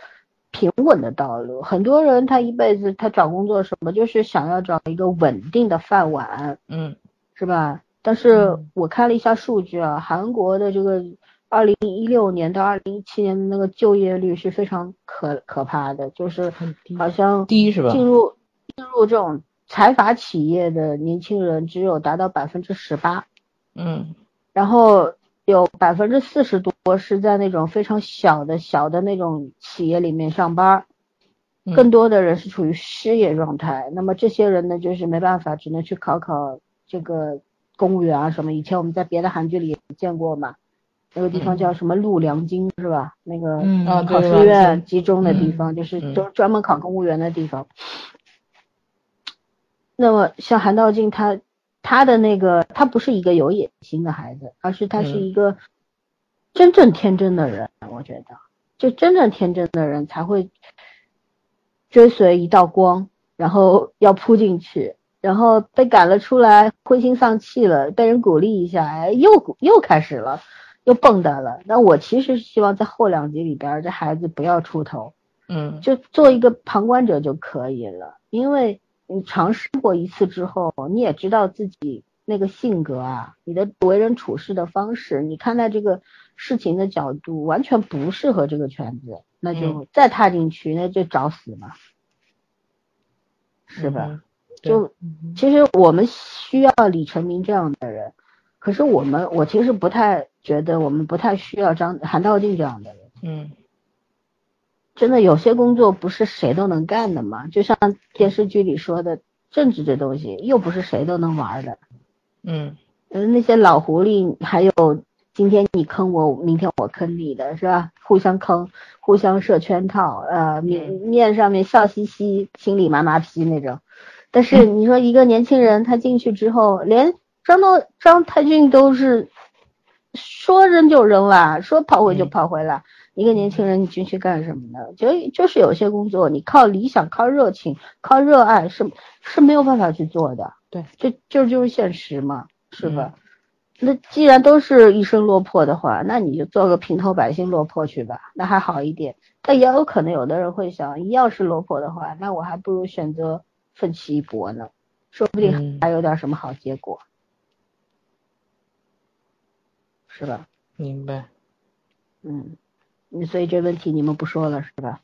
平稳的道路。很多人他一辈子他找工作什么，就是想要找一个稳定的饭碗，嗯是吧？但是嗯我看了一下数据啊，韩国的这个二零一六年到二零一七年的那个就业率是非常可可怕的，就是好像低是吧？进入进入这种财阀企业的年轻人只有达到百分之十八，嗯然后有百分之四十多是在那种非常小的小的那种企业里面上班，嗯更多的人是处于失业状态。那么这些人呢，就是没办法，只能去考考这个公务员啊什么。以前我们在别的韩剧里也见过嘛，那个地方叫什么陆良京是吧？那个嗯啊考试院集中的地嗯方，就是都专专门考公务员的地方。那么像韩道静他他的那个他不是一个有野心的孩子，而是他是嗯一个真正天真的人，我觉得，就真正天真的人才会追随一道光，然后要扑进去，然后被赶了出来，灰心丧气了，被人鼓励一下，哎，又又开始了，又蹦跶了。那我其实是希望在后两集里边，这孩子不要出头，嗯就做一个旁观者就可以了，因为你尝试过一次之后，你也知道自己那个性格啊，你的为人处事的方式，你看待这个事情的角度完全不适合这个圈子，那就再踏进去，那就找死嘛，是吧？嗯就其实我们需要李成明这样的人，可是我们我其实不太觉得我们不太需要张韩道静这样的人。嗯真的有些工作不是谁都能干的嘛，就像电视剧里说的，政治这东西又不是谁都能玩的。嗯嗯，那些老狐狸，还有今天你坑我，明天我坑你的是吧？互相坑，互相设圈套，呃，面面上面笑嘻嘻，心里麻麻批那种。但是你说一个年轻人他进去之后，连张东张太俊都是说扔就扔了，说跑回就跑回了。一个年轻人你进去干什么呢？就就是有些工作你靠理想、靠热情、靠热爱是是没有办法去做的。对，这这就是现实嘛，是吧？那既然都是一生落魄的话，那你就做个平头百姓落魄去吧，那还好一点。但也有可能有的人会想，一样是落魄的话，那我还不如选择奋起一搏呢，说不定嗯还有点什么好结果，是吧？明白，嗯，你所以这问题你们不说了是吧？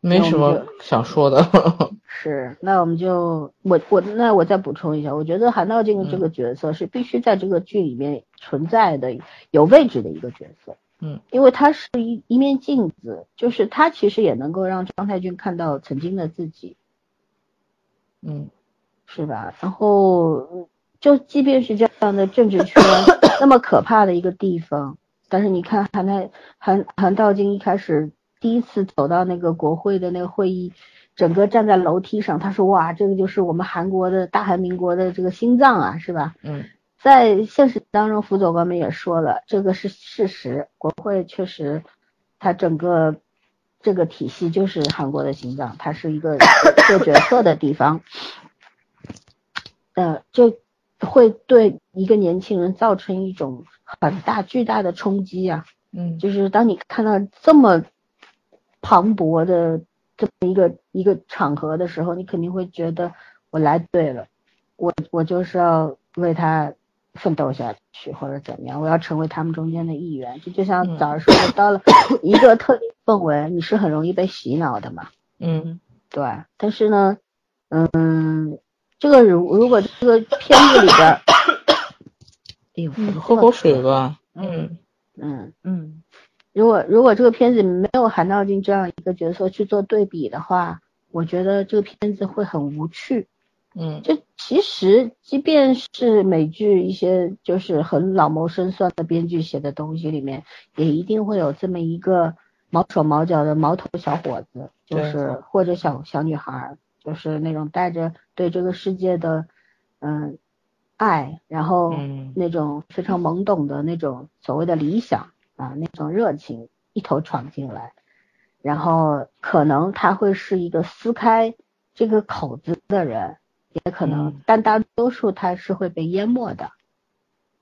没什么想说的。是，那我们就我我那我再补充一下，我觉得韩道静这个角色是必须在这个剧里面存在的、有位置的一个角色。嗯，因为他是一一面镜子，就是他其实也能够让张太君看到曾经的自己，嗯是吧？然后嗯就即便是这样的政治圈那么可怕的一个地方，但是你看韩太韩韩道静一开始第一次走到那个国会的那个会议，整个站在楼梯上，他说哇，这个就是我们韩国的大韩民国的这个心脏啊，是吧？嗯在现实当中，辅佐官们也说了，这个是事实。国会确实，它整个这个体系就是韩国的心脏，它是一个做决策的地方。呃，就会对一个年轻人造成一种很大巨大的冲击啊！嗯就是当你看到这么磅礴的这么一个一个场合的时候，你肯定会觉得我来对了，我我就是要为他奋斗下去，或者怎么样，我要成为他们中间的一员。就就像嗯早上说的，到了一个特定氛围，你是很容易被洗脑的嘛。嗯对，但是呢，嗯，这个如如果这个片子里边儿，哎呦，嗯喝口水吧。嗯嗯。嗯如果如果这个片子没有韩道静这样一个角色去做对比的话，我觉得这个片子会很无趣。嗯就其实，即便是美剧一些就是很老谋深算的编剧写的东西里面，也一定会有这么一个毛手毛脚的毛头小伙子，就是或者小小女孩儿，就是那种带着对这个世界的嗯爱，然后那种非常懵懂的那种所谓的理想啊，那种热情一头闯进来，然后可能他会是一个撕开这个口子的人，也可能嗯但大多数他是会被淹没的。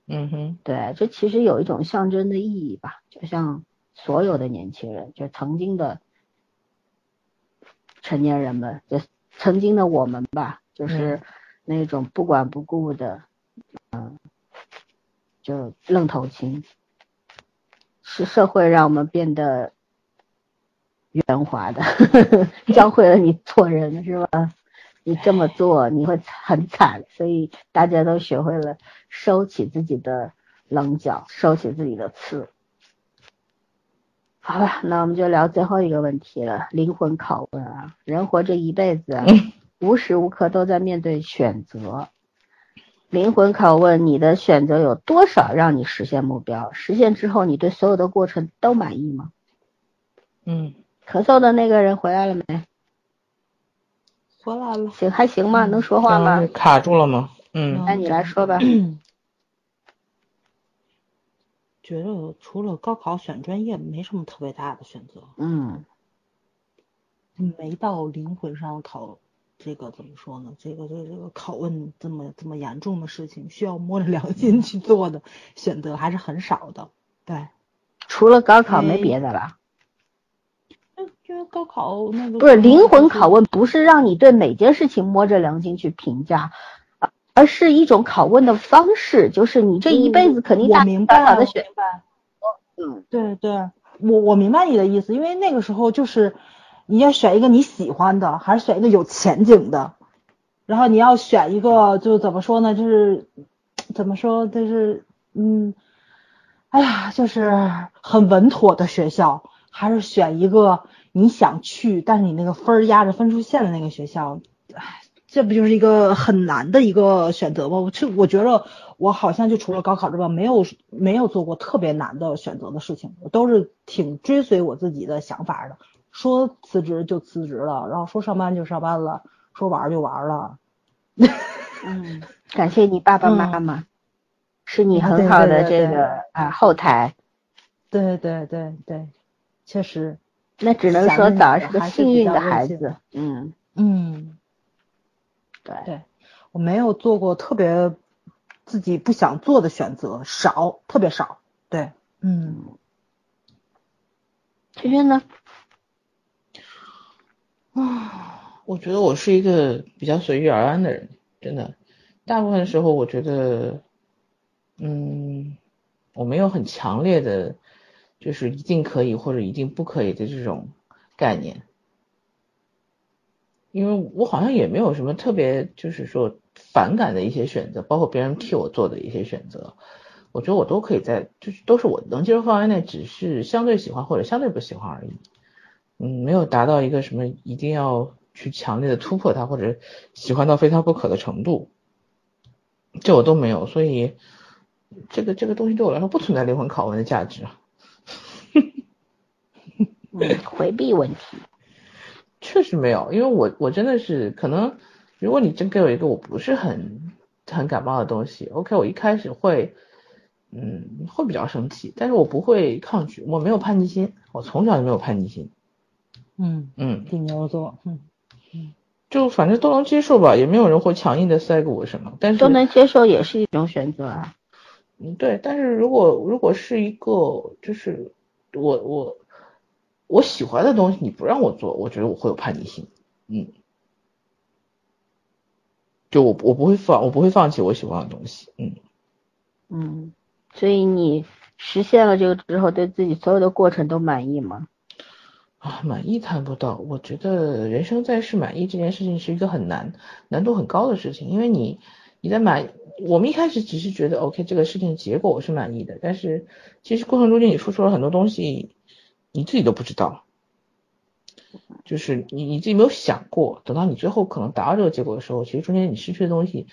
嗯哼，对，这其实有一种象征的意义吧，就像所有的年轻人，就曾经的成年人们，就曾经的我们吧，就是那种不管不顾的，嗯，就愣头青，是社会让我们变得圆滑的，教会了你做人是吧？你这么做你会很惨，所以大家都学会了收起自己的棱角，收起自己的刺。好吧，那我们就聊最后一个问题了，灵魂拷问啊，人活这一辈子啊，无时无刻都在面对选择。灵魂拷问：你的选择有多少让你实现目标？实现之后，你对所有的过程都满意吗？嗯，咳嗽的那个人回来了没？回来了。行，还行吗？能说话吗卡住了吗？嗯那你来说吧。觉得除了高考选专业，没什么特别大的选择，嗯没到灵魂上考。这个怎么说呢？这个这个这个拷问这么这么严重的事情，需要摸着良心去做的选择还是很少的。对，除了高考没哎别的了。因因为高考那个不是灵魂拷问，不是让你对每件事情摸着良心去评价，而而是一种拷问的方式，就是你这一辈子肯定大明白我大小的选明白嗯对对，我我明白你的意思，因为那个时候就是你要选一个你喜欢的，还是选一个有前景的，然后你要选一个就怎么说呢，就是怎么说，就是嗯，哎呀，就是很稳妥的学校，还是选一个你想去，但是你那个分儿压着分数线的那个学校，哎，这不就是一个很难的一个选择吗？我这我觉得我好像就除了高考之外，没有没有做过特别难的选择的事情，我都是挺追随我自己的想法的。说辞职就辞职了，然后说上班就上班了，说玩儿就玩儿了。嗯，感谢你爸爸妈妈，是你啊很好的这个啊后台，对对对对，确实，那只能说早儿是个幸运的孩子。嗯，嗯，对，对我没有做过特别自己不想做的选择，少，特别少。对，嗯。圈圈呢？啊，我觉得我是一个比较随遇而安的人，真的。大部分时候，我觉得，嗯，我没有很强烈的，就是一定可以或者一定不可以的这种概念，因为我好像也没有什么特别，就是说反感的一些选择，包括别人替我做的一些选择，我觉得我都可以在，就是都是我能接受范围内，只是相对喜欢或者相对不喜欢而已。嗯，没有达到一个什么一定要去强烈的突破它，或者喜欢到非它不可的程度，这我都没有，所以这个这个东西对我来说不存在灵魂拷问的价值。嗯，回避问题。确实没有，因为我我真的是可能，如果你真给我一个我不是很很感冒的东西，OK，我一开始会，嗯，会比较生气，但是我不会抗拒，我没有叛逆心，我从小就没有叛逆心，嗯，嗯，金牛座，嗯就反正都能接受吧，也没有人会强硬的塞给我什么，但是都能接受也是一种选择啊。嗯，对，但是如果如果是一个就是我我我喜欢的东西，你不让我做，我觉得我会有叛逆心，嗯，就我我不会放我不会放弃我喜欢的东西，嗯，嗯，所以你实现了这个之后，对自己所有的过程都满意吗？啊，满意谈不到，我觉得人生在世满意这件事情是一个很难难度很高的事情，因为你你在满我们一开始只是觉得 OK 这个事情结果我是满意的，但是其实过程中间你付出了很多东西，你自己都不知道。就是你你自己没有想过，等到你最后可能达到这个结果的时候，其实中间你失去的东西，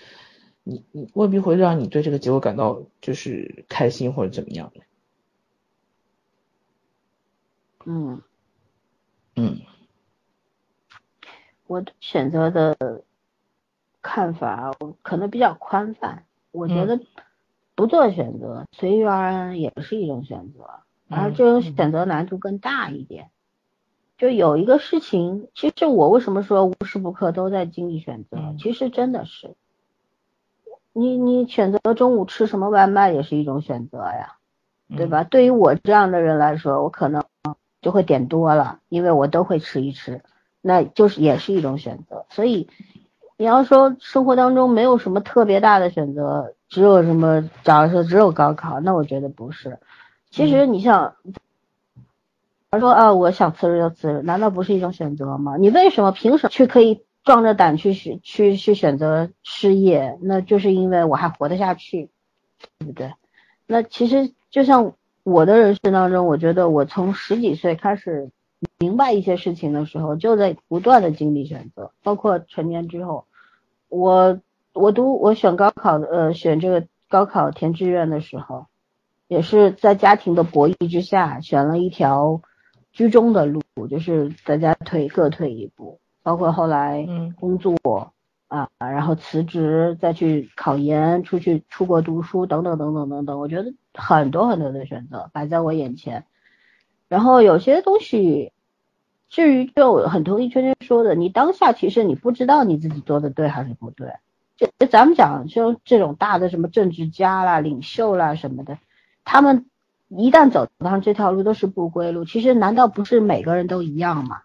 你你未必会让你对这个结果感到就是开心或者怎么样的。嗯，嗯我选择的看法我可能比较宽泛。我觉得不做选择，随遇而安也是一种选择，而这种选择难度更大一点。就有一个事情，其实我为什么说无时不刻都在经历选择？其实真的是，你你选择中午吃什么外卖也是一种选择呀，对吧？对于我这样的人来说，我可能就会点多了，因为我都会吃一吃，那就是也是一种选择。所以你要说生活当中没有什么特别大的选择，只有什么，假如说只有高考，那我觉得不是。其实你像。他说啊，我想辞职就辞职，难道不是一种选择吗？你为什么凭什么去可以壮着胆去选去去选择失业？那就是因为我还活得下去，对不对？那其实就像我的人生当中，我觉得我从十几岁开始明白一些事情的时候，就在不断的经历选择，包括成年之后，我我读我选高考的呃选这个高考填志愿的时候，也是在家庭的博弈之下选了一条。居中的路就是大家退各退一步，包括后来工作啊，然后辞职再去考研，出去出国读书等等等等等等，我觉得很多很多的选择摆在我眼前。然后有些东西，至于就很同意圈圈说的，你当下其实你不知道你自己做的对还是不对。就咱们讲就这种大的什么政治家啦、领袖啦什么的，他们。一旦走上这条路都是不归路，其实难道不是每个人都一样吗？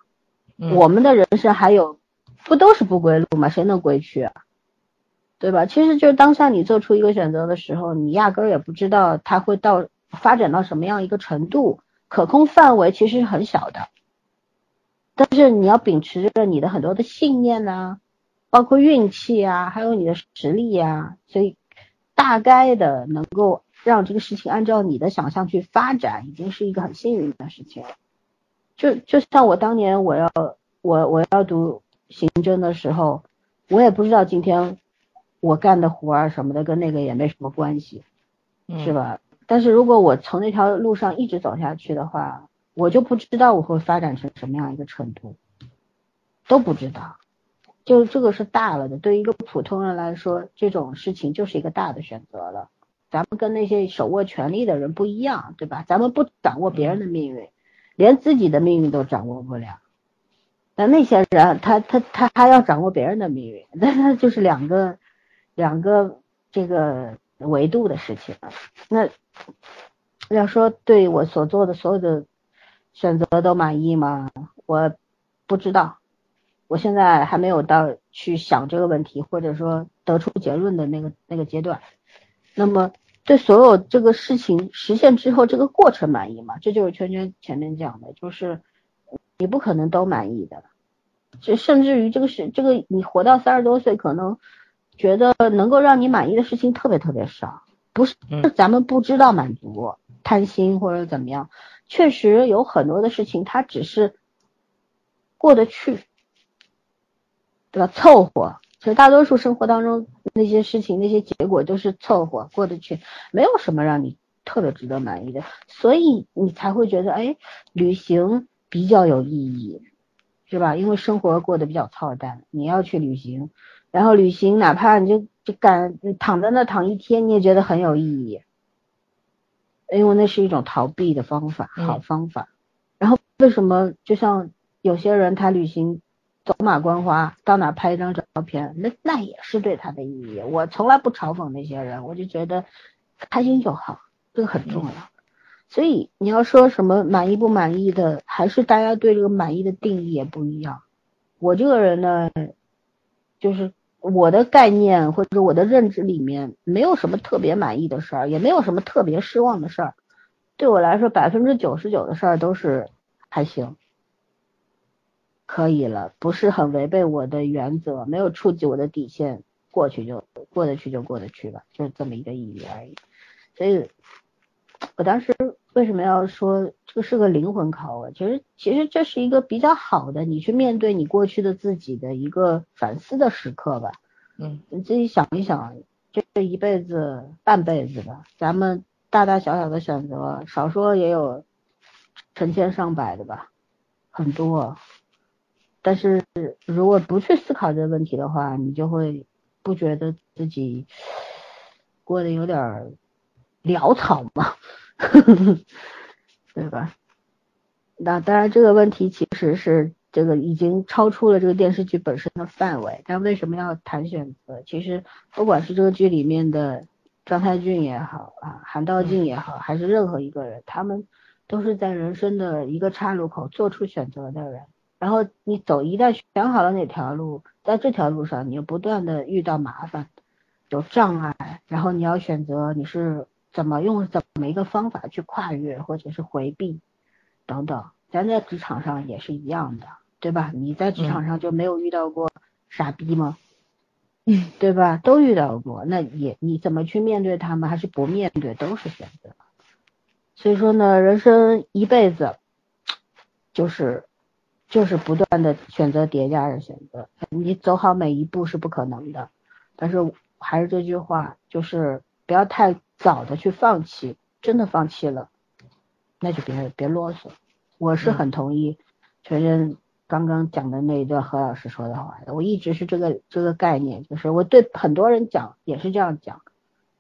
我们的人生还有不都是不归路吗？谁能归去啊？对吧？其实就当下你做出一个选择的时候，你压根儿也不知道它会到发展到什么样一个程度，可控范围其实是很小的。但是你要秉持着你的很多的信念呐，包括运气啊，还有你的实力呀，所以大概的能够。让这个事情按照你的想象去发展，已经是一个很幸运的事情。就就像我当年我要我我要读刑侦的时候，我也不知道今天我干的活儿什么的跟那个也没什么关系，是吧？但是如果我从那条路上一直走下去的话，我就不知道我会发展成什么样一个程度，都不知道。就这个是大了的，对于一个普通人来说，这种事情就是一个大的选择了。咱们跟那些手握权力的人不一样，对吧？咱们不掌握别人的命运，连自己的命运都掌握不了。但那些人，他他他还要掌握别人的命运，那那就是两个两个这个维度的事情。那要说对我所做的所有的选择都满意吗？我不知道，我现在还没有到去想这个问题，或者说得出结论的那个那个阶段。那么。对所有这个事情实现之后，这个过程满意吗？这就是圈圈前面讲的，就是你不可能都满意的，就甚至于这个是这个你活到三十多岁，可能觉得能够让你满意的事情特别特别少，不是咱们不知道满足、贪心或者怎么样，确实有很多的事情它只是过得去，对吧？凑合。其实大多数生活当中那些事情、那些结果都是凑合过得去，没有什么让你特别值得满意的，所以你才会觉得，哎，旅行比较有意义，是吧？因为生活过得比较操蛋，你要去旅行，然后旅行哪怕你就就敢躺在那躺一天，你也觉得很有意义，因为那是一种逃避的方法，好方法。然后为什么就像有些人他旅行？走马观花，到哪拍一张照片，那那也是对他的意义。我从来不嘲讽那些人，我就觉得开心就好，这个很重要。所以你要说什么满意不满意的，还是大家对这个满意的定义也不一样。我这个人呢，就是我的概念或者我的认知里面，没有什么特别满意的事儿，也没有什么特别失望的事儿。对我来说，百分之九十九的事儿都是还行。可以了，不是很违背我的原则，没有触及我的底线，过去就过得去就过得去吧，就是这么一个意义而已。所以，我当时为什么要说这个是个灵魂拷问？其实，其实这是一个比较好的，你去面对你过去的自己的一个反思的时刻吧。嗯，你自己想一想，这一辈子半辈子吧，咱们大大小小的选择，少说也有成千上百的吧，很多。但是如果不去思考这个问题的话，你就会不觉得自己过得有点潦草吗？对吧？那当然，这个问题其实是这个已经超出了这个电视剧本身的范围。但为什么要谈选择？其实不管是这个剧里面的张太俊也好啊，韩道静也好，还是任何一个人，他们都是在人生的一个岔路口做出选择的人。然后你走，一旦选好了哪条路，在这条路上，你又不断的遇到麻烦，有障碍，然后你要选择你是怎么用怎么一个方法去跨越或者是回避。等等，咱在职场上也是一样的，对吧？你在职场上就没有遇到过傻逼吗？嗯，对吧？都遇到过，那也你怎么去面对他们，还是不面对，都是选择。所以说呢，人生一辈子就是就是不断的选择叠加着选择，你走好每一步是不可能的。但是还是这句话，就是不要太早的去放弃，真的放弃了，那就别别啰嗦。我是很同意全真刚刚讲的那一段何老师说的话的，我一直是这个这个概念，就是我对很多人讲也是这样讲，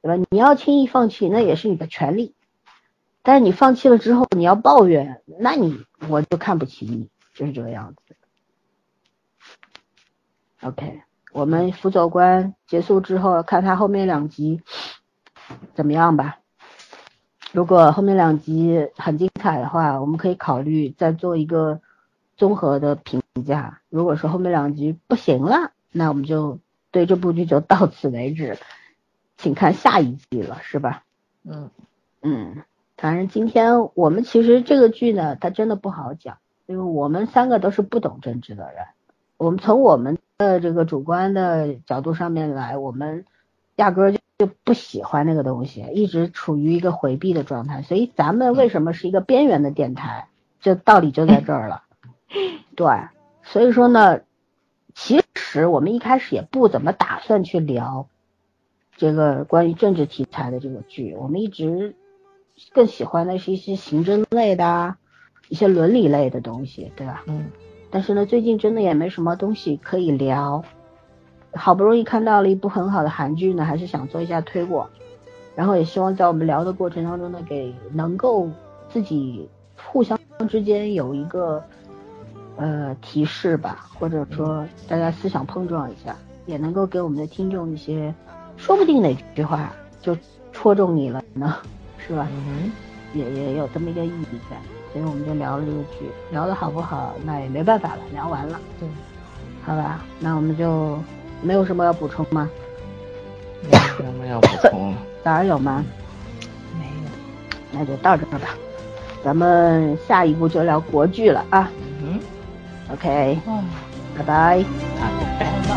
对吧？你要轻易放弃，那也是你的权利，但是你放弃了之后，你要抱怨，那你我就看不起你，就是这个样子。OK，我们辅佐官结束之后，看他后面两集怎么样吧。如果后面两集很精彩的话，我们可以考虑再做一个综合的评价。如果说后面两集不行了，那我们就对这部剧就到此为止，请看下一季了，是吧？嗯嗯，反正今天我们其实这个剧呢，它真的不好讲，因为我们三个都是不懂政治的人，我们从我们的这个主观的角度上面来，我们压根儿就。就不喜欢那个东西，一直处于一个回避的状态，所以咱们为什么是一个边缘的电台？这道理就在这儿了。对，所以说呢，其实我们一开始也不怎么打算去聊这个关于政治题材的这个剧，我们一直更喜欢的是一些刑侦类的、一些伦理类的东西，对吧？嗯。但是呢，最近真的也没什么东西可以聊。好不容易看到了一部很好的韩剧呢，还是想做一下推广，然后也希望在我们聊的过程当中呢，给能够自己互相之间有一个呃提示吧，或者说大家思想碰撞一下，也能够给我们的听众一些，说不定哪句话就戳中你了呢，是吧？嗯，也也有这么一个意义在，所以我们就聊了这个剧，聊的好不好，那也没办法了，聊完了，对，好吧，那我们就。没有什么要补充吗？没有什么要补充。早上有吗？没有，那就到这儿吧。咱们下一步就聊国剧了啊。嗯。OK。嗯。拜拜。拜拜。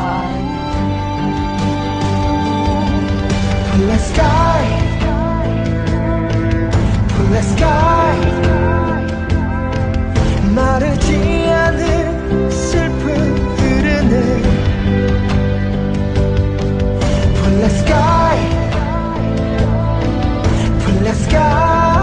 the sky, Pull the sky.